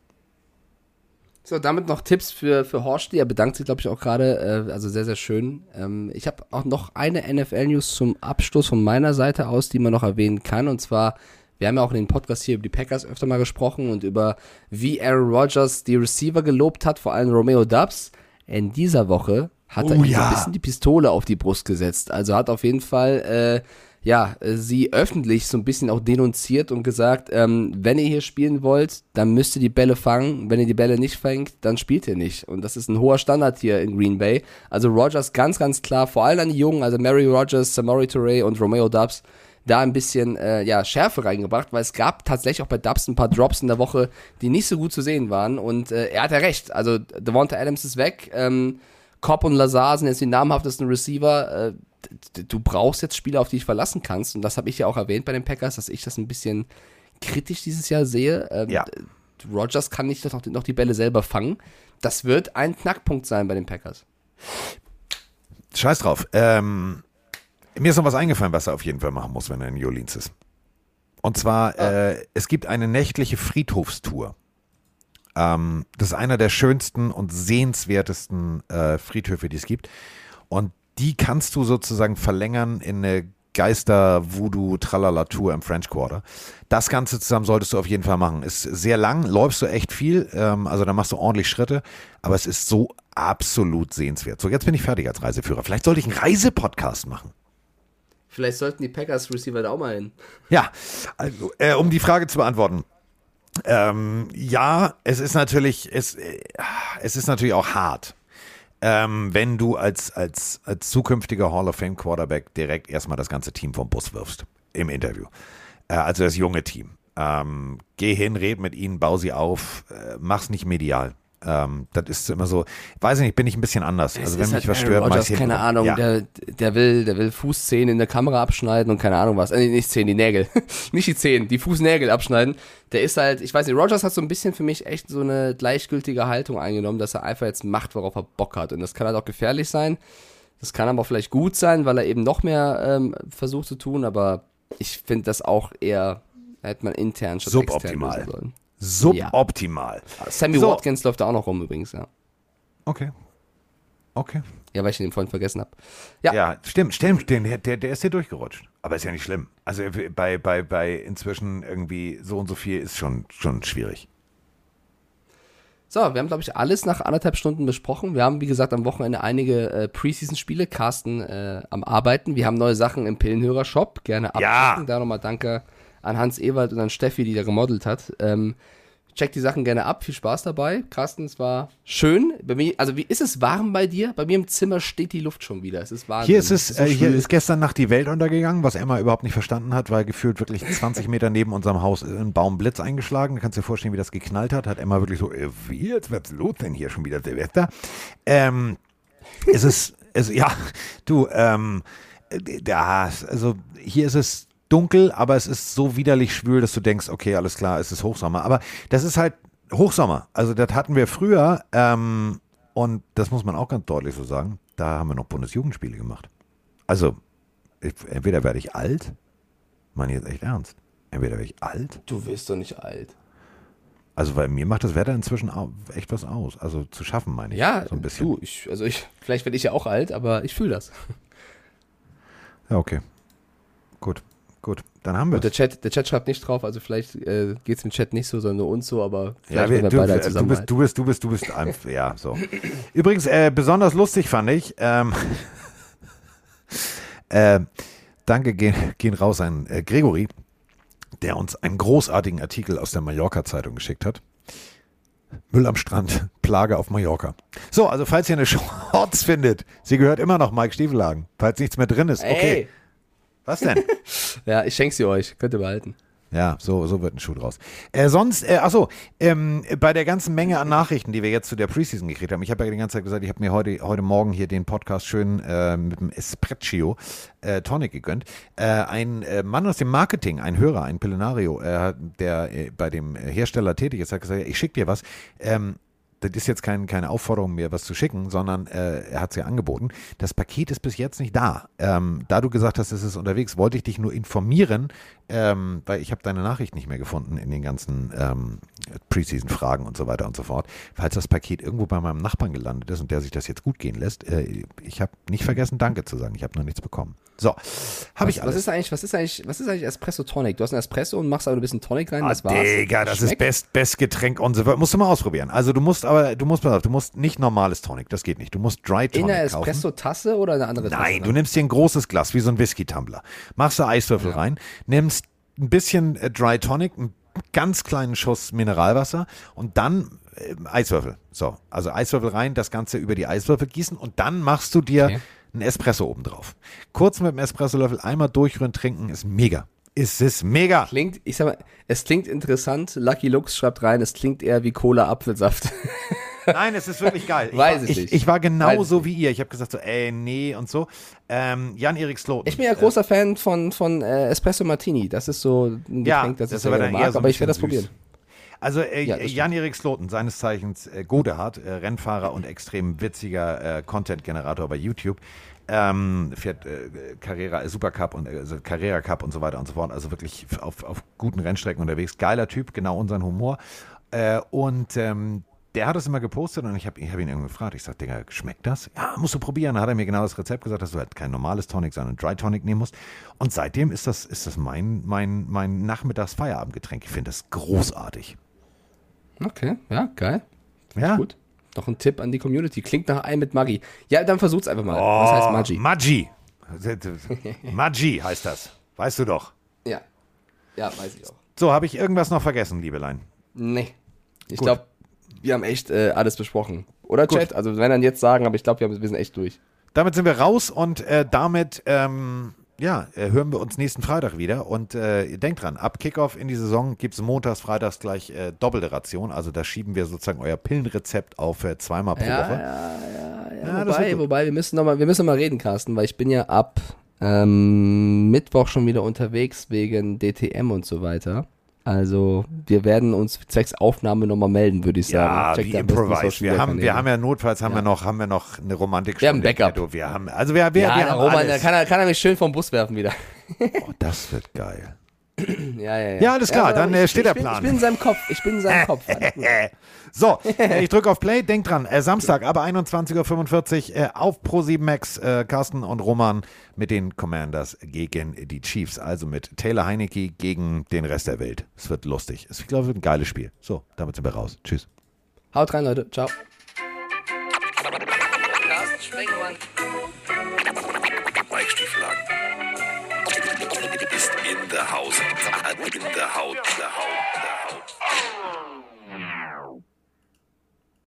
So, damit noch Tipps für, für Horsti. Er bedankt sich, glaube ich, auch gerade. Äh, also sehr, sehr schön. Ähm, ich habe auch noch eine NFL-News zum Abschluss von meiner Seite aus, die man noch erwähnen kann. Und zwar, wir haben ja auch in den Podcast hier über die Packers öfter mal gesprochen und über wie Aaron Rodgers die Receiver gelobt hat, vor allem Romeo Dubs. In dieser Woche hat er Oh ihm so ja. ein bisschen die Pistole auf die Brust gesetzt. Also hat auf jeden Fall, äh, ja, äh, sie öffentlich so ein bisschen auch denunziert und gesagt, ähm, wenn ihr hier spielen wollt, dann müsst ihr die Bälle fangen. Wenn ihr die Bälle nicht fängt, dann spielt ihr nicht. Und das ist ein hoher Standard hier in Green Bay. Also Rogers ganz, ganz klar, vor allem an die Jungen, also Mary Rogers, Samori Touré und Romeo Dubs, da ein bisschen äh, ja, Schärfe reingebracht, weil es gab tatsächlich auch bei Dubs ein paar Drops in der Woche, die nicht so gut zu sehen waren. Und äh, er hat ja recht. Also Devonta Adams ist weg. Ähm, Cobb und Lazar sind jetzt die namhaftesten Receiver. Äh, du brauchst jetzt Spieler, auf die ich verlassen kannst. Und das habe ich ja auch erwähnt bei den Packers, dass ich das ein bisschen kritisch dieses Jahr sehe. Ähm, Ja. Rogers kann nicht noch, noch die Bälle selber fangen. Das wird ein Knackpunkt sein bei den Packers. Scheiß drauf. Ähm, mir ist noch was eingefallen, was er auf jeden Fall machen muss, wenn er in New Orleans ist. Und zwar, äh, es gibt eine nächtliche Friedhofstour. Ähm, das ist einer der schönsten und sehenswertesten äh, Friedhöfe, die es gibt. Und die kannst du sozusagen verlängern in eine Geister-Voodoo-Tralala-Tour im French Quarter. Das Ganze zusammen solltest du auf jeden Fall machen. Ist sehr lang, läufst du echt viel, ähm, also da machst du ordentlich Schritte, aber es ist so absolut sehenswert. So, jetzt bin ich fertig als Reiseführer. Vielleicht sollte ich einen Reisepodcast machen. Vielleicht sollten die Packers Receiver da auch mal hin. Ja, also, äh, um die Frage zu beantworten. Ähm, ja, es ist natürlich, es, äh, es ist natürlich auch hart, ähm, wenn du als, als, als zukünftiger Hall of Fame Quarterback direkt erstmal das ganze Team vom Bus wirfst im Interview. Äh, also das junge Team. Ähm, geh hin, red mit ihnen, bau sie auf, äh, mach's nicht medial. Ähm, das ist immer so, weiß ich nicht, bin ich ein bisschen anders. also wenn mich halt was Aaron stört, ich's keine. Ahnung, Ja. der, der will, der will Fußzehen in der Kamera abschneiden und keine Ahnung was. Äh, nicht Zehen, die Nägel. nicht die Zehen, die Fußnägel abschneiden. Der ist halt, ich weiß nicht, Rogers hat so ein bisschen für mich echt so eine gleichgültige Haltung eingenommen, dass er einfach jetzt macht, worauf er Bock hat. Und das kann halt auch gefährlich sein. Das kann aber auch vielleicht gut sein, weil er eben noch mehr ähm, versucht zu tun, aber ich finde das auch eher, da hätte man intern schon Suboptimal. sollen. Suboptimal. Sammy So. Watkins läuft da auch noch rum übrigens, ja. Okay. Okay. Ja, weil ich den vorhin vergessen habe. Ja. Ja, stimmt, stimmt, den, der, der ist hier durchgerutscht. Aber ist ja nicht schlimm. Also bei, bei, bei inzwischen irgendwie so und so viel ist schon, schon schwierig. So, wir haben, glaube ich, alles nach anderthalb Stunden besprochen. Wir haben, wie gesagt, am Wochenende einige äh, Preseason-Spiele. Carsten äh, am Arbeiten. Wir haben neue Sachen im Pillenhörer-Shop. Gerne Ja. abchecken. Da nochmal danke an Hans Ewald und an Steffi, die da gemodelt hat. Ähm, checkt die Sachen gerne ab. Viel Spaß dabei. Carsten, es war schön. Bei mir, also wie ist es warm bei dir? Bei mir im Zimmer steht die Luft schon wieder. Es ist Wahnsinn. Hier ist es, so äh, hier ist gestern Nacht die Welt untergegangen, was Emma überhaupt nicht verstanden hat, weil gefühlt wirklich 20 Meter neben unserem Haus ein Baumblitz eingeschlagen. Du kannst dir vorstellen, wie das geknallt hat. Hat Emma wirklich so, äh, wie jetzt wird's los denn hier schon wieder Silvester? Ähm, es ist, es, ja, du, ähm, äh, da, also hier ist es dunkel, aber es ist so widerlich schwül, dass du denkst, okay, alles klar, es ist Hochsommer. Aber das ist halt Hochsommer. Also das hatten wir früher ähm, und das muss man auch ganz deutlich so sagen. Da haben wir noch Bundesjugendspiele gemacht. Also ich, entweder werde ich alt, meine jetzt echt ernst. Entweder werde ich alt. Du wirst doch nicht alt. Also weil mir macht das Wetter inzwischen echt was aus. Also zu schaffen, meine ich. Ja, so ein bisschen. du, ich, also ich, vielleicht werde ich ja auch alt, aber ich fühle das. Ja, okay. Gut, gut. Dann haben wir der Chat, der Chat schreibt nicht drauf, also vielleicht äh, geht es im Chat nicht so, sondern nur uns so, aber Ja, wir, du, beide äh, du bist, du bist, du bist, du bist, einfach, ja, so. Übrigens, äh, besonders lustig fand ich, ähm, äh, danke gehen, gehen raus an äh, Gregory, der uns einen großartigen Artikel aus der Mallorca-Zeitung geschickt hat. Müll am Strand, Plage auf Mallorca. So, also falls ihr eine Shorts findet, sie gehört immer noch Mike Stiefelhagen. Falls nichts mehr drin ist, okay. Ey. Was denn? Ja, ich schenke sie euch, könnt ihr behalten. Ja, so, so wird ein Schuh draus. Äh, sonst, äh, achso, ähm, bei der ganzen Menge an Nachrichten, die wir jetzt zu der Preseason gekriegt haben, ich habe ja die ganze Zeit gesagt, ich habe mir heute, heute Morgen hier den Podcast schön äh, mit dem Espresso äh, Tonic gegönnt. Äh, ein äh, Mann aus dem Marketing, ein Hörer, ein Pillenario, äh, der bei dem Hersteller tätig ist, hat gesagt, ich schicke dir was. Ähm, das ist jetzt kein, keine Aufforderung, mir was zu schicken, sondern äh, er hat es ja angeboten. Das Paket ist bis jetzt nicht da. Ähm, da du gesagt hast, es ist unterwegs, wollte ich dich nur informieren, ähm, weil ich habe deine Nachricht nicht mehr gefunden in den ganzen ähm, Preseason-Fragen und so weiter und so fort. Falls das Paket irgendwo bei meinem Nachbarn gelandet ist und der sich das jetzt gut gehen lässt, äh, ich habe nicht vergessen, Danke zu sagen. Ich habe noch nichts bekommen. So, habe ich alles. Was ist eigentlich, was ist eigentlich, was ist eigentlich Espresso Tonic? Du hast einen Espresso und machst aber ein bisschen Tonic rein, das Ah, war's. Digga, das ist Schmeckt? best, best Getränk on the world. Musst du mal ausprobieren. Also du musst aber, du musst, pass auf, du musst nicht normales Tonic, das geht nicht. Du musst Dry In Tonic einer kaufen. Espresso-Tasse oder eine andere Tasse? Nein, du nimmst dir ein großes Glas, wie so ein Whisky-Tumbler. Machst du Eiswürfel rein, nimmst ein bisschen äh, Dry Tonic, einen ganz kleinen Schuss Mineralwasser und dann äh, Eiswürfel. So, also Eiswürfel rein, das Ganze über die Eiswürfel gießen und dann machst du dir Okay. Einen Espresso oben drauf. Kurz mit dem Espressolöffel einmal durchrühren, trinken, ist mega. Ist es mega. Klingt, ich sag mal, es klingt interessant. Lucky Lux schreibt rein, es klingt eher wie Cola-Apfelsaft. Nein, es ist wirklich geil. Ich Weiß war, ich ich, nicht. ich war genauso wie ihr. Ich habe gesagt so, ey, nee und so. Ähm, Jan-Erik Sloten. Ich bin ja großer Fan von, von äh, Espresso Martini. Das ist so ein Getränk, Ja, das, das ich ist sehr mag, so ein aber ich werde das süß. probieren. Also äh, Ja. Jan-Erik Sloten, seines Zeichens äh, Godehard, äh, Rennfahrer und extrem witziger äh, Content-Generator bei YouTube. Ähm, fährt äh, Carrera, äh, Supercup und äh, also Carrera Cup und so weiter und so fort. Also wirklich auf, auf guten Rennstrecken unterwegs. Geiler Typ, genau unseren Humor. Äh, und ähm, der hat das immer gepostet und ich habe hab ihn irgendwie gefragt. Ich sag, Digga, schmeckt das? Ja, musst du probieren. Dann hat er mir genau das Rezept gesagt, dass du halt kein normales Tonic, sondern Dry Tonic nehmen musst. Und seitdem ist das, ist das mein, mein, mein Nachmittags-Feierabendgetränk. Ich finde das großartig. Okay, ja, geil. Ja. Gut. Noch ein Tipp an die Community. Klingt nach einem mit Maggi. Ja, dann versucht's einfach mal. Oh, Was heißt Maggi? Maggi. Maggi heißt das. Weißt du doch. Ja. Ja, weiß ich auch. So, habe ich irgendwas noch vergessen, Liebelein? Nee. Ich glaube, wir haben echt äh, alles besprochen. Oder, Gut. Chat? Also, wenn dann jetzt sagen, aber ich glaube, wir, wir sind echt durch. Damit sind wir raus und äh, damit ähm, ja, äh, hören wir uns nächsten Freitag wieder. Und äh, denkt dran, ab Kickoff in die Saison gibt es montags, freitags gleich äh, doppelte Ration. Also da schieben wir sozusagen euer Pillenrezept auf äh, zweimal pro Ja, Woche. Ja, Ja, das wird wobei, wobei, wir müssen noch mal, wir müssen noch mal reden, Carsten, weil ich bin ja ab ähm, Mittwoch schon wieder unterwegs wegen DTM und so weiter. Also, wir werden uns zwecks Aufnahme nochmal melden, würde ich sagen. Ja, Checkt wie improvise. Wir haben, wir haben ja notfalls haben wir noch, haben wir noch eine Romantik. Wir haben Backup. Wir haben, also wir, wir, ja, wir haben Roman, alles. kann, er- kann er mich schön vom Bus werfen wieder. Oh, das wird geil. Ja, ja, ja. Ja, alles klar, aber dann, ich, äh, steht ich der bin, Plan. Ich bin in seinem Kopf. Ich bin in seinem Kopf. So, ich drücke auf Play. Denkt dran, äh, Samstag, aber 21.45 Uhr äh, auf Pro7 Max, äh, Carsten und Roman mit den Commanders gegen die Chiefs. Also mit Taylor Heinecke gegen den Rest der Welt. Es wird lustig. Es, ich glaube, es wird ein geiles Spiel. So, damit sind wir raus. Tschüss. Haut rein, Leute. Ciao.